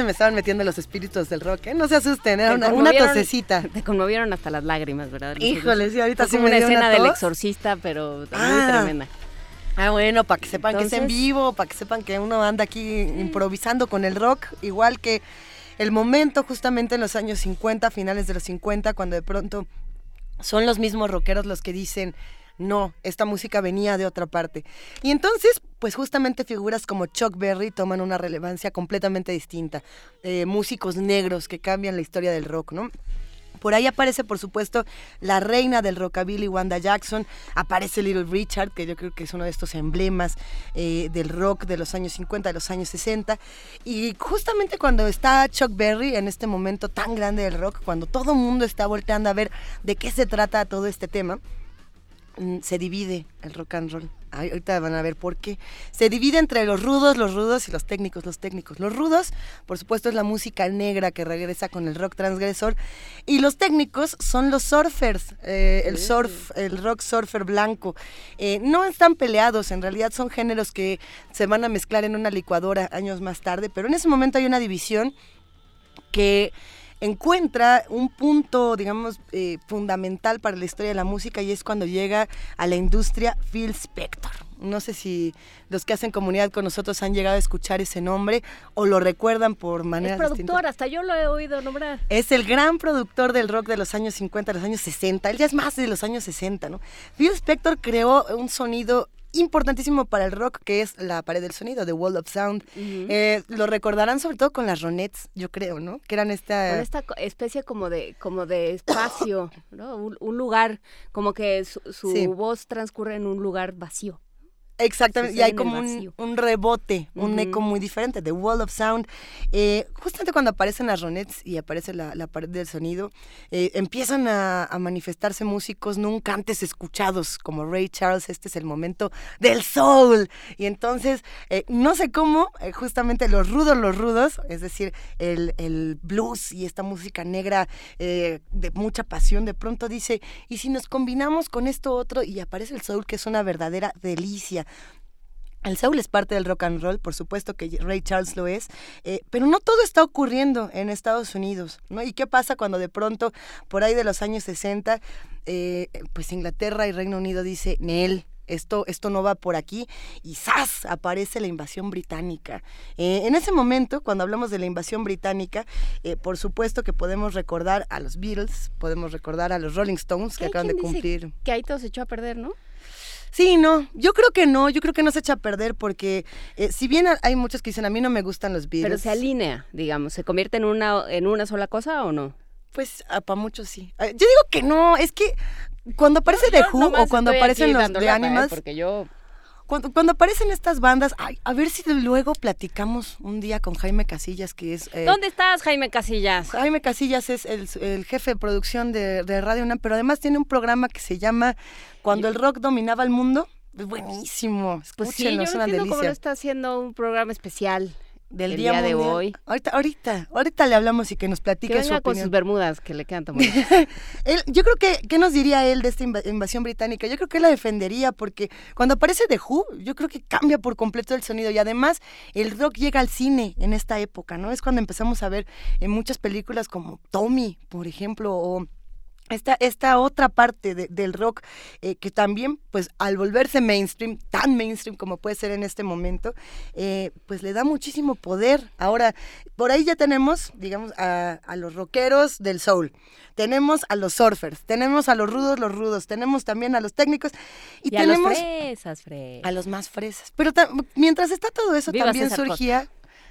B: Se me estaban metiendo los espíritus del rock, ¿eh? No se asusten, era una, una tosecita.
A: Te conmovieron hasta las lágrimas, ¿verdad?
B: Híjole, sí, ahorita sí me
A: una
B: dio una
A: escena del exorcista, pero muy
B: Ah.
A: tremenda.
B: Ah, bueno, para que sepan que es en vivo, para que sepan que uno anda aquí improvisando con el rock, igual que el momento justamente en los años 50, finales de los 50, cuando de pronto son los mismos rockeros los que dicen, no, esta música venía de otra parte. Y entonces, pues justamente figuras como Chuck Berry toman una relevancia completamente distinta. Eh, músicos negros que cambian la historia del rock, ¿no? Por ahí aparece, por supuesto, la reina del rockabilly, Wanda Jackson. Aparece Little Richard, que yo creo que es uno de estos emblemas eh, del rock de los años 50, de los años 60. Y justamente cuando está Chuck Berry, en este momento tan grande del rock, cuando todo el mundo está volteando a ver de qué se trata todo este tema, se divide el rock and roll. Ay, ahorita van a ver por qué. Se divide entre los rudos, los rudos y los técnicos, los técnicos. Los rudos, por supuesto, es la música negra que regresa con el rock transgresor. Y los técnicos son los surfers, eh, el surf, el rock surfer blanco. Eh, no están peleados, en realidad son géneros que se van a mezclar en una licuadora años más tarde, pero en ese momento hay una división que encuentra un punto, digamos, eh, fundamental para la historia de la música y es cuando llega a la industria Phil Spector. No sé si los que hacen comunidad con nosotros han llegado a escuchar ese nombre o lo recuerdan por
A: Es
B: manera
A: productor, hasta yo lo he oído nombrar.
B: es el gran productor del rock de los años 50, de los años 60. Él ya es más de los años 60, ¿no? Phil Spector creó un sonido importantísimo para el rock que es la pared del sonido, The Wall of Sound. Eh, lo recordarán sobre todo con las Ronettes, yo creo, ¿no? Que eran esta...
A: Con esta especie como de, como de espacio, ¿no? Un, un lugar, como que su, su
B: Sí.
A: voz transcurre en un lugar vacío.
B: Exactamente, y hay como un, un rebote, un eco muy diferente, The Wall of Sound. Eh, justamente cuando aparecen las Ronettes y aparece la, la pared del sonido, eh, empiezan a, a manifestarse músicos nunca antes escuchados, como Ray Charles, este es el momento del soul. Y entonces, eh, no sé cómo, eh, justamente los rudos, los rudos, es decir, el, el blues y esta música negra de mucha pasión, de pronto dice, ¿y si nos combinamos con esto otro? Y aparece el soul, que es una verdadera delicia. El soul es parte del rock and roll, por supuesto que Ray Charles lo es, eh, pero no todo está ocurriendo en Estados Unidos, ¿no? ¿Y qué pasa cuando de pronto, por ahí de los años 60, eh, pues Inglaterra y Reino Unido dice, Nel, esto, esto no va por aquí, y ¡zas! aparece la invasión británica. Eh, en ese momento, cuando hablamos de la invasión británica, eh, por supuesto que podemos recordar a los Beatles, podemos recordar a los Rolling Stones, que acaban de cumplir
A: Que ahí todo se echó a perder, ¿no?
B: Sí, no, yo creo que no, yo creo que no se echa a perder porque eh, si bien hay muchos que dicen a mí no me gustan los Beatles.
A: Pero se alinea, digamos, ¿se convierte en una, en una sola cosa o no?
B: Pues para muchos sí. Eh, Yo digo que no, es que cuando aparece The Who o cuando aparecen los de Animals,
A: porque yo
B: cuando, cuando aparecen estas bandas, ay, a ver si luego platicamos un día con Jaime Casillas, que es... eh,
A: ¿Dónde estás, Jaime Casillas?
B: Jaime Casillas es el, el jefe de producción de, de Radio UNAM, pero además tiene un programa que se llama Cuando el rock dominaba el mundo. Buenísimo,
A: Pues sí,
B: escúchenlo,
A: yo no
B: una
A: entiendo cómo
B: delicia.
A: está haciendo un programa especial
B: Del
A: el
B: día,
A: día, de hoy.
B: Ahorita, ahorita, ahorita le hablamos y que nos platique
A: Que
B: su
A: venga con
B: opinión.
A: sus bermudas, que le quedan tan.
B: Él- yo creo que, ¿qué nos diría él de esta inva- invasión británica? Yo creo que él la defendería porque cuando aparece The Who, yo creo que cambia por completo el sonido y además el rock llega al cine en esta época, ¿no? Es cuando empezamos a ver en muchas películas como Tommy, por ejemplo, o esta, esta otra parte de- del rock eh, que también, pues al volverse mainstream, tan mainstream como puede ser en este momento, eh, pues le da muchísimo poder. Ahora, por ahí ya tenemos, digamos, a, a los rockeros del soul, tenemos a los surfers, tenemos a los rudos, los rudos, tenemos también a los técnicos y,
A: Y, a los
B: tenemos
A: fresas, fresas.
B: a los más fresas. Pero mientras está todo eso,
A: Viva
B: también
A: César
B: surgía...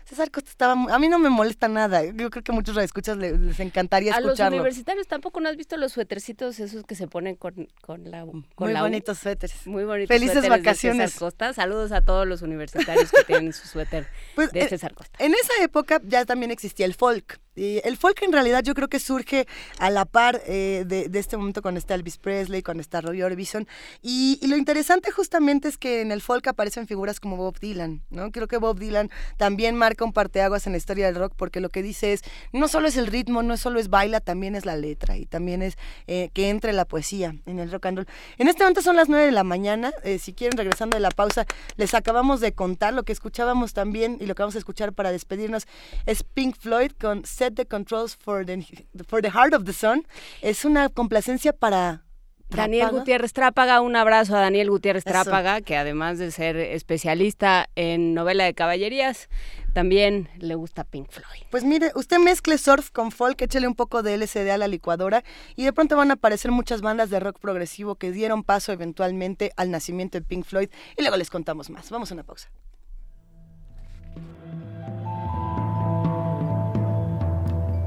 B: César Costa estaba... A mí no me molesta nada. Yo creo que a muchos radioescuchas le- les encantaría
A: A los
B: escucharlo.
A: universitarios tampoco no has visto los suétercitos esos que se ponen con, con la con
B: Muy
A: la
B: bonitos suéteres.
A: Muy bonitos
B: Felices
A: suéteres de
B: vacaciones.
A: César Costa. Saludos a todos los universitarios que tienen su suéter
B: Pues,
A: de
B: eh,
A: César Costa.
B: En esa época ya también existía el folk. Y el folk en realidad yo creo que surge a la par eh, de, de este momento con está Elvis Presley, con está Roy Orbison. Y, y lo interesante justamente es que en el folk aparecen figuras como Bob Dylan, ¿no? Creo que Bob Dylan también marca un parteaguas en la historia del rock porque lo que dice es, no solo es el ritmo, no solo es baila, también es la letra y también es eh, que entre la poesía en el rock and roll. En este momento son las 9 de la mañana, eh, si quieren regresando de la pausa, les acabamos de contar lo que escuchábamos también y lo que vamos a escuchar para despedirnos es Pink Floyd con Set the Controls for the, for the Heart of the Sun. Es una complacencia para
A: Daniel
B: Trápaga.
A: Gutiérrez Trápaga, un abrazo a Daniel Gutiérrez
B: Eso.
A: Trápaga, que además de ser especialista en novela de caballerías, también le gusta Pink Floyd.
B: Pues mire, usted mezcle surf con folk, échele un poco de LSD a la licuadora y de pronto van a aparecer muchas bandas de rock progresivo que dieron paso eventualmente al nacimiento de Pink Floyd y luego les contamos más. Vamos a una pausa.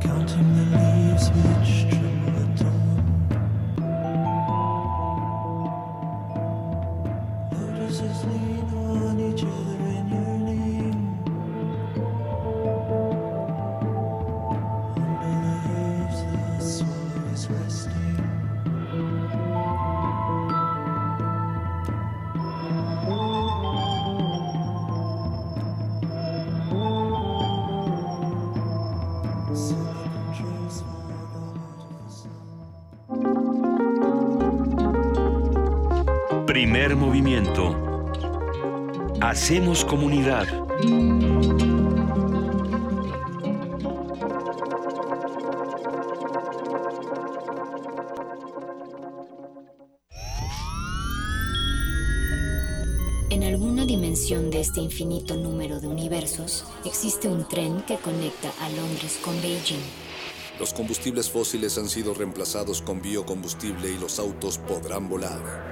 P: Counting the leaves which tremble at dawn. Lotuses
H: Primer movimiento. Hacemos comunidad.
N: En alguna dimensión de este infinito número de universos, existe un tren que conecta a Londres con Beijing.
Q: Los combustibles fósiles han sido reemplazados con biocombustible y los autos podrán volar.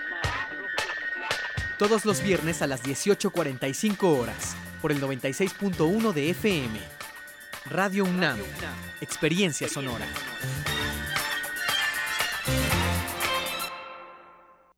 R: Todos los viernes a las 18.45 horas, por el 96.1 de FM. Radio UNAM, Experiencia Sonora.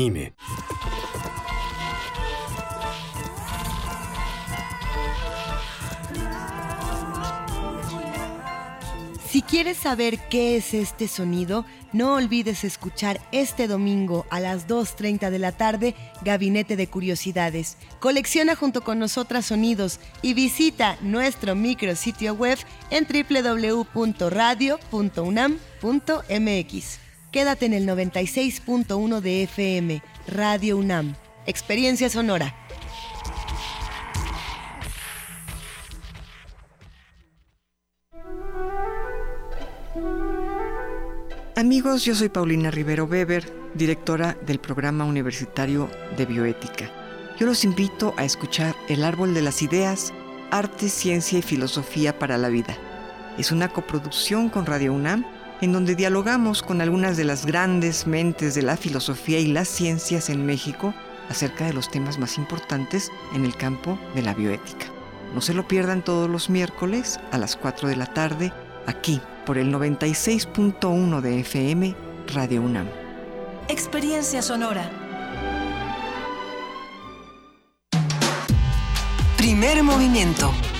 L: INE.
B: Si quieres saber qué es este sonido, no olvides escuchar este domingo a las 2.30 de la tarde Gabinete de Curiosidades. Colecciona junto con nosotras sonidos y visita nuestro micrositio web en www.radio.unam.mx. Quédate en el 96.1 de FM, Radio UNAM. Experiencia sonora.
S: Amigos, yo soy Paulina Rivero Weber, directora del programa universitario de bioética. Yo los invito a escuchar El Árbol de las Ideas, Arte, Ciencia y Filosofía para la Vida. Es una coproducción con Radio UNAM en donde dialogamos con algunas de las grandes mentes de la filosofía y las ciencias en México acerca de los temas más importantes en el campo de la bioética. No se lo pierdan todos los miércoles a las 4 de la tarde, aquí por el 96.1 de FM Radio UNAM.
I: Experiencia sonora.
T: Primer movimiento.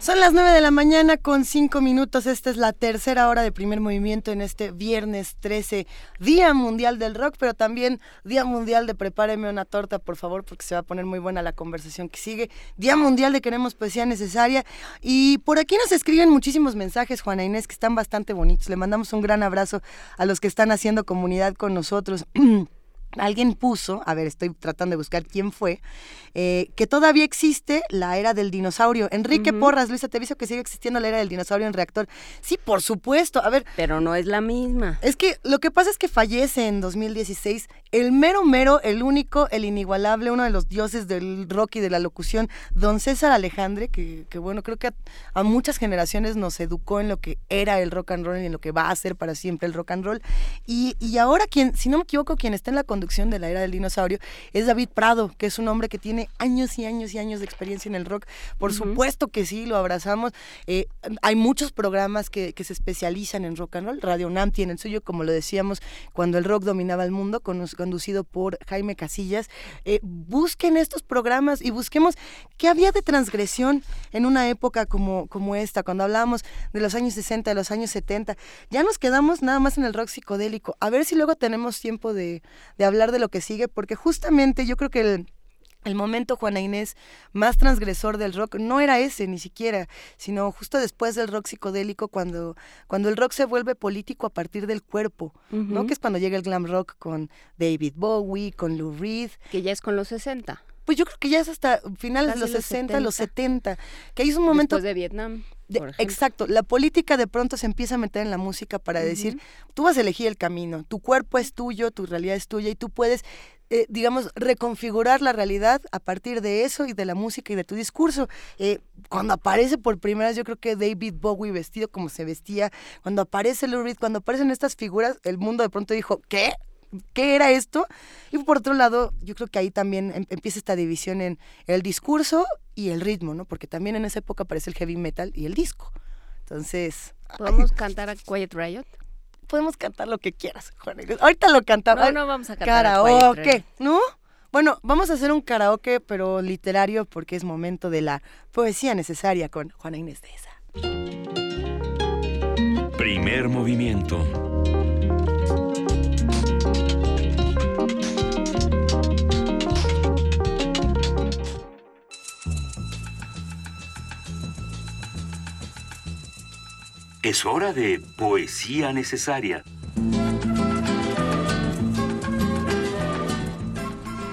B: Son las 9 de la mañana con 5 minutos. Esta es la tercera hora de primer movimiento en este viernes 13, Día Mundial del Rock, pero también Día Mundial de Prepáreme una torta, por favor, porque se va a poner muy buena la conversación que sigue. Día Mundial de Queremos Poesía Necesaria. Y por aquí nos escriben muchísimos mensajes, Juana Inés, que están bastante bonitos. Le mandamos un gran abrazo a los que están haciendo comunidad con nosotros. Alguien puso, a ver, estoy tratando de buscar quién fue, eh, que todavía existe la era del dinosaurio. Enrique Porras, Luisa, te aviso que sigue existiendo la era del dinosaurio en reactor. Sí, por supuesto. A ver.
A: Pero no es la misma.
B: Es que lo que pasa es que fallece en 2016 el mero mero, el único, el inigualable, uno de los dioses del rock y de la locución, don César Alejandre, que, que bueno, creo que a, a muchas generaciones nos educó en lo que era el rock and roll y en lo que va a ser para siempre el rock and roll. Y, y ahora quien, si no me equivoco, quien está en la conducción de la era del dinosaurio es David Prado, que es un hombre que tiene años y años y años de experiencia en el rock. Por supuesto que sí, lo abrazamos. Eh, hay muchos programas que, que se especializan en rock and roll. Radio UNAM tiene el suyo, como lo decíamos, cuando el rock dominaba el mundo, con- conducido por Jaime Casillas. Eh, busquen estos programas y busquemos qué había de transgresión en una época como, como esta, cuando hablábamos de los años 60, de los años 70. Ya nos quedamos nada más en el rock psicodélico. A ver si luego tenemos tiempo de, de hablar de lo que sigue, porque justamente yo creo que el el momento, Juana Inés, más transgresor del rock no era ese ni siquiera, sino justo después del rock psicodélico, cuando, cuando el rock se vuelve político a partir del cuerpo, ¿no? Que es cuando llega el glam rock con David Bowie, con Lou Reed.
A: Que ya es con los 60.
B: Pues yo creo que ya es hasta finales de los
A: los
B: 60, los 70, que es un momento...
A: Después de Vietnam.
B: De- exacto, la política de pronto se empieza a meter en la música para decir, tú vas a elegir el camino, tu cuerpo es tuyo, tu realidad es tuya y tú puedes, eh, digamos, reconfigurar la realidad a partir de eso y de la música y de tu discurso. Eh, cuando aparece por primera vez, yo creo que David Bowie vestido como se vestía, cuando aparece Lou Reed, cuando aparecen estas figuras, el mundo de pronto dijo, ¿qué? ¿Qué era esto? Y por otro lado, yo creo que ahí también em- empieza esta división en el discurso y el ritmo, ¿no? Porque también en esa época aparece el heavy metal y el disco. Entonces,
A: ¿Podemos cantar a Quiet Riot?
B: podemos cantar lo que quieras, Juan Inés. Ahorita lo cantamos.
A: No, no vamos a cantar a Quiet
B: Karaoke,
A: Riot.
B: ¿no? Bueno, vamos a hacer un karaoke, pero literario, porque es momento de la poesía necesaria con Juana Inés de esa.
H: Primer movimiento. Es hora de poesía necesaria.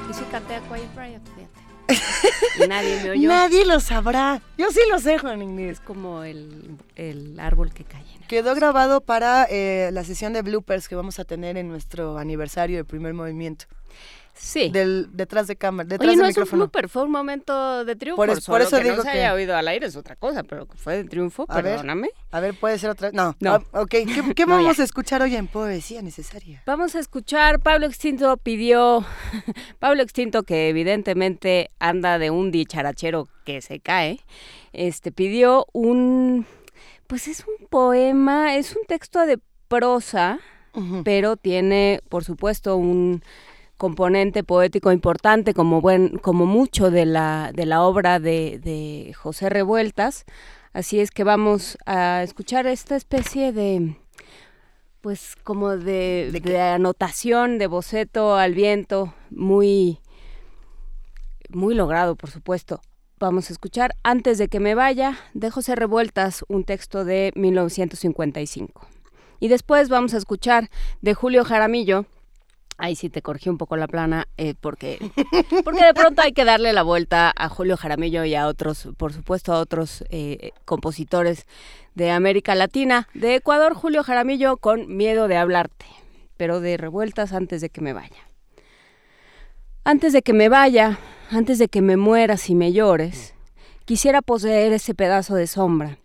A: Y sí canté a Quiet Riot, fíjate. Y nadie me oyó.
B: Nadie lo sabrá. Yo sí lo sé, Juan Inés.
A: Es como el, el árbol que cae.
B: Quedó grabado para eh, la sesión de bloopers que vamos a tener en nuestro aniversario de primer movimiento.
A: Sí.
B: Del, detrás de cámara, detrás
A: Oye,
B: del
A: no es un
B: micrófono.
A: blooper, fue un momento de triunfo.
B: Por es- por eso
A: que
B: digo
A: no se
B: que-
A: haya oído al aire es otra cosa, pero fue de triunfo,
B: A ver.
A: perdóname.
B: A ver, puede ser otra. No,
A: No.
B: Ah, ok, ¿qué, qué
A: No,
B: vamos
A: ya.
B: a escuchar hoy en Poesía Necesaria?
A: Vamos a escuchar, Pablo Extinto pidió, Pablo Extinto que evidentemente anda de un dicharachero que se cae, este pidió un, pues es un poema, es un texto de prosa, pero tiene por supuesto un componente poético importante como buen, como mucho de la, de la obra de, de José Revueltas. Así es que vamos a escuchar esta especie de pues como de, de anotación, de boceto al viento, muy, muy logrado, por supuesto. Vamos a escuchar Antes de que me vaya, de José Revueltas, un texto de 1955. Y después vamos a escuchar de Julio Jaramillo, ahí sí te corregí un poco la plana, eh, porque, porque de pronto hay que darle la vuelta a Julio Jaramillo y a otros, por supuesto, a otros eh, compositores de América Latina. De Ecuador, Julio Jaramillo con Miedo de hablarte, pero de revueltas antes de que me vaya. Antes de que me vaya, antes de que me mueras y me llores, Quisiera poseer ese pedazo de sombra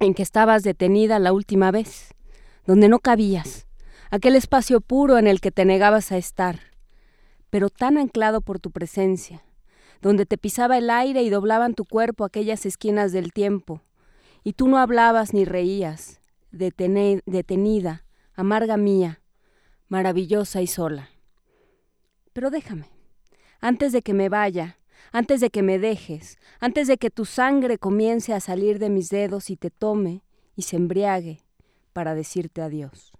A: en que estabas detenida la última vez, donde no cabías, aquel espacio puro en el que te negabas a estar, pero tan anclado por tu presencia, donde te pisaba el aire y doblaban tu cuerpo aquellas esquinas del tiempo, y tú no hablabas ni reías, detenida, amarga mía, maravillosa y sola. Pero déjame, antes de que me vaya, antes de que me dejes, antes de que tu sangre comience a salir de mis dedos y te tome y se embriague para decirte adiós.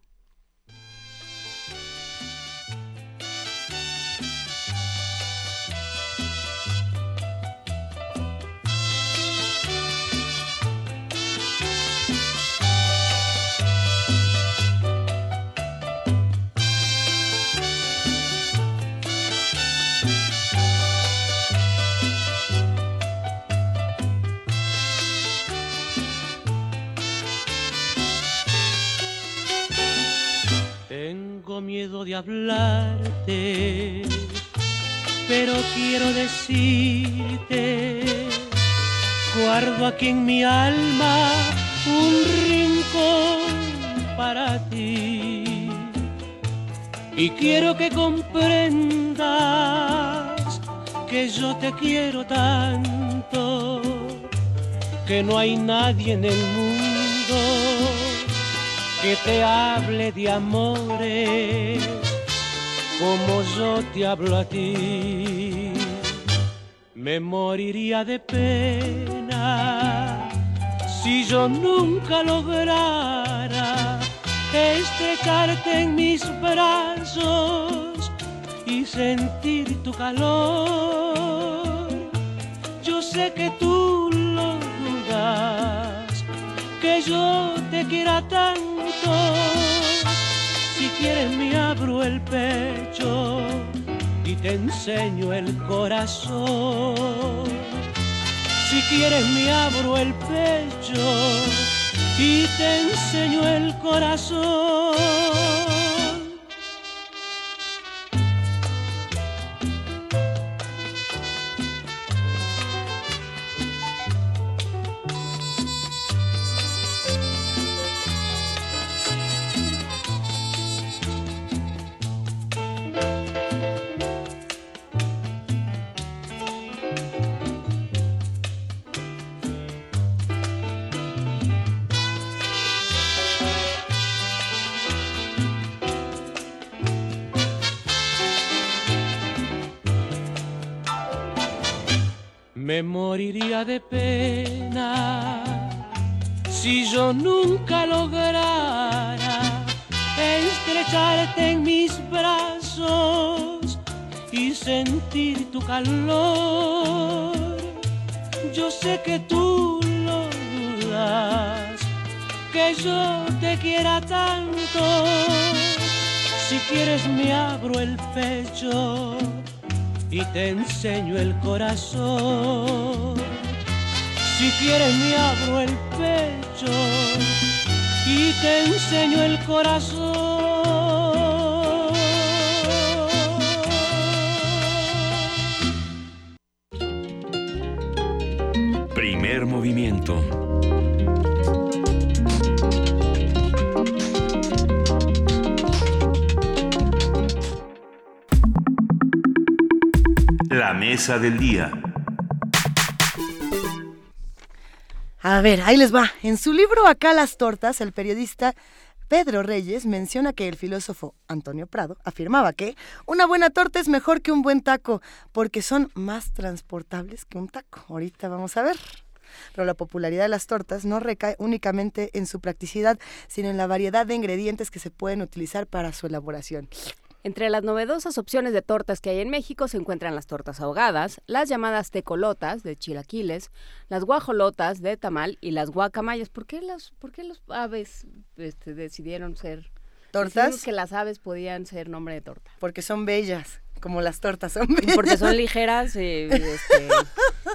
U: Tengo miedo de hablarte, pero quiero decirte, guardo aquí en mi alma un rincón para ti. Y quiero que comprendas que yo te quiero tanto, que no hay nadie en el mundo que te hable de amores como yo te hablo a ti. Me moriría de pena si yo nunca lograra estrecharte en mis brazos y sentir tu calor. Yo sé que tú lo dudas, que yo te quiera tanto. Si quieres me abro el pecho y te enseño el corazón. Si quieres me abro el pecho y te enseño el corazón. De pena si yo nunca lograra estrecharte en mis brazos y sentir tu calor. Yo sé que tú lo dudas, que yo te quiera tanto. Si quieres me abro el pecho y te enseño el corazón. Si quieres me abro el pecho y te enseño el corazón.
H: Primer movimiento. La mesa del día.
B: A ver, ahí les va. En su libro Acá las tortas, el periodista Pedro Reyes menciona que el filósofo Antonio Prado afirmaba que una buena torta es mejor que un buen taco porque son más transportables que un taco. Ahorita vamos a ver. Pero la popularidad de las tortas no recae únicamente en su practicidad, sino en la variedad de ingredientes que se pueden utilizar para su elaboración.
A: Entre las novedosas opciones de tortas que hay en México se encuentran las tortas ahogadas, las llamadas tecolotas de chilaquiles, las guajolotas de tamal y las guacamayas. ¿Por qué las, por qué los aves este, decidieron ser
B: ¿Tortas?
A: decidimos que las aves podían ser nombre de torta?
B: Porque son bellas, como las tortas son
A: Y. Porque son ligeras eh, este,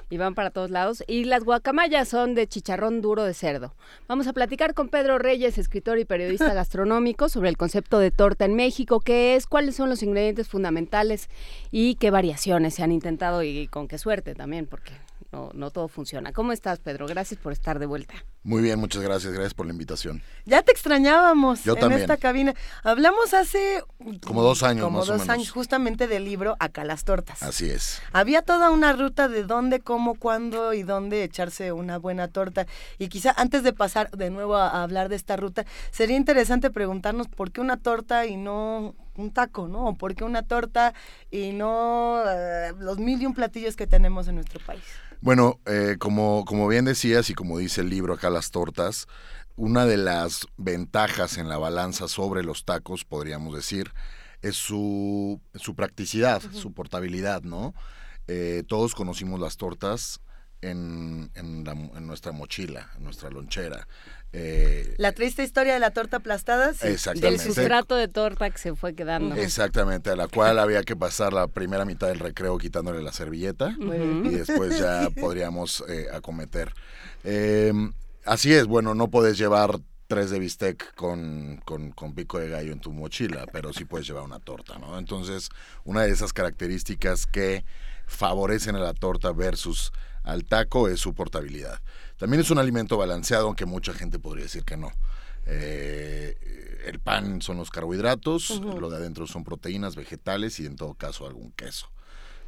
A: y van para todos lados. Y las guacamayas son de chicharrón duro de cerdo. Vamos a platicar con Pedro Reyes, escritor y periodista gastronómico, sobre el concepto de torta en México, qué es, cuáles son los ingredientes fundamentales y qué variaciones se han intentado y con qué suerte también, porque no, no todo funciona. ¿Cómo estás, Pedro? Gracias por estar de vuelta.
V: Muy bien, muchas gracias, gracias por la invitación.
B: Ya te extrañábamos
V: Yo
B: en
V: también.
B: esta cabina. Hablamos hace
V: Como dos años,
B: como
V: más o
B: dos
V: menos.
B: años justamente del libro Acá las tortas.
V: Así es.
B: Había toda una ruta de dónde, cómo, cuándo y dónde echarse una buena torta. Y quizá antes de pasar de nuevo a, a hablar de esta ruta, sería interesante preguntarnos por qué una torta y no un taco, ¿no? O por qué una torta y no eh, los mil y un platillos que tenemos en nuestro país.
V: Bueno, eh, como, como bien decías y como dice el libro acá las tortas, una de las ventajas en la balanza sobre los tacos, podríamos decir, es su, su practicidad, su portabilidad, ¿no? Eh, todos conocimos las tortas en, en, la- en nuestra mochila, en nuestra lonchera. Eh,
B: La triste historia de la torta aplastada. sí.
A: Del
V: Exactamente.
A: sustrato de torta que se fue quedando.
V: Exactamente, a la cual había que pasar la primera mitad del recreo quitándole la servilleta
A: Muy bien.
V: y después ya podríamos eh, acometer. Eh, así es, bueno, no puedes llevar tres de bistec con, con, con pico de gallo en tu mochila, pero sí puedes llevar una torta, ¿no? Entonces, una de esas características que favorecen a la torta versus al taco es su portabilidad. También es un alimento balanceado, aunque mucha gente podría decir que no. Eh, el pan son los carbohidratos, lo de adentro son proteínas vegetales y en todo caso algún queso.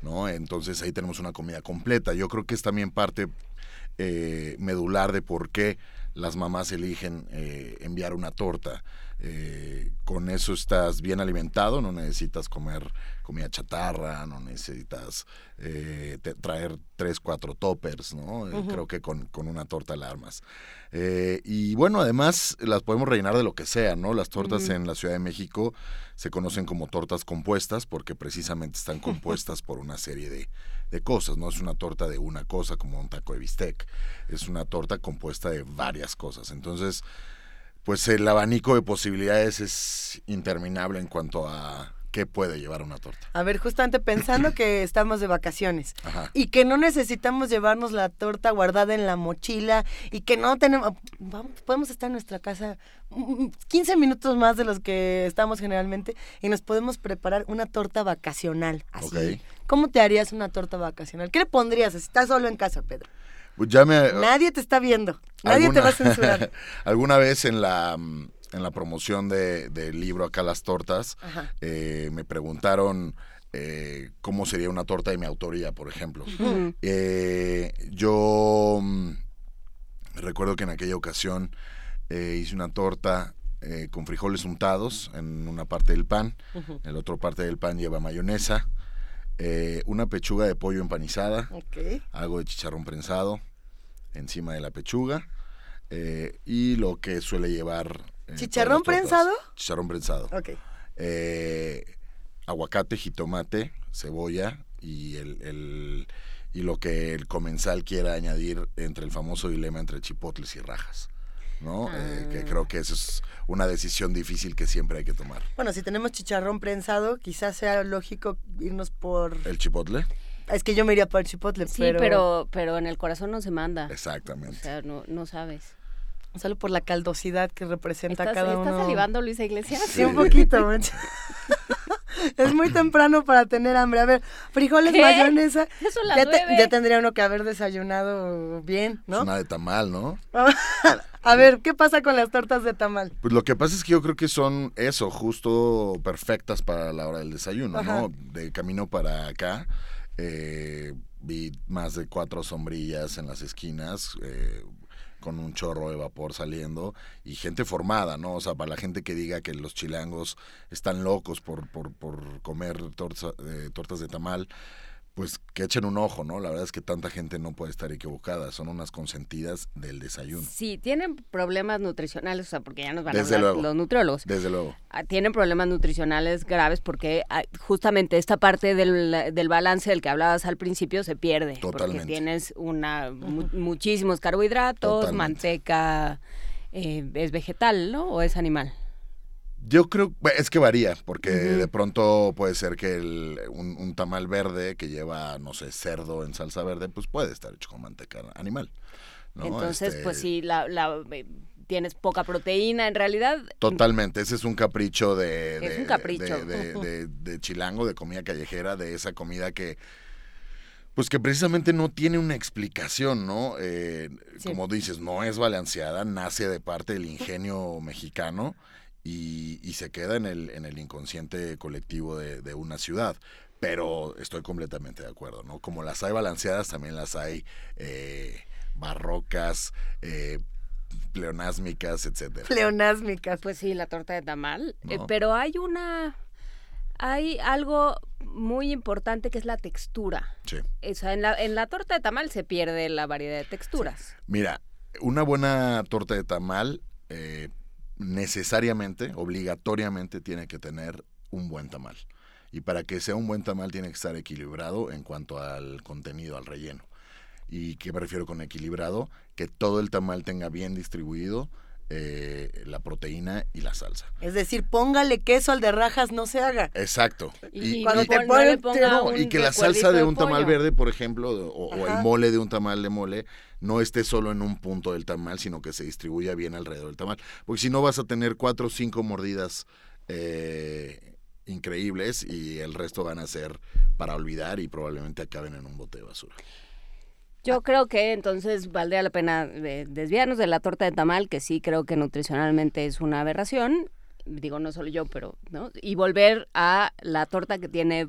V: ¿no? Entonces ahí tenemos una comida completa. Yo creo que es también parte eh, medular de por qué las mamás eligen eh, enviar una torta. Eh, con eso estás bien alimentado, no necesitas comer comida chatarra, no necesitas eh, te- traer tres, cuatro toppers, ¿no? Eh. Creo que con, con una torta la armas. Eh, y bueno, además las podemos rellenar de lo que sea, ¿no? Las tortas en la Ciudad de México se conocen como tortas compuestas porque precisamente están compuestas por una serie de, de cosas, no es una torta de una cosa como un taco de bistec, es una torta compuesta de varias cosas. Entonces, pues el abanico de posibilidades es interminable en cuanto a qué puede llevar una torta.
B: A ver, justamente pensando que estamos de vacaciones
V: Ajá.
B: y que no necesitamos llevarnos la torta guardada en la mochila y que no tenemos, vamos, podemos estar en nuestra casa mm, 15 minutos más de los que estamos generalmente y nos podemos preparar una torta vacacional. Así. ¿Cómo te harías una torta vacacional? ¿Qué le pondrías si estás solo en casa, Pedro?
V: Pues ya me,
B: Nadie te está viendo, nadie te va a censurar.
V: alguna vez en la en la promoción de- del libro Acá las tortas, eh, me preguntaron eh, cómo sería una torta de mi autoría, por ejemplo. Eh, yo mm, recuerdo que en aquella ocasión eh, hice una torta con frijoles untados en una parte del pan,
W: Ujú.
V: en la otra parte del pan lleva mayonesa, eh, una pechuga de pollo empanizada, algo de chicharrón prensado encima de la pechuga eh, y lo que suele llevar. eh,
B: ¿Chicharrón prensado?
V: Chicharrón prensado.
B: Ok.
V: Eh, aguacate, jitomate, cebolla y el, el- y lo que el comensal quiera añadir entre el famoso dilema entre chipotles y rajas. ¿No? Eh, que creo que eso es una decisión difícil que siempre hay que tomar.
B: Bueno, si tenemos chicharrón prensado, quizás sea lógico irnos por...
V: ¿El chipotle?
B: Es que yo me iría por el chipotle,
A: Sí,
B: pero...
A: pero... pero en el corazón no se manda.
V: Exactamente.
A: O sea, no, no sabes.
B: Solo por la caldosidad que representa
A: ¿Estás,
B: cada
A: ¿estás
B: uno.
A: salivando, Luisa Iglesias?
B: Sí, un poquito, mancha. Es muy temprano para tener hambre. A ver, frijoles,
A: ¿Qué?
B: mayonesa.
A: Ya son las
B: ya, te- ya tendría uno que haber desayunado bien, ¿no?
V: Es una de tamal, ¿no?
B: A ver, ¿qué pasa con las tortas de tamal?
V: Pues lo que pasa es que yo creo que son eso, justo perfectas para la hora del desayuno,
B: Ajá.
V: ¿no? De camino para acá, eh, vi más de cuatro sombrillas en las esquinas, eh, con un chorro de vapor saliendo, y gente formada, ¿no? O sea, para la gente que diga que los chilangos están locos por, por, por comer eh, tortas de tamal, pues que echen un ojo, ¿no? La verdad es que tanta gente no puede estar equivocada, son unas consentidas del desayuno.
A: Sí, tienen problemas nutricionales, o sea, porque ya nos van
V: Desde
A: a hablar
V: luego.
A: los nutriólogos.
V: Desde luego.
A: Ah, Tienen problemas nutricionales graves porque ah, justamente esta parte del, del balance del que hablabas al principio se pierde. Porque
V: Totalmente.
A: tienes una mu- muchísimos carbohidratos,
V: Totalmente.
A: manteca, eh, es vegetal, ¿no? ¿O es animal?
V: Yo creo, es que varía, porque de pronto puede ser que el- un, un tamal verde que lleva, no sé, cerdo en salsa verde, pues puede estar hecho con manteca animal. ¿no?
A: Entonces,
V: Este,
A: pues sí, la, la- eh, tienes poca proteína. En realidad,
V: Totalmente, ese es un capricho de...
A: Es
V: de-
A: un capricho.
V: De, de- de- de chilango, de comida callejera, de esa comida que... Pues que precisamente no tiene una explicación, ¿no? Eh,
B: Sí.
V: Como dices, no es balanceada, nace de parte del ingenio mexicano y, y se queda en el, en el inconsciente colectivo de, de una ciudad. Pero estoy completamente de acuerdo, ¿no? Como las hay balanceadas, también las hay eh, barrocas, eh, pleonásmicas, etcétera.
B: Pleonásmicas.
A: Pues sí, la torta de tamal. eh, pero hay una. Hay algo muy importante que es la textura.
V: Sí.
A: O sea, en la, en la torta de tamal se pierde la variedad de texturas.
V: Mira, una buena torta de tamal eh, necesariamente, obligatoriamente tiene que tener un buen tamal. Y para que sea un buen tamal tiene que estar equilibrado en cuanto al contenido, al relleno. ¿Y qué me refiero con equilibrado? Que todo el tamal tenga bien distribuido eh, la proteína y la salsa.
B: Es decir, póngale queso al de rajas, no se haga.
V: Exacto.
B: Y cuando te
A: pon- no le
B: ponen-
A: ponga
V: No,
A: un
V: y que la salsa de un tamal
A: pollo.
V: verde, por ejemplo, o, o el mole de un tamal de mole, no esté solo en un punto del tamal, sino que se distribuya bien alrededor del tamal. Porque si no vas a tener cuatro o cinco mordidas eh, increíbles y el resto van a ser para olvidar y probablemente acaben en un bote de basura.
A: Yo creo que entonces valdría la pena eh, desviarnos de la torta de tamal, que sí creo que nutricionalmente es una aberración. Digo, no solo yo, pero, ¿no? Y volver a la torta que tiene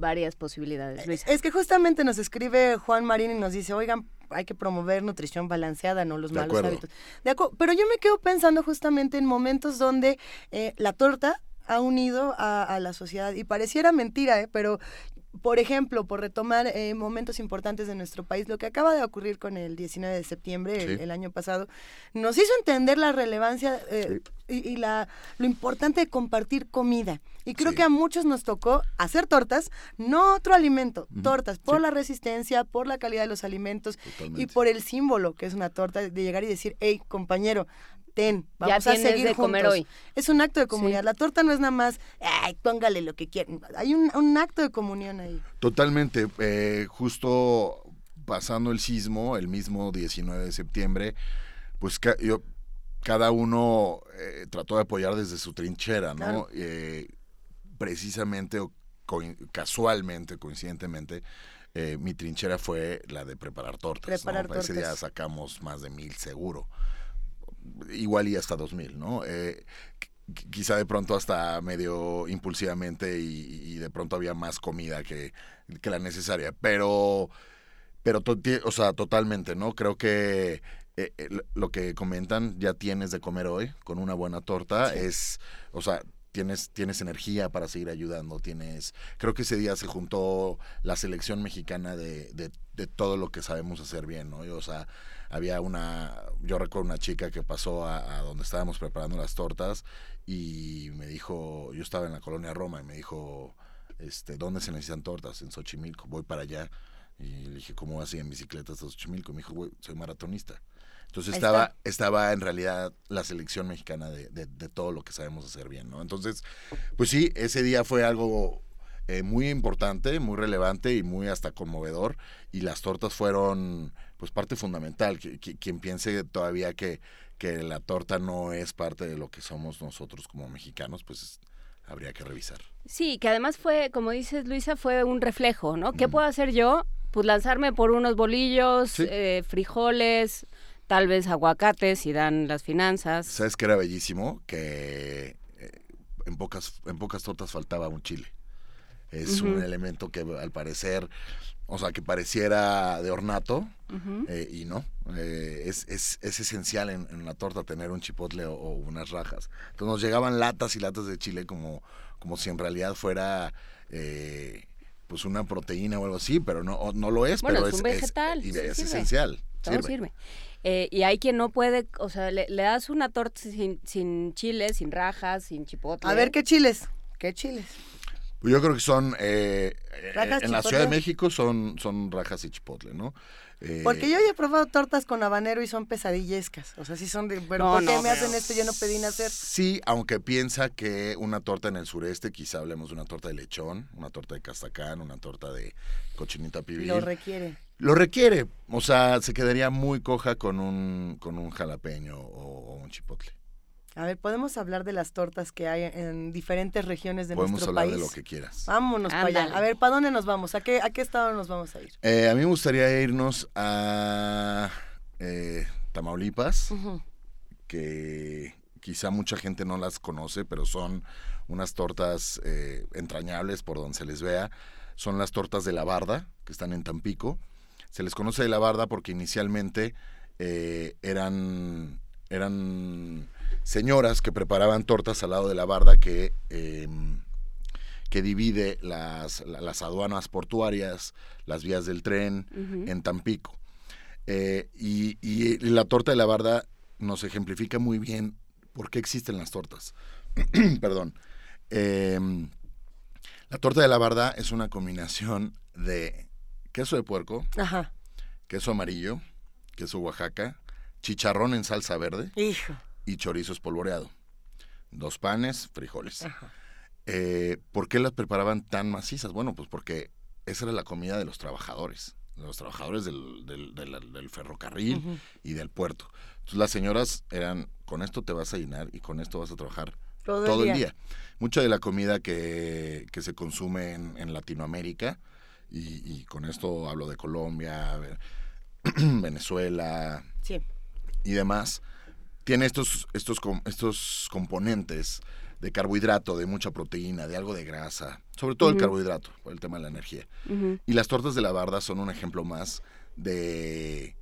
A: varias posibilidades. Luisa.
B: Es que justamente nos escribe Juan Marín y nos dice, oigan, hay que promover nutrición balanceada, no los
V: De
B: malos
V: acuerdo.
B: hábitos. De acu- Pero yo me quedo pensando justamente en momentos donde eh, la torta ha unido a, a la sociedad y pareciera mentira, ¿eh? pero por ejemplo, por retomar eh, momentos importantes de nuestro país, lo que acaba de ocurrir con el 19 de septiembre, el,
V: Sí.
B: el año pasado, nos hizo entender la relevancia eh, y, y la, lo importante de compartir comida. Y creo que a muchos nos tocó hacer tortas, no otro alimento, tortas, por la resistencia, por la calidad de los alimentos y por el símbolo que es una torta, de llegar y decir, hey, compañero, ten,
A: Ya
B: vamos a seguir
A: de comer
B: juntos".
A: hoy.
B: Es un acto de comunidad. La torta no es nada más, ay, póngale lo que quieran. Hay un, un acto de comunión ahí.
V: Totalmente. eh, justo pasando el sismo, el mismo 19 de septiembre, pues ca- yo, cada uno eh, trató de apoyar desde su trinchera, ¿no?
B: Claro.
V: Eh, precisamente o casualmente, coincidentemente, eh, mi trinchera fue la de preparar tortas. ¿no?
B: Preparar
V: Ese día
B: tortas.
V: sacamos más de mil seguro. Igual y hasta dos mil, ¿no? Eh, qu- quizá de pronto hasta medio impulsivamente y, y de pronto había más comida que, que la necesaria, pero, pero o sea, totalmente, ¿no? Creo que eh, eh, lo- que comentan, ya tienes de comer hoy con una buena torta, es, o sea, tienes, tienes energía para seguir ayudando, tienes, creo que ese día se juntó la selección mexicana de, de, de todo lo que sabemos hacer bien, ¿no? Y, o sea, había una, yo recuerdo una chica que pasó a, a donde estábamos preparando las tortas y me dijo, yo estaba en la colonia Roma y me dijo, este, ¿dónde se necesitan tortas? En Xochimilco, voy para allá. Y le dije, ¿cómo vas a ir en bicicleta hasta Xochimilco? Me dijo, güey, soy maratonista. Entonces estaba, estaba en realidad la selección mexicana de, de- de todo lo que sabemos hacer bien, ¿no? Entonces, pues sí, ese día fue algo eh, muy importante, muy relevante y muy hasta conmovedor. Y las tortas fueron, pues, parte fundamental. Qui- Quien piense todavía que, que la torta no es parte de lo que somos nosotros como mexicanos, pues habría que revisar.
A: Sí, que además fue, como dices Luisa, fue un reflejo, ¿no? ¿Qué puedo hacer yo? Pues lanzarme por unos bolillos, eh, frijoles, tal vez aguacates si dan las finanzas.
V: ¿Sabes qué era bellísimo? Que eh, en, pocas, en pocas tortas faltaba un chile. Es un elemento que al parecer, o sea, que pareciera de ornato eh, y no. Eh, es, es, es esencial en, en la torta tener un chipotle o, o unas rajas. Entonces nos llegaban latas y latas de chile como, como si en realidad fuera... eh, pues una proteína o algo así, pero no, no lo es,
A: Bueno,
V: pero
A: es
V: es,
A: un vegetal,
V: y
A: sí
V: es
A: sirve.
V: esencial.
A: Todo
V: sirve.
A: sirve. Eh, y hay quien no puede, o sea, le, le das una torta sin, sin chile, sin rajas, sin chipotle.
B: A ver, ¿qué chiles? ¿Qué chiles?
V: Pues yo creo que son, eh, eh,
B: Rajas,
V: en la. Ciudad de México son, son rajas y chipotle, ¿no? Eh,
B: Porque yo ya he probado tortas con habanero y son pesadillescas. O sea, sí son de, pero
V: No,
B: ¿por qué
V: no,
B: me hacen esto? Yo no pedí nacer.
V: Sí, aunque piensa que una torta en el sureste, quizá hablemos de una torta de lechón, una torta de castacán, una torta de cochinita pibil.
B: Lo requiere.
V: Lo requiere, o sea, se quedaría muy coja con un, con un jalapeño o, o un chipotle.
B: A ver, podemos hablar de las tortas que hay en diferentes regiones de
V: Podemos
B: nuestro
V: hablar
B: país.
V: de lo que quieras.
B: Vámonos para allá. A ver, ¿para dónde nos vamos? ¿A qué, ¿A qué estado nos vamos a ir?
V: Eh, a mí me gustaría irnos a eh, Tamaulipas, que quizá mucha gente no las conoce, pero son unas tortas eh, entrañables por donde se les vea. Son las tortas de la barda, que están en Tampico. Se les conoce de la barda porque inicialmente eh, eran, eran señoras que preparaban tortas al lado de la barda que, em, que divide las, la- las aduanas portuarias, las vías del tren en Tampico. Eh, y, y la torta de la barda nos ejemplifica muy bien por qué existen las tortas. Perdón. Em, la torta de la barda es una combinación de queso de puerco,
B: Ajá.
V: queso amarillo, queso Oaxaca, chicharrón en salsa verde
B: Hijo.
V: Y chorizo espolvoreado. Dos panes, frijoles. Eh, ¿Por qué las preparaban tan macizas? Bueno, pues porque esa era la comida de los trabajadores, de los trabajadores del, del- del- del ferrocarril y del puerto. Entonces las señoras eran, con esto te vas a llenar y con esto vas a trabajar
B: Todo
V: todo,
B: el
V: el,
B: día.
V: día. Mucha de la comida que, que se consume en, en Latinoamérica, y, y con esto hablo de Colombia, Venezuela,
B: Sí.
V: y demás, tiene estos, estos, estos componentes de carbohidrato, de mucha proteína, de algo de grasa, sobre todo el carbohidrato, por el tema de la energía. Y las tortas de la barda son un ejemplo más de,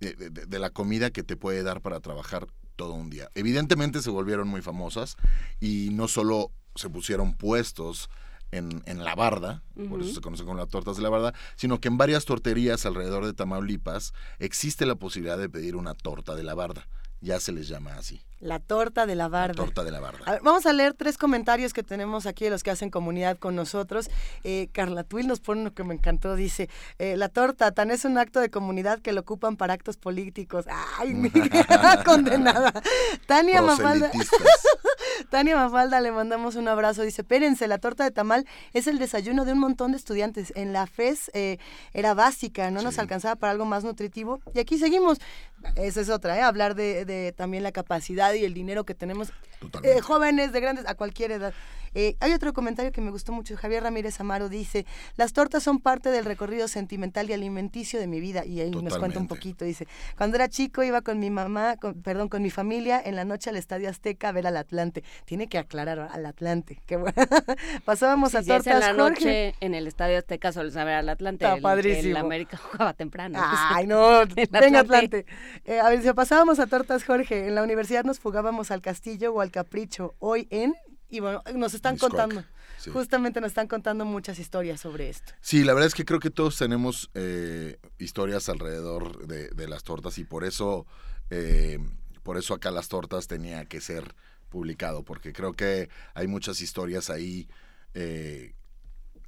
V: de, de- de la comida que te puede dar para trabajar todo un día. Evidentemente se volvieron muy famosas y no solo se pusieron puestos en, en la barda, por eso se conocen como las tortas de la barda, sino que en varias torterías alrededor de Tamaulipas existe la posibilidad de pedir una torta de la barda. Ya se les llama así,
B: La torta de la barda.
V: torta de la barda.
B: A ver, vamos a leer tres comentarios que tenemos aquí de los que hacen comunidad con nosotros. Eh, Carla Tuil nos pone uno que me encantó, dice, eh, la torta tan es un acto de comunidad que lo ocupan para actos políticos. ¡Ay, mi condenada! Tania Mafalda, Tania Mafalda, le mandamos un abrazo. Dice, espérense, la torta de tamal es el desayuno de un montón de estudiantes. En la FES eh, era básica, no nos alcanzaba para algo más nutritivo. Y aquí seguimos. Esa es otra, ¿eh? hablar de, de también la capacidad y el dinero que tenemos eh, jóvenes, de grandes, a cualquier edad. Eh, hay otro comentario que me gustó mucho. Javier Ramírez Amaro dice, las tortas son parte del recorrido sentimental y alimenticio de mi vida. Y ahí nos cuenta un poquito. Dice, cuando era chico iba con mi mamá, con- perdón, con mi familia en la noche al Estadio Azteca a ver al Atlante. Tiene que aclarar al Atlante. Qué bueno. Pasábamos a
A: Si es
B: tortas
A: en la
B: Jorge.
A: noche en el Estadio Azteca suele saber al Atlante.
B: Está
A: el,
B: padrísimo.
A: el América jugaba temprano.
B: Ay, no, venga Atlante. Eh, a ver, si pasábamos a tortas, Jorge. En la universidad nos fugábamos al Castillo o al Capricho. Hoy en... Y bueno, nos están contando.
V: sí.
B: Justamente nos están contando muchas historias sobre esto.
V: Sí, la verdad es que creo que todos tenemos eh, historias alrededor de, de las tortas y por eso, eh, por eso acá las tortas tenía que ser publicado, porque creo que hay muchas historias ahí eh,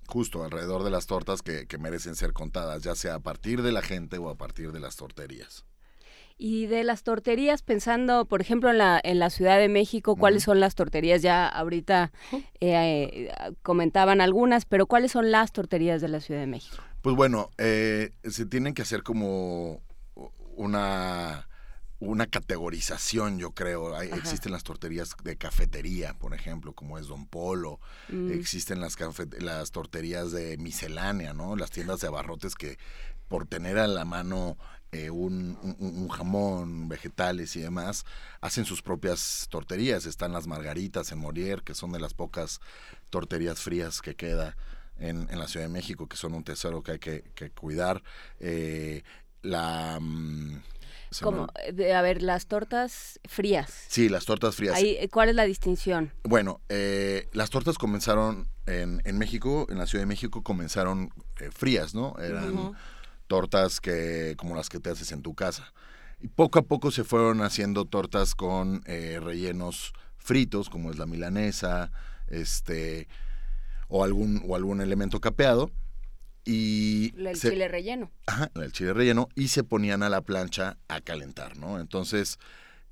V: justo alrededor de las tortas que, que merecen ser contadas, ya sea a partir de la gente o a partir de las torterías.
A: Y de las torterías, pensando, por ejemplo, en la, en la Ciudad de México, ¿cuáles son las torterías? Ya ahorita eh, eh, comentaban algunas, pero ¿cuáles son las torterías de la Ciudad de México?
V: Pues bueno, eh, se tienen que hacer como una, una categorización, yo creo. Hay- existen las torterías de cafetería, por ejemplo, como es Don Polo.
W: Mm.
V: Existen las, torterías de miscelánea, ¿no? Las tiendas de abarrotes que por tener a la mano eh, un, un- un jamón, vegetales y demás, hacen sus propias torterías. Están las margaritas en Morier, que son de las pocas torterías frías que queda en, en la Ciudad de México, que son un tesoro que hay que, que cuidar. Eh, la...
A: Como, eh, de- a ver, las tortas frías.
V: Sí, las tortas frías.
A: Ahí, eh, ¿Cuál es la distinción?
V: Bueno, eh, las tortas comenzaron en, en México, en la Ciudad de México comenzaron eh, frías, ¿no? Eran tortas que como las que te haces en tu casa. Y poco a poco se fueron haciendo tortas con eh, rellenos fritos, como es la milanesa, este, o algún, o algún elemento capeado. Y
A: El
V: se-
A: chile relleno.
V: Ajá, el chile relleno y se ponían a la plancha a calentar, ¿no? Entonces,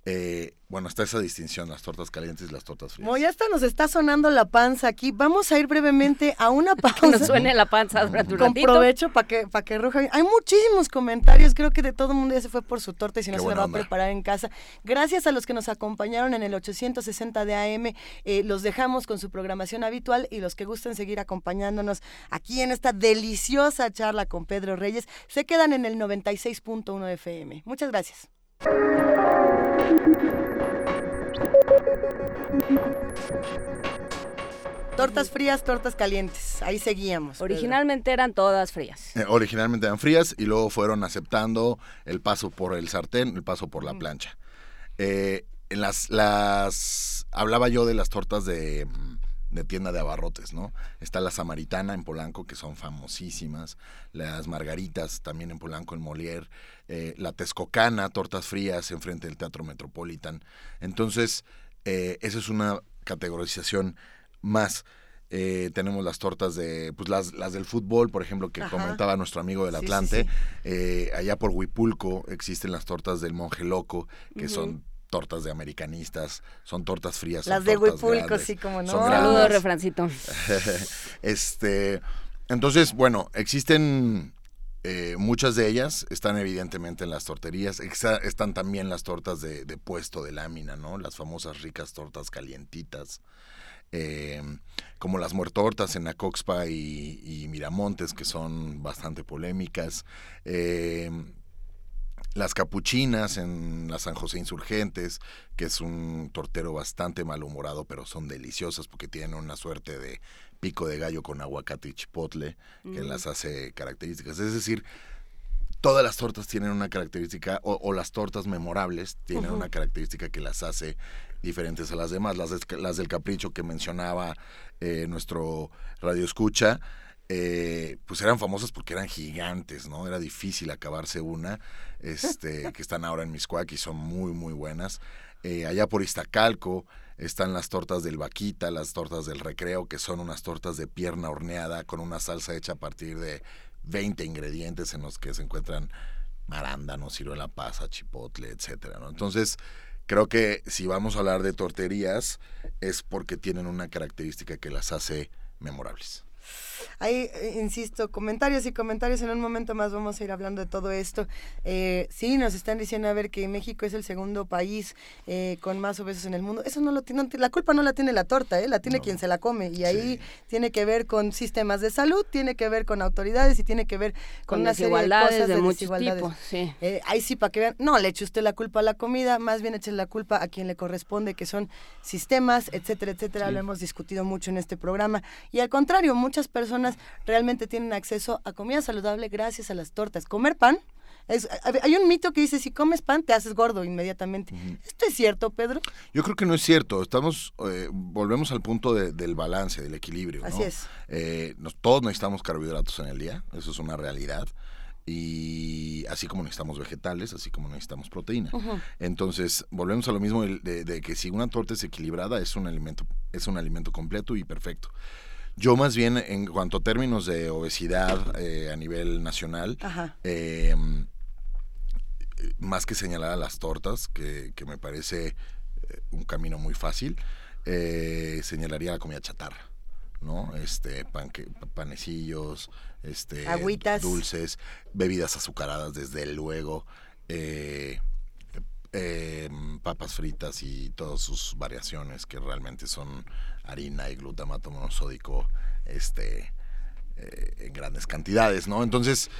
V: eh, bueno, está esa distinción, las tortas calientes y las tortas frías.
B: Como ya hasta nos está sonando la panza aquí, vamos a ir brevemente a una pausa.
A: Que nos suene la panza durante un
B: Con
A: ratito.
B: provecho para que, para que ruja. Hay muchísimos comentarios, creo que de todo el mundo ya se fue por su torta y si no
V: Qué
B: se la va
V: onda.
B: a preparar en casa. Gracias a los que nos acompañaron en el 860 de AM, eh, los dejamos con su programación habitual y los que gusten seguir acompañándonos aquí en esta deliciosa charla con Pedro Reyes, se quedan en el 96.1 FM. Muchas gracias. Tortas frías, tortas calientes. Ahí seguíamos. Pedro.
A: Originalmente eran todas frías.
V: Eh, originalmente eran frías y luego fueron aceptando el paso por el sartén, el paso por la plancha. Eh, en las, las hablaba yo de las tortas de, mm, de tienda de abarrotes, ¿no? Está la Samaritana en Polanco, que son famosísimas, las Margaritas también en Polanco, en Molière, eh, la Texcocana, tortas frías enfrente del Teatro Metropolitan. Entonces, eh, esa es una categorización más. Eh, tenemos las tortas de, pues las, las del fútbol, por ejemplo, que
W: Ajá.
V: comentaba nuestro amigo del
W: Sí, sí,
V: Atlante.
W: sí.
V: Allá por Huipulco existen las tortas del monje loco, que son tortas de americanistas, son tortas frías.
B: Las de Huipulco,
V: grandes,
B: sí, como no.
A: Saludos, refrancito.
V: este, entonces, bueno, existen eh, muchas de ellas, están evidentemente en las torterías, están también las tortas de, de puesto de lámina, ¿no? Las famosas ricas tortas calientitas. eh, como las muertortas en Acoxpa y, y Miramontes, que son bastante polémicas. eh, las capuchinas en la San José Insurgentes, que es un tortero bastante malhumorado, pero son deliciosas porque tienen una suerte de pico de gallo con aguacate y chipotle que
W: Mm.
V: las hace características. Es decir, todas las tortas tienen una característica, o, o las tortas memorables tienen una característica que las hace diferentes a las demás. Las del capricho que mencionaba eh, nuestro radio escucha, eh, pues eran famosas porque eran gigantes, ¿no? Era difícil acabarse una, este, que están ahora en Miscuac y son muy, muy buenas. Eh, allá por Iztacalco están las tortas del Vaquita, las tortas del Recreo, que son unas tortas de pierna horneada con una salsa hecha a partir de 20 ingredientes en los que se encuentran arándanos, ciruela pasa, chipotle, etcétera. Entonces, creo que si vamos a hablar de torterías es porque tienen una característica que las hace memorables.
B: Hay, eh, insisto, comentarios y comentarios. En un momento más vamos a ir hablando de todo esto. Eh, sí, nos están diciendo a ver que México es el segundo país eh, con más obesos en el mundo. Eso no lo tiene, la culpa no la tiene la torta, ¿eh? la tiene quien se la come. Y ahí tiene que ver con sistemas de salud, tiene que ver con autoridades y tiene que ver con,
A: Con
B: una serie de cosas
A: de muchos
B: desigualdades.
A: tipos, sí.
B: Eh, ahí sí, para que vean, no le eche usted la culpa a la comida, más bien eche la culpa a quien le corresponde, que son sistemas, etcétera, etcétera. Lo hemos discutido mucho en este programa. Y al contrario, muchas personas realmente tienen acceso a comida saludable gracias a las tortas. Comer pan. Es, hay un mito que dice, si comes pan te haces gordo inmediatamente. ¿Esto es cierto, Pedro?
V: Yo creo que no es cierto. Estamos, eh, volvemos al punto de- del balance, del equilibrio. ¿no?
B: Así es.
V: Eh, nos- todos necesitamos carbohidratos en el día, eso es una realidad. Y así como necesitamos vegetales, así como necesitamos proteína. Entonces, volvemos a lo mismo de, de- de que si una torta es equilibrada, es un alimento, es un alimento completo y perfecto. Yo más bien, en cuanto a términos de obesidad eh, a nivel nacional,
B: Ajá.
V: eh, más que señalar a las tortas, que, que me parece eh, un camino muy fácil, eh, señalaría la comida chatarra, ¿no? Este, panque- panecillos, este,
B: Agüitas.
V: dulces, bebidas azucaradas, desde luego, eh, eh, papas fritas y todas sus variaciones que realmente son harina y glutamato monosódico, este, eh, en grandes cantidades, ¿no? Entonces,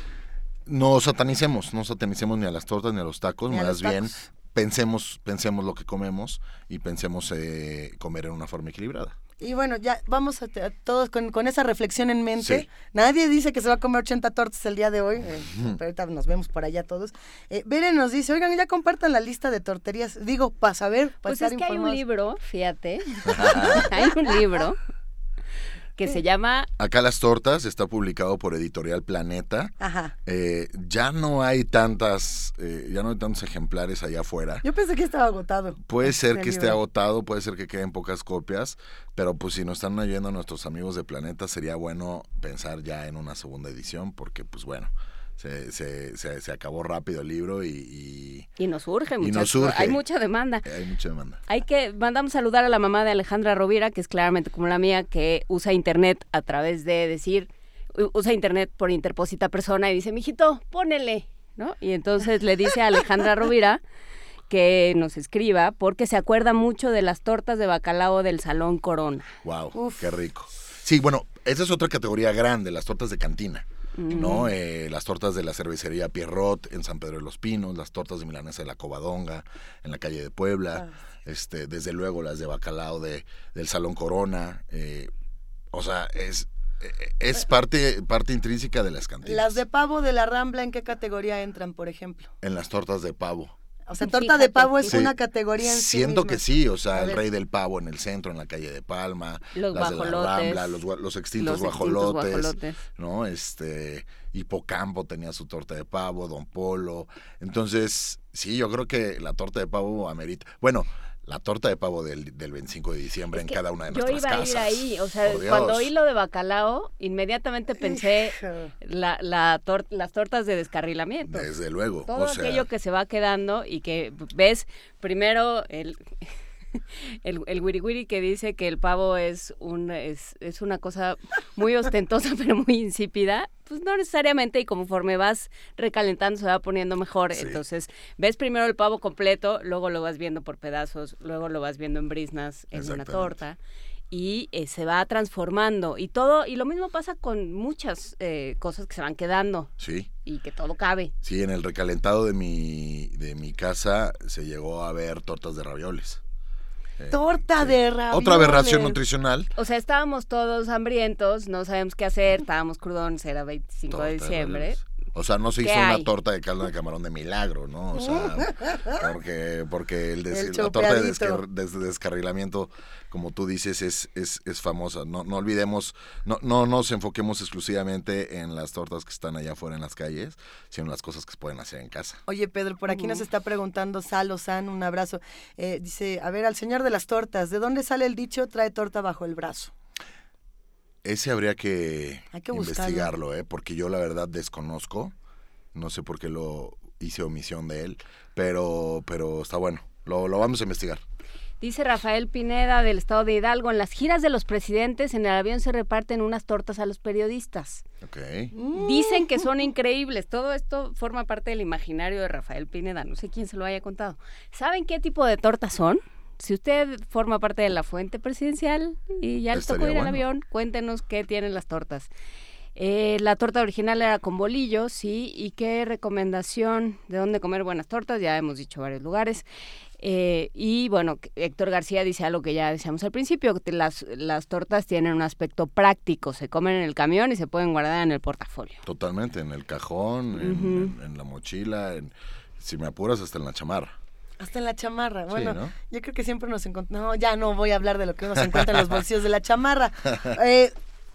V: no satanicemos, no satanicemos ni a las tortas ni a los tacos,
B: Ni
V: más
B: los
V: bien
B: tacos.
V: pensemos, pensemos lo que comemos y pensemos eh, comer en una forma equilibrada.
B: Y bueno, ya vamos a, todos con, con esa reflexión en mente.
V: Sí.
B: Nadie dice que se va a comer 80 tortas el día de hoy. eh, pero ahorita nos vemos por allá todos. Eh, Bere nos dice, oigan, ya compartan la lista de torterías. Digo, para saber, para
A: Pues
B: estar
A: es que hay un libro, fíjate, hay un libro que se llama
V: Acá las tortas está publicado por Editorial Planeta.
B: Ajá.
V: Eh, ya no hay tantas, eh, ya no hay tantos ejemplares allá afuera.
B: Yo pensé que estaba agotado.
V: Puede ser
B: este
V: que esté agotado, puede ser que queden pocas copias, pero pues si nos están oyendo nuestros amigos de Planeta, sería bueno pensar ya en una segunda edición, porque pues bueno, Se, se, se, se acabó rápido el libro y, y
A: Y nos surge,
V: Y nos
A: muchachos.
V: surge.
A: Hay mucha demanda.
V: hay mucha demanda.
A: Hay que, mandamos saludar a la mamá de Alejandra Rovira, que es claramente como la mía, que usa internet a través de decir, usa internet por interpósita persona y dice, mijito, ponele, ¿no? Y entonces le dice a Alejandra Rovira que nos escriba porque se acuerda mucho de las tortas de bacalao del Salón Corona.
V: Wow, qué rico. Sí, bueno, esa es otra categoría grande, las tortas de cantina. ¿No? Eh, las tortas de la cervecería Pierrot en San Pedro de los Pinos, las tortas de milanesa de la Covadonga en la calle de Puebla, este, desde luego las de bacalao de, del Salón Corona, eh, o sea, es, eh, es parte, parte intrínseca de las cantinas.
B: Las de pavo de la Rambla, ¿en qué categoría entran, por ejemplo?
V: En las tortas de pavo.
B: O sea, torta de pavo es
V: Sí.
B: una categoría en sí
V: Siento que sí, o sea, el rey del pavo en el centro, en la calle de Palma,
A: Los
V: las de la
A: guajolotes.
V: Rambla, los, los extintos
A: Los extintos
V: guajolotes,
A: guajolotes.
V: ¿no? Este, Hipocampo tenía su torta de pavo, Don Polo. Entonces, sí, yo creo que la torta de pavo amerita. Bueno, la torta de pavo del, del 25 de diciembre en cada una de
A: Yo
V: nuestras
A: iba a
V: casas.
A: ir ahí, o sea,
V: Dios.
A: cuando oí lo de bacalao, inmediatamente pensé la, la tor- las tortas de descarrilamiento.
V: Desde luego.
A: Todo
V: o sea,
A: aquello que se va quedando y que ves primero el, el, el wiri wiri que dice que el pavo es, un, es, es una cosa muy ostentosa pero muy insípida, pues no necesariamente y conforme vas recalentando se va poniendo mejor. Entonces ves primero el pavo completo, luego lo vas viendo por pedazos, luego lo vas viendo en brisnas en una torta y eh, se va transformando y todo y lo mismo pasa con muchas eh, cosas que se van quedando
V: Sí.
A: y que todo cabe.
V: Sí, en el recalentado de mi, de mi casa se llegó a ver tortas de ravioles.
B: Torta de ravioles.
V: Otra aberración nutricional.
A: O sea, estábamos todos hambrientos, no sabíamos qué hacer, estábamos crudones, era 25 de
V: Torta de
A: diciembre.
V: O sea, no se
A: ¿Qué
V: hizo una torta de caldo de camarón de milagro, ¿no? O sea, porque, porque el des-
B: El
V: la torta de, descar- descarrilamiento, como tú dices, es, es, es famosa. No, no olvidemos, no, no nos enfoquemos exclusivamente en las tortas que están allá afuera en las calles, sino en las cosas que se pueden hacer en casa.
B: Oye, Pedro, por aquí nos está preguntando Salo San, un abrazo. Eh, dice, a ver, al señor de las tortas, ¿de dónde sale el dicho trae torta bajo el brazo?
V: Ese habría que,
B: Hay que buscarlo.
V: investigarlo, ¿eh? porque yo la verdad desconozco. No sé por qué lo hice omisión de él, pero, pero está bueno. Lo, lo vamos a investigar.
A: Dice Rafael Pineda del estado de Hidalgo, en las giras de los presidentes en el avión se reparten unas tortas a los periodistas.
V: Ok.
A: Dicen que son increíbles. Todo esto forma parte del imaginario de Rafael Pineda. No sé quién se lo haya contado. ¿Saben qué tipo de tortas son? Si usted forma parte de la fuente presidencial y ya le tocó ir al
V: bueno.
A: avión, cuéntenos qué tienen las tortas. Eh, la torta original era con bolillo, sí. ¿Y qué recomendación de dónde comer buenas tortas? Ya hemos dicho varios lugares. Eh, y bueno, Héctor García dice algo que ya decíamos al principio, que las, las tortas tienen un aspecto práctico, se comen en el camión y se pueden guardar en el portafolio.
V: Totalmente, en el cajón, en- en la mochila, en, si me apuras, hasta en la chamarra.
B: Hasta en la chamarra. Bueno,
V: ¿no?
B: yo creo que siempre nos encontramos. No, ya no voy a hablar de lo que uno se encuentra en los bolsillos de la chamarra. Eh,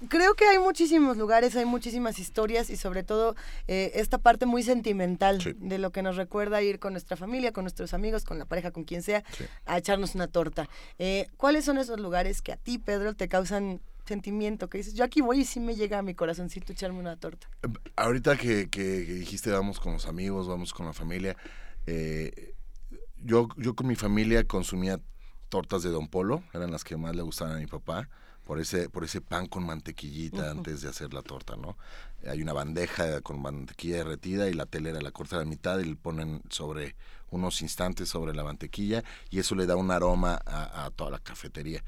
B: creo que hay muchísimos lugares, hay muchísimas historias y sobre todo eh, esta parte muy sentimental de lo que nos recuerda ir con nuestra familia, con nuestros amigos, con la pareja, con quien sea, a echarnos una torta. Eh, ¿Cuáles son esos lugares que a ti, Pedro, te causan sentimiento? Que dices, yo aquí voy y sí me llega a mi corazoncito echarme una torta.
V: Ahorita que, que- que dijiste vamos con los amigos, vamos con la familia, eh, yo, yo con mi familia consumía tortas de Don Polo, eran las que más le gustaban a mi papá, por ese, por ese pan con mantequillita antes de hacer la torta, ¿no? Hay una bandeja con mantequilla derretida y la telera la corta a la mitad y le ponen sobre unos instantes sobre la mantequilla y eso le da un aroma a, a toda la cafetería.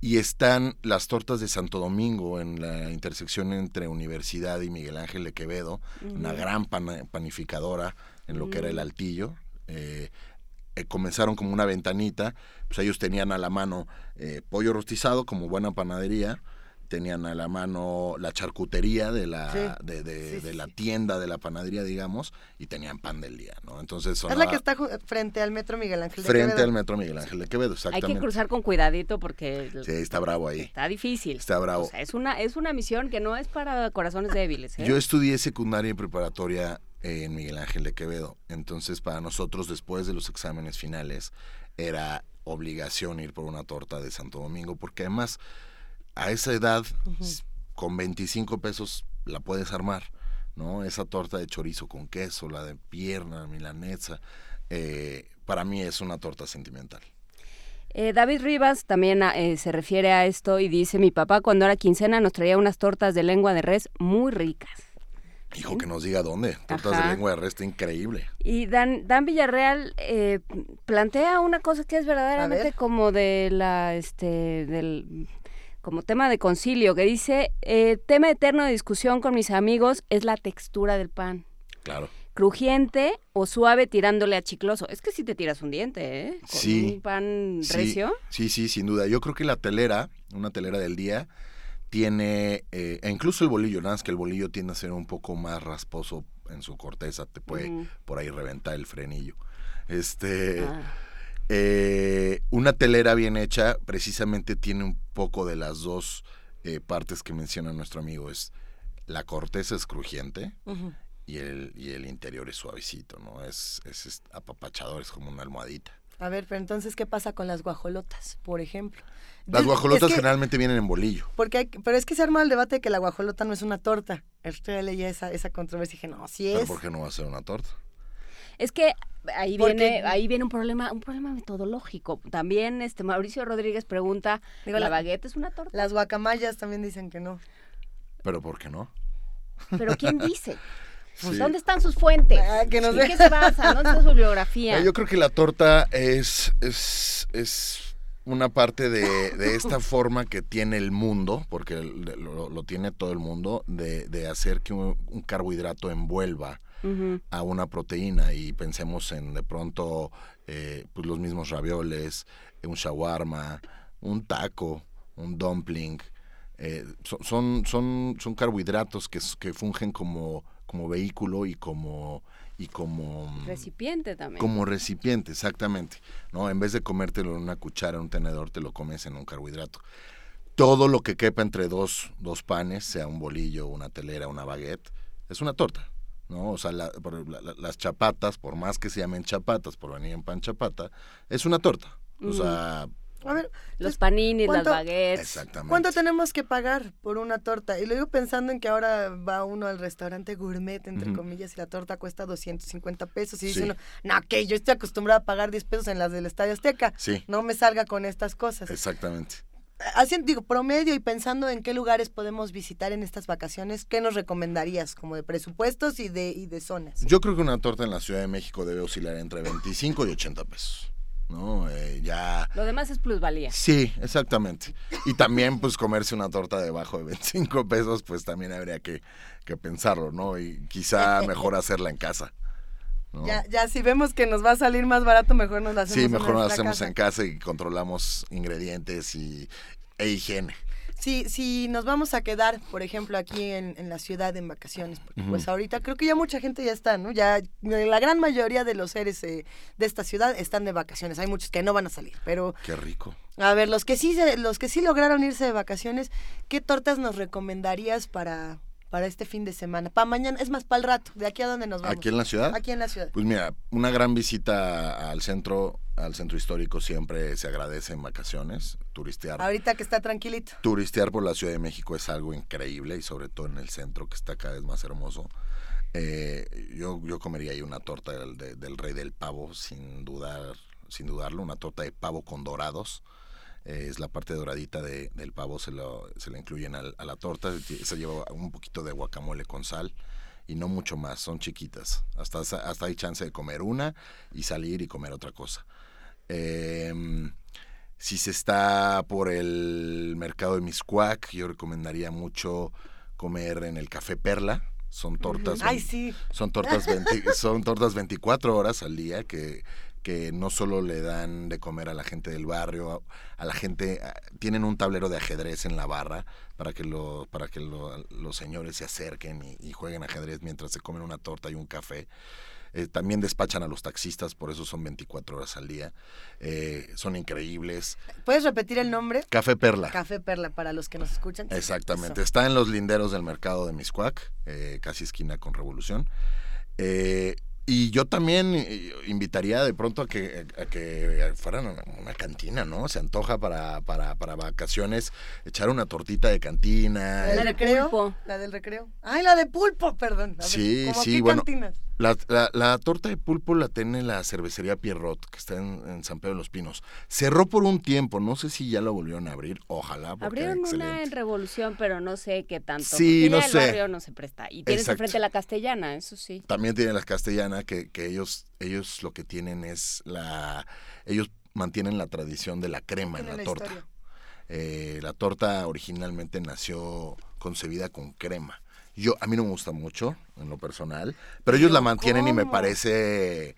V: Y están las tortas de Santo Domingo en la intersección entre Universidad y Miguel Ángel de Quevedo, una gran panificadora en lo que era el
W: Mm.
V: altillo. Eh, eh, comenzaron como una ventanita, pues ellos tenían a la mano eh, pollo rostizado como buena panadería, tenían a la mano la charcutería de la,
B: Sí.
V: de, de-
B: Sí, sí,
V: de la tienda de la panadería, digamos, y tenían pan del día, ¿no? Entonces
B: Es la
V: sonaba
B: que está frente al metro Miguel Ángel de
V: frente
B: Quevedo.
V: al metro Miguel Ángel de Quevedo,
A: Hay que cruzar con cuidadito porque
V: Sí, está bravo ahí.
A: está difícil.
V: Está bravo.
A: O sea, es una, es una misión que no es para corazones débiles. ¿eh?
V: Yo estudié secundaria y preparatoria en Miguel Ángel de Quevedo. Entonces, para nosotros, después de los exámenes finales, era obligación ir por una torta de Santo Domingo, porque además, a esa edad, con 25 pesos la puedes armar. ¿no? Esa torta de chorizo con queso, la de pierna, milanesa, eh, para mí es una torta sentimental.
A: Eh, David Rivas también ah, eh, se refiere a esto y dice, mi papá cuando era quincena nos traía unas tortas de lengua de res muy ricas.
V: Hijo, que nos diga dónde. Tortas
A: Ajá.
V: de lengua de res está increíble.
A: Y Dan, Dan Villarreal eh, plantea una cosa que es verdaderamente
B: ver.
A: como de la, este, del, como tema de concilio, que dice, eh, tema eterno de discusión con mis amigos es la textura del pan.
V: Claro.
A: Crujiente o suave tirándole a chicloso. Es que si te tiras un diente, ¿eh? Con
V: Sí.
A: un pan
V: Sí,
A: recio.
V: Sí, sí, sin duda. Yo creo que la telera, una telera del día, tiene, eh, e incluso el bolillo, nada más que el bolillo tiende a ser un poco más rasposo en su corteza, te puede por ahí reventar el frenillo. Este,
W: Ah.
V: eh, una telera bien hecha precisamente tiene un poco de las dos eh, partes que menciona nuestro amigo. Es la corteza es crujiente y el, y el interior es suavecito, ¿no? Es, es, es apapachador, es como una almohadita.
B: A ver, pero entonces, ¿qué pasa con las guajolotas, por ejemplo?
V: Las guajolotas
B: es que-
V: generalmente vienen en bolillo.
B: Porque hay- pero es que se arma el debate de que la guajolota no es una torta. Estoy leía esa, esa controversia y dije, no, sí
V: ¿Pero
B: es.
V: por qué no va a ser una torta?
A: Es que ahí
B: Porque-
A: viene, ahí viene un problema, un problema metodológico. También este Mauricio Rodríguez pregunta,
B: Digo,
A: ¿la
B: la-
A: baguette es una torta?
B: Las guacamayas también dicen que no.
V: ¿Pero por qué no?
A: Pero ¿quién dice?
V: Sí.
A: ¿Dónde están sus fuentes?
B: Ah, que nos
A: ¿En
B: dé-
A: qué se basan? ¿Dónde está su bibliografía?
V: No, yo creo que la torta es, es, es una parte de, de esta forma que tiene el mundo, porque lo, lo tiene todo el mundo, de, de hacer que un, un carbohidrato envuelva a una proteína y pensemos en de pronto eh, pues los mismos ravioles, un shawarma, un taco, un dumpling. eh, so- son, son, son carbohidratos que, que fungen como, como vehículo y como, y como,
A: Recipiente también.
V: como recipiente, exactamente. ¿no? En vez de comértelo en una cuchara, en un tenedor, te lo comes en un carbohidrato. Todo lo que quepa entre dos, dos panes, sea un bolillo, una telera, una baguette, es una torta. ¿no? O sea, la- la- la- las chapatas, por más que se llamen chapatas, por venir en pan chapata, es una torta. O sea,
B: A ver,
A: Los paninis, las
B: ¿cuánto-
A: baguettes.
V: Exactamente.
B: ¿cuánto tenemos que pagar por una torta? Y lo digo pensando en que ahora va uno al restaurante gourmet, entre comillas, y la torta cuesta 250 pesos. Y
V: Sí.
B: dice uno, no, que yo estoy acostumbrado a pagar 10 pesos en las del Estadio Azteca.
V: Sí.
B: No me salga con estas cosas.
V: exactamente.
B: Haciendo, digo, promedio y pensando en qué lugares podemos visitar en estas vacaciones, ¿qué nos recomendarías como de presupuestos y de, y de zonas?
V: Yo creo que una torta en la Ciudad de México debe oscilar entre 25 y 80 pesos. ¿No? Eh, ya...
A: Lo demás es plusvalía.
V: Sí, exactamente. Y también, pues, comerse una torta debajo de 25 pesos, pues también habría que, que pensarlo, ¿no? Y quizá mejor hacerla en casa. ¿no?
B: Ya, ya si vemos que nos va a salir más barato, mejor nos la hacemos
V: sí,
B: en
V: mejor lo
B: nuestra
V: hacemos
B: casa.
V: en casa y controlamos ingredientes y, e higiene.
B: Si, si nos vamos a quedar, por ejemplo, aquí en, en la ciudad en vacaciones, porque pues ahorita creo que ya mucha gente ya está, ¿no? Ya la gran mayoría de los seres eh, de esta ciudad están de vacaciones. Hay muchos que no van a salir, pero
V: Qué rico.
B: a ver, los que sí los que sí lograron irse de vacaciones, ¿qué tortas nos recomendarías para para este fin de semana? Para mañana, es más, para el rato, de aquí a dónde nos vamos.
V: ¿Aquí en la ciudad?
B: Aquí en la ciudad.
V: Pues mira, una gran visita al centro, al centro histórico siempre se agradece en vacaciones, turistear.
B: Ahorita que está tranquilito.
V: Turistear por la Ciudad de México es algo increíble y sobre todo en el centro que está cada vez más hermoso. Eh, yo, yo comería ahí una torta del, de- del rey del pavo sin dudar, sin dudarlo, una torta de pavo con dorados. Eh, es la parte doradita de- del pavo, se, lo, se le incluyen al- a la torta. Se lleva un poquito de guacamole con sal y no mucho más, son chiquitas. Hasta, hasta hay chance de comer una y salir y comer otra cosa. Em, si se está por el mercado de Miscuac, yo recomendaría mucho comer en el Café Perla. Son tortas.
B: Ay, sí.
V: Son tortas, 20 son tortas 24 horas al día que, que no solo le dan de comer a la gente del barrio, a, a la gente, a- tienen un tablero de ajedrez en la barra para que, lo, para que lo- los señores se acerquen y, y jueguen ajedrez mientras se comen una torta y un café. Eh, también despachan a los taxistas, por eso son 24 horas al día. Eh, son increíbles.
B: ¿Puedes repetir el nombre?
V: Café Perla.
B: Café Perla para los que nos escuchan.
V: Exactamente. Está en los linderos del mercado de Miscuac, eh, casi esquina con Revolución. Y yo también invitaría de pronto a que, a que fueran a una cantina, ¿no? Se antoja para, para, para vacaciones echar una tortita de cantina.
B: ¿La del recreo? La del recreo. Ay, la de pulpo, perdón. Ver,
V: Sí,
B: ¿cómo
V: sí,
B: qué
V: bueno.
B: cantinas?
V: La, la- la torta de pulpo la tiene la cervecería Pierrot, que está en, en San Pedro de los Pinos. Cerró por un tiempo, no sé si ya lo volvieron a abrir, ojalá,
A: Abrieron una en Revolución, pero no sé qué tanto.
V: Sí, no
A: ya el
V: sé.
A: barrio no se presta. Y tienes enfrente la castellana, eso sí.
V: También tienen las castellanas, que, que ellos, ellos lo que tienen es la... Ellos mantienen la tradición de la crema en la
B: la
V: torta. Eh, la torta originalmente nació concebida con crema. Yo, a mí no me gusta mucho, en lo personal, pero ellos la mantienen y me parece,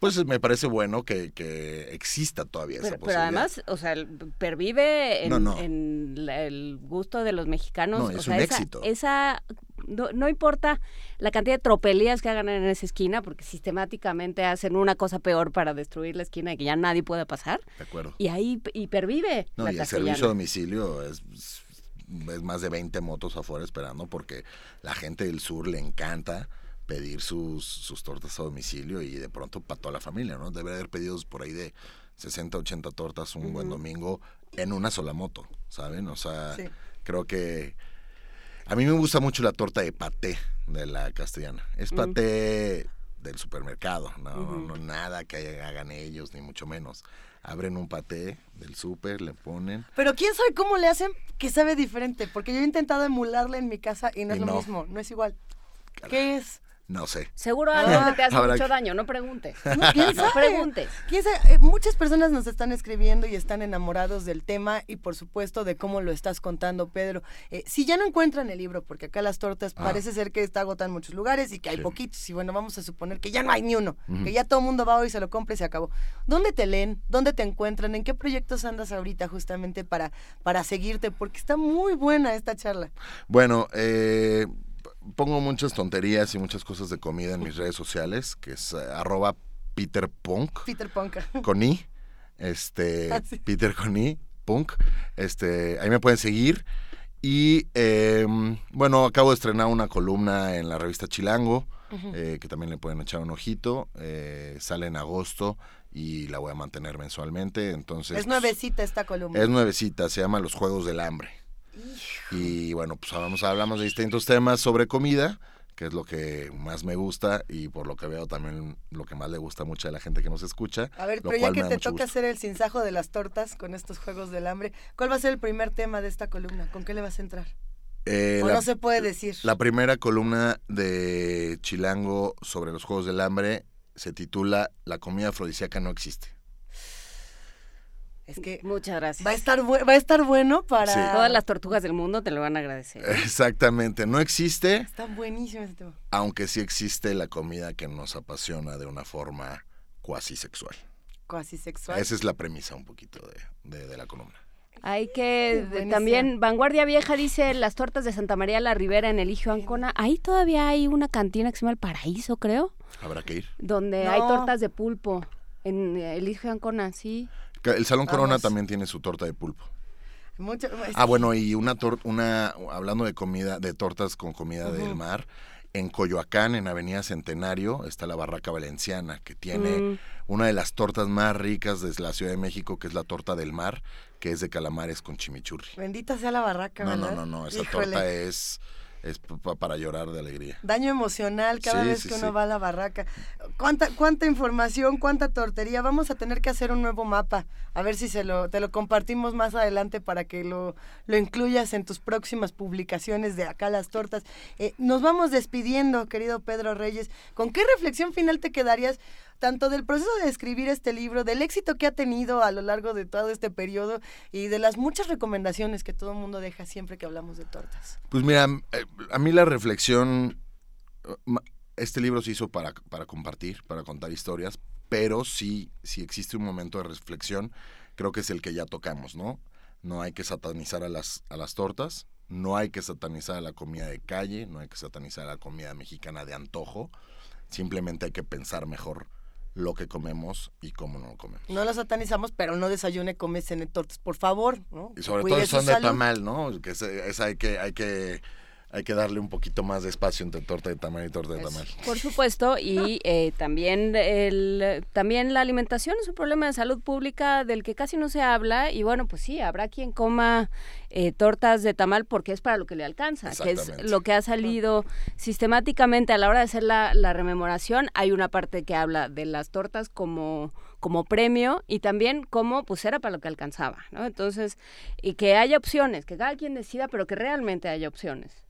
V: pues me parece bueno que, que exista todavía esa
A: Pero, pero
V: posibilidad.
A: además, o sea, pervive en,
V: No, no.
A: en la- el gusto de los mexicanos.
V: No,
A: o
V: es
A: sea,
V: un
A: esa,
V: éxito.
A: Esa, no, no importa la cantidad de tropelías que hagan en esa esquina, porque sistemáticamente hacen una cosa peor para destruir la esquina y que ya nadie pueda pasar.
V: De acuerdo.
A: Y ahí y pervive
V: No,
A: la
V: y el servicio a domicilio es, es más de 20 motos afuera esperando porque la gente del sur le encanta pedir sus, sus tortas a domicilio y de pronto para toda la familia, ¿no? Debe haber pedidos por ahí de 60, 80 tortas un buen domingo en una sola moto, ¿saben? O sea,
B: Sí.
V: creo que a mí me gusta mucho la torta de paté de la castellana. Es paté del supermercado, no,
B: Ujú.
V: no nada que hagan ellos, ni mucho menos. Abren un paté del súper, le ponen
B: Pero quién sabe cómo le hacen que sabe diferente, porque yo he intentado emularla en mi casa y no
V: Y
B: es lo mismo, no es igual. ¿Qué es?
V: No sé.
A: Seguro algo
B: Ah.
A: que te hace mucho
V: que-
A: daño, no preguntes.
B: No, ¿Quién
A: No
B: sabe?
A: preguntes.
B: ¿Quién sabe? Eh, muchas personas nos están escribiendo y están enamorados del tema y por supuesto de cómo lo estás contando, Pedro. Eh, si ya no encuentran el libro, porque acá las tortas
V: Ah.
B: parece ser que está agotada en muchos lugares y que hay
V: Sí.
B: poquitos, y bueno, vamos a suponer que ya no hay ni uno, que ya todo el mundo va hoy, se lo compra y se acabó. ¿Dónde te leen? ¿Dónde te encuentran? ¿En qué proyectos andas ahorita justamente para, para seguirte? Porque está muy buena esta charla.
V: Bueno, eh, pongo muchas tonterías y muchas cosas de comida en mis redes sociales, que es eh, arroba Peter Punk,
B: Peter Ponca.
V: con I, este,
B: Ah, sí.
V: Peter con I, Punk, este, ahí me pueden seguir. Y eh, bueno, acabo de estrenar una columna en la revista Chilango, eh, que también le pueden echar un ojito. eh, sale en agosto y la voy a mantener mensualmente. Entonces,
B: es nuevecita esta columna.
V: es nuevecita, se llama Los Juegos del Hambre. Y bueno, pues hablamos, hablamos de distintos temas sobre comida, que es lo que más me gusta y por lo que veo también lo que más le gusta mucho a la gente que nos escucha.
B: A ver, pero ya que te toca
V: gusto.
B: hacer el sinsajo de las tortas con estos juegos del hambre, ¿cuál va a ser el primer tema de esta columna? ¿Con qué le vas a entrar?
V: Eh,
B: o
V: la,
B: no se puede decir.
V: la primera columna de Chilango sobre los Juegos del Hambre se titula La comida afrodisíaca no existe.
B: Es que
A: Muchas gracias.
B: va a estar va a estar bueno para
V: Sí.
A: Todas las tortugas del mundo te lo van a agradecer.
V: Exactamente, no existe,
B: Está buenísimo tema.
V: aunque sí existe la comida que nos apasiona de una forma cuasi sexual.
B: Cuasi sexual.
V: Esa es la premisa un poquito de, de- de la columna.
A: Hay que
B: Buenísimo.
A: también Vanguardia Vieja dice las tortas de Santa María la Ribera en Eligio Ancona. Ahí todavía hay una cantina que se llama El Paraíso, creo,
V: Habrá que ir.
A: donde
B: No.
A: hay tortas de pulpo en Eligio Ancona, sí.
V: El Salón Corona también tiene su torta de pulpo.
B: Mucho- es-
V: Ah, bueno, y una tor- una hablando de comida, de tortas con comida del mar, en Coyoacán, en Avenida Centenario, está la Barraca Valenciana, que tiene
A: Mm.
V: una de las tortas más ricas de la Ciudad de México, que es la torta del mar, que es de calamares con chimichurri.
B: Bendita sea la barraca,
V: No, no,
B: ¿verdad?
V: no, no, esa
B: Híjole.
V: torta es, es pa- pa- para llorar de alegría.
B: Daño emocional cada
V: Sí,
B: vez
V: sí,
B: que uno
V: sí.
B: va a la barraca. ¿Cuánta, cuánta información, cuánta tortería. Vamos a tener que hacer un nuevo mapa. A ver si se lo, te lo compartimos más adelante para que lo, lo incluyas en tus próximas publicaciones de acá las tortas. Eh, nos vamos despidiendo, querido Pedro Reyes. ¿Con qué reflexión final te quedarías tanto del proceso de escribir este libro, del éxito que ha tenido a lo largo de todo este periodo y de las muchas recomendaciones que todo el mundo deja siempre que hablamos de tortas?
V: Pues mira, eh, a mí la reflexión, eh, este libro se hizo para, para compartir, para contar historias, pero sí, si existe un momento de reflexión, creo que es el que ya tocamos, ¿no? No hay que satanizar a las, a las tortas, no hay que satanizar a la comida de calle, no hay que satanizar a la comida mexicana de antojo, simplemente hay que pensar mejor lo que comemos y cómo no lo comemos.
B: No lo satanizamos, pero no desayune, come, cene tortas, por favor, ¿no?
V: Y sobre
B: Cuide
V: todo son de tamal, ¿no? Que es, es- hay que hay que hay que darle un poquito más de espacio entre torta de tamal y torta de tamal.
A: Por supuesto, y eh, también, el, también la alimentación es un problema de salud pública del que casi no se habla y bueno, pues sí, habrá quien coma eh, tortas de tamal porque es para lo que le alcanza, que es lo que ha salido sistemáticamente a la hora de hacer la, la rememoración. Hay una parte que habla de las tortas como como premio y también como pues era para lo que alcanzaba, ¿no? Entonces, y que haya opciones, que cada quien decida, pero que realmente haya opciones.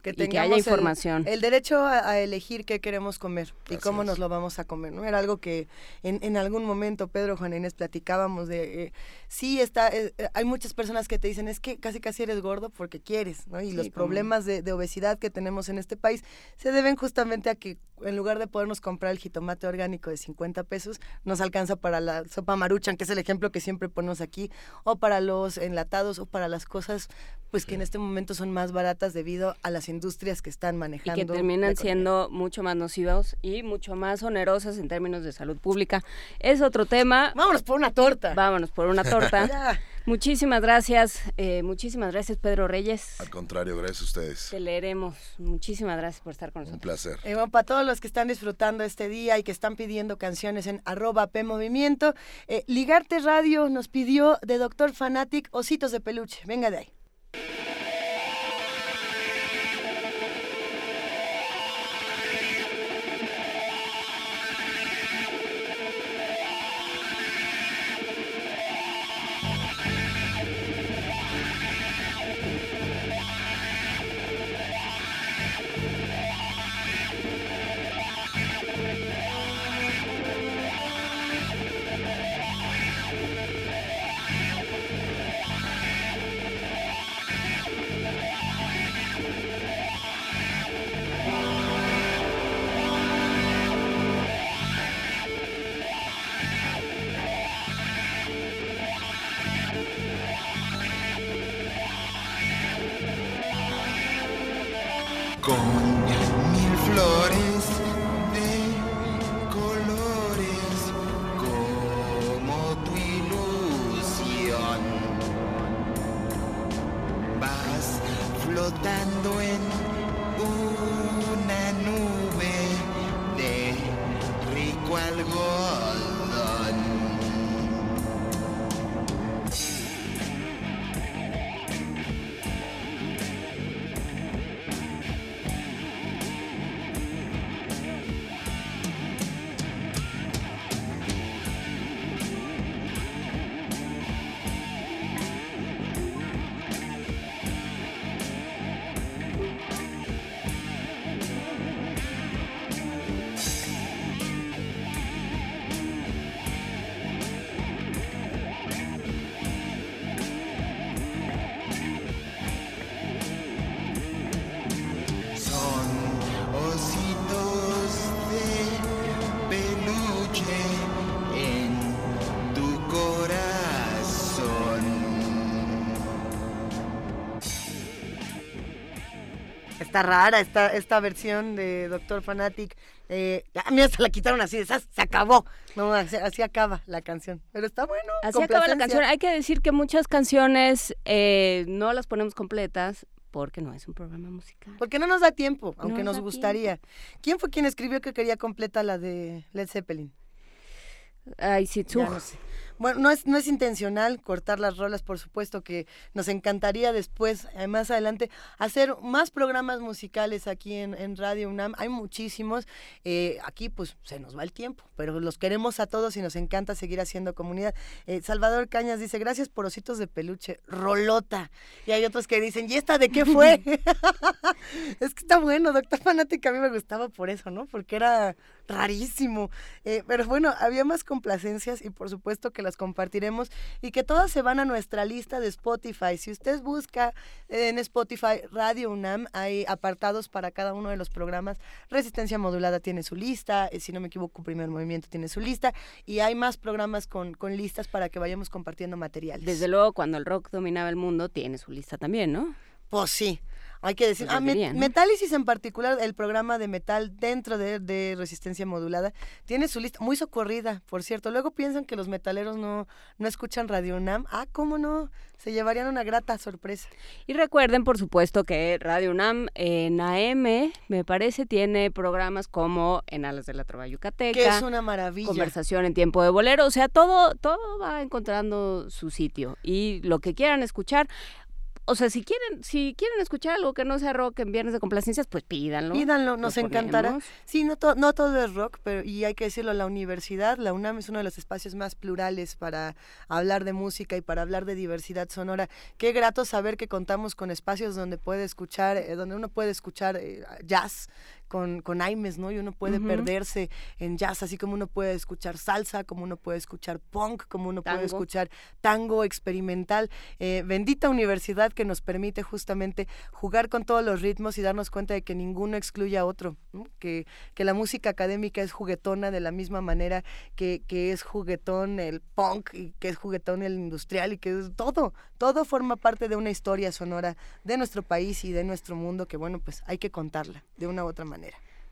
B: Que
A: y que haya
B: tengamos el-
A: información.
B: El, derecho a, a elegir qué queremos comer y
A: Así
B: cómo
A: es.
B: nos lo vamos a comer, ¿no? Era algo que en, en algún momento Pedro Juan Inés platicábamos de, eh, sí, está, eh, eh, hay muchas personas que te dicen, es que casi casi eres gordo porque quieres, ¿no? Y
A: Sí,
B: los problemas de, de obesidad que tenemos en este país se deben justamente a que en lugar de podernos comprar el jitomate orgánico de 50 pesos, nos alcanza para la sopa maruchan, que es el ejemplo que siempre ponemos aquí, o para los enlatados, o para las cosas pues que en este momento son más baratas debido a las industrias que están
A: y
B: manejando.
A: que
B: la
A: terminan siendo mucho más nocivos y mucho más onerosas en términos de salud pública. Es otro tema.
B: Vámonos por una torta.
A: Vámonos por una torta. Muchísimas gracias, eh, muchísimas gracias Pedro Reyes.
V: Al contrario, gracias a ustedes.
A: Te leeremos. Muchísimas gracias por estar con
V: Un
A: nosotros.
V: placer.
B: Eh, bueno, para todos los que están disfrutando este día y que están pidiendo canciones en arroba P Movimiento, eh, Ligarte Radio nos pidió de Doctor Fanatic Ositos de Peluche. Venga de ahí. Está rara esta, esta versión de Doctor Fanatic. Eh, a mí hasta la quitaron así, se acabó. No, así, así acaba la canción. Pero está bueno.
A: Así acaba la canción. Hay que decir que muchas canciones eh, no las ponemos completas porque no es un programa musical.
B: Porque no nos da tiempo,
A: No
B: aunque
A: nos
B: gustaría. ¿Quién fue quien escribió que quería completa la de Led Zeppelin?
A: Ay, sí, tú.
B: Ya no sé. Bueno, no es, no es intencional cortar las rolas, por supuesto que nos encantaría después, eh, más adelante, hacer más programas musicales aquí en, en Radio UNAM. Hay muchísimos. eh, aquí pues se nos va el tiempo, pero los queremos a todos y nos encanta seguir haciendo comunidad. Eh, Salvador Cañas dice, gracias por ositos de peluche, rolota. Y hay otros que dicen, ¿y esta de qué fue? es que está bueno, Doctor Fanática, a mí me gustaba por eso, ¿no? Porque era rarísimo. Eh, pero bueno, había más complacencias y por supuesto que las compartiremos y que todas se van a nuestra lista de Spotify. Si usted busca en Spotify Radio UNAM, hay apartados para cada uno de los programas. Resistencia Modulada tiene su lista, eh, si no me equivoco, Primer Movimiento tiene su lista y hay más programas con, con listas para que vayamos compartiendo materiales.
A: Desde luego, cuando el rock dominaba el mundo, tiene su lista también, ¿no?
B: Pues sí. Hay que decir,
A: Pues
B: ah, Met-
A: debería, ¿no?
B: Metálisis en particular, el programa de metal dentro de, de resistencia modulada, tiene su lista muy socorrida, por cierto. Luego piensan que los metaleros no, no escuchan Radio UNAM. Ah, ¿cómo no? Se llevarían una grata sorpresa.
A: Y recuerden, por supuesto, que Radio UNAM en AM, me parece, tiene programas como En Alas de la Trova Yucateca.
B: Que es una maravilla.
A: Conversación en tiempo de bolero. O sea, todo, todo va encontrando su sitio. Y lo que quieran escuchar. O sea, si quieren, si quieren escuchar algo que no sea rock en viernes de complacencias, pues pídanlo.
B: Pídanlo,
A: Lo
B: nos encantará. Sí, no, to- no todo es rock, pero y hay que decirlo, la universidad, la UNAM es uno de los espacios más plurales para hablar de música y para hablar de diversidad sonora. Qué grato saber que contamos con espacios donde puede escuchar, eh, donde uno puede escuchar eh, jazz con, con Aimes, ¿no? Y uno puede perderse en jazz, así como uno puede escuchar salsa, como uno puede escuchar punk, como uno puede escuchar tango experimental. Eh, bendita universidad que nos permite justamente jugar con todos los ritmos y darnos cuenta de que ninguno excluye a otro, ¿no? que, que la música académica es juguetona de la misma manera que, que es juguetón el punk y que es juguetón el industrial y que es todo, todo forma parte de una historia sonora de nuestro país y de nuestro mundo que bueno, pues hay que contarla de una u otra manera.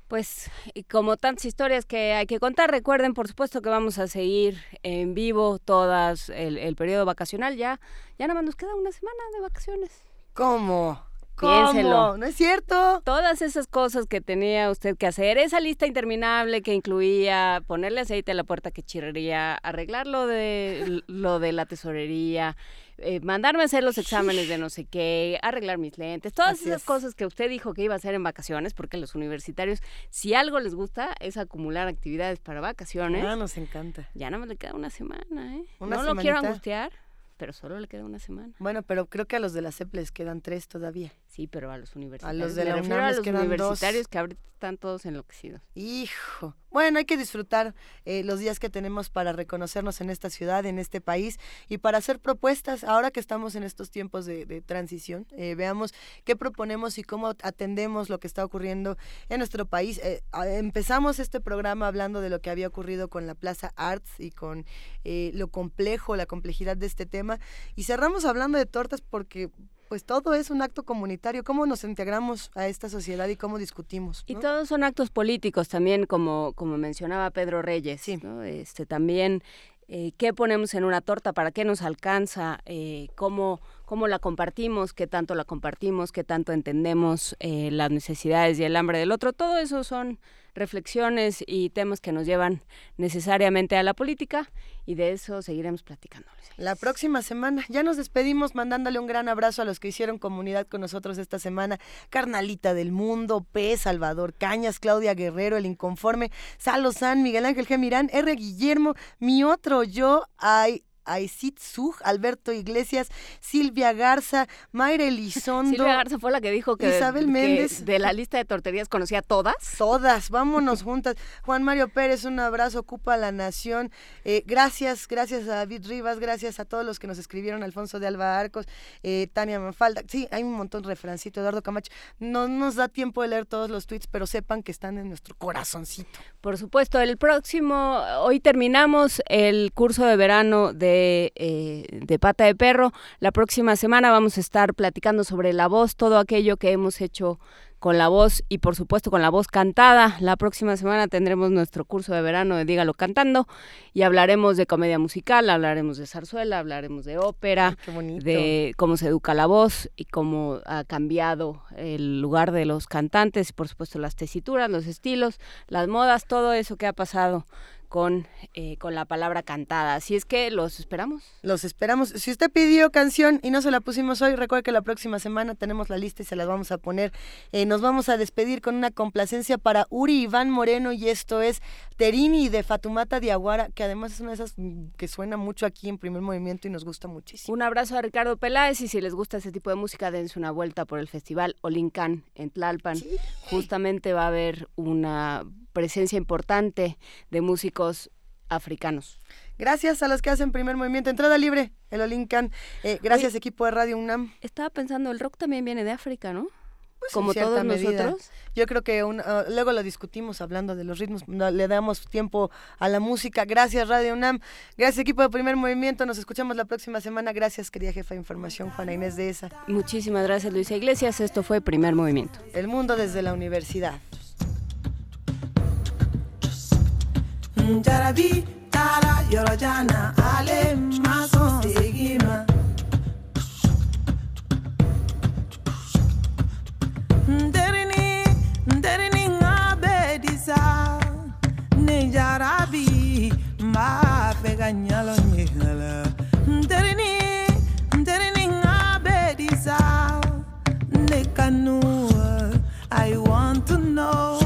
A: Pues, y como tantas historias que hay que contar, recuerden, por supuesto, que vamos a seguir en vivo todas el, el periodo vacacional. Ya, ya nada más nos queda una semana de vacaciones.
B: ¿Cómo?
A: Piénselo.
B: ¿Cómo? ¿No es cierto?
A: Todas esas cosas que tenía usted que hacer, esa lista interminable que incluía ponerle aceite a la puerta que chirrería, arreglar lo de, lo de la tesorería, eh, mandarme a hacer los exámenes de no sé qué, arreglar mis lentes, todas
B: Así
A: esas
B: es.
A: cosas que usted dijo que iba a hacer en vacaciones, porque los universitarios, si algo les gusta, es acumular actividades para vacaciones.
B: Ah, nos encanta.
A: Ya nada más le queda una semana, ¿eh?
B: Una
A: no lo quiero angustiar, pero solo le queda una semana.
B: Bueno, pero creo que a los de la CEP les quedan tres todavía.
A: Sí, pero a los universitarios.
B: A los de la UNAM
A: a los
B: quedan dos.
A: universitarios que ahorita están todos enloquecidos.
B: Hijo. Bueno, hay que disfrutar eh, los días que tenemos para reconocernos en esta ciudad, en este país y para hacer propuestas. Ahora que estamos en estos tiempos de, de transición, eh, veamos qué proponemos y cómo atendemos lo que está ocurriendo en nuestro país. Eh, empezamos este programa hablando de lo que había ocurrido con la Plaza Arts y con lo complejo, la complejidad de este tema. Y cerramos hablando de tortas porque pues todo es un acto comunitario. ¿Cómo nos integramos a esta sociedad y cómo discutimos?
A: Y todos son actos políticos también, como, como mencionaba Pedro Reyes. ¿no? Este, también, eh, ¿qué ponemos en una torta? ¿Para qué nos alcanza? Eh, ¿cómo, ¿Cómo la compartimos? ¿Qué tanto la compartimos? ¿Qué tanto entendemos eh, las necesidades y el hambre del otro? Todo eso son reflexiones y temas que nos llevan necesariamente a la política y de eso seguiremos platicando.
B: La próxima semana. Ya nos despedimos mandándole un gran abrazo a los que hicieron comunidad con nosotros esta semana. Carnalita del Mundo, P. Salvador Cañas, Claudia Guerrero, El Inconforme, Salo San, Miguel Ángel Gemirán, R. Guillermo, mi otro yo, ay. Aisit Suj, Alberto Iglesias, Silvia Garza, Mayra Elizondo.
A: Silvia Garza fue la que dijo que,
B: Isabel
A: que
B: Méndez.
A: de la lista de torterías conocía todas.
B: Todas, vámonos juntas. Juan Mario Pérez, un abrazo, ocupa la nación. Eh, gracias, gracias a David Rivas, gracias a todos los que nos escribieron, Alfonso de Alba Arcos, eh, Tania Manfalda. Sí, hay un montón de refrancito, Eduardo Camacho. No nos da tiempo de leer todos los tweets, pero sepan que están en nuestro corazoncito.
A: Por supuesto, el próximo, hoy terminamos el curso de verano de, eh, de Pata de Perro. La próxima semana vamos a estar platicando sobre la voz, todo aquello que hemos hecho con la voz y por supuesto con la voz cantada. La próxima semana tendremos nuestro curso de verano de Dígalo Cantando y hablaremos de comedia musical, hablaremos de zarzuela, hablaremos de ópera, de cómo se educa la voz y cómo ha cambiado el lugar de los cantantes, por supuesto las tesituras, los estilos, las modas, todo eso que ha pasado con, eh, con la palabra cantada. Así es que los esperamos.
B: Los esperamos. Si usted pidió canción y no se la pusimos hoy, recuerde que la próxima semana tenemos la lista y se la vamos a poner. Eh, nos vamos a despedir con una complacencia para Uri Iván Moreno y esto es Terini de Fatumata Diaguara, que además es una de esas mm, que suena mucho aquí en primer movimiento y nos gusta muchísimo.
A: Un abrazo a Ricardo Peláez y si les gusta ese tipo de música, dense una vuelta por el festival Olincan en Tlalpan. Justamente va a haber una presencia importante de músicos africanos.
B: Gracias a los que hacen primer movimiento. Entrada libre, el Olincan. Eh, gracias, equipo de Radio UNAM.
A: Estaba pensando, el rock también viene de África, ¿no? como
X: en cierta
A: todos
X: medida.
A: nosotros.
X: Yo creo que un- ah, luego lo discutimos hablando de los ritmos, no, le damos tiempo a la música. Gracias Radio UNAM, gracias equipo de Primer Movimiento, nos escuchamos la próxima semana. Gracias querida jefa de información Juana Inés de esa.
A: Muchísimas gracias Luisa Iglesias, esto fue Primer Movimiento.
X: El mundo desde la universidad.
B: jarabi taara yɔrɔ jan na ale maso sɔn segin ma. n terini n ne jarabi ma b'a fɛ ka ɲalɔ ye ngabe disa ne kanu i want to know.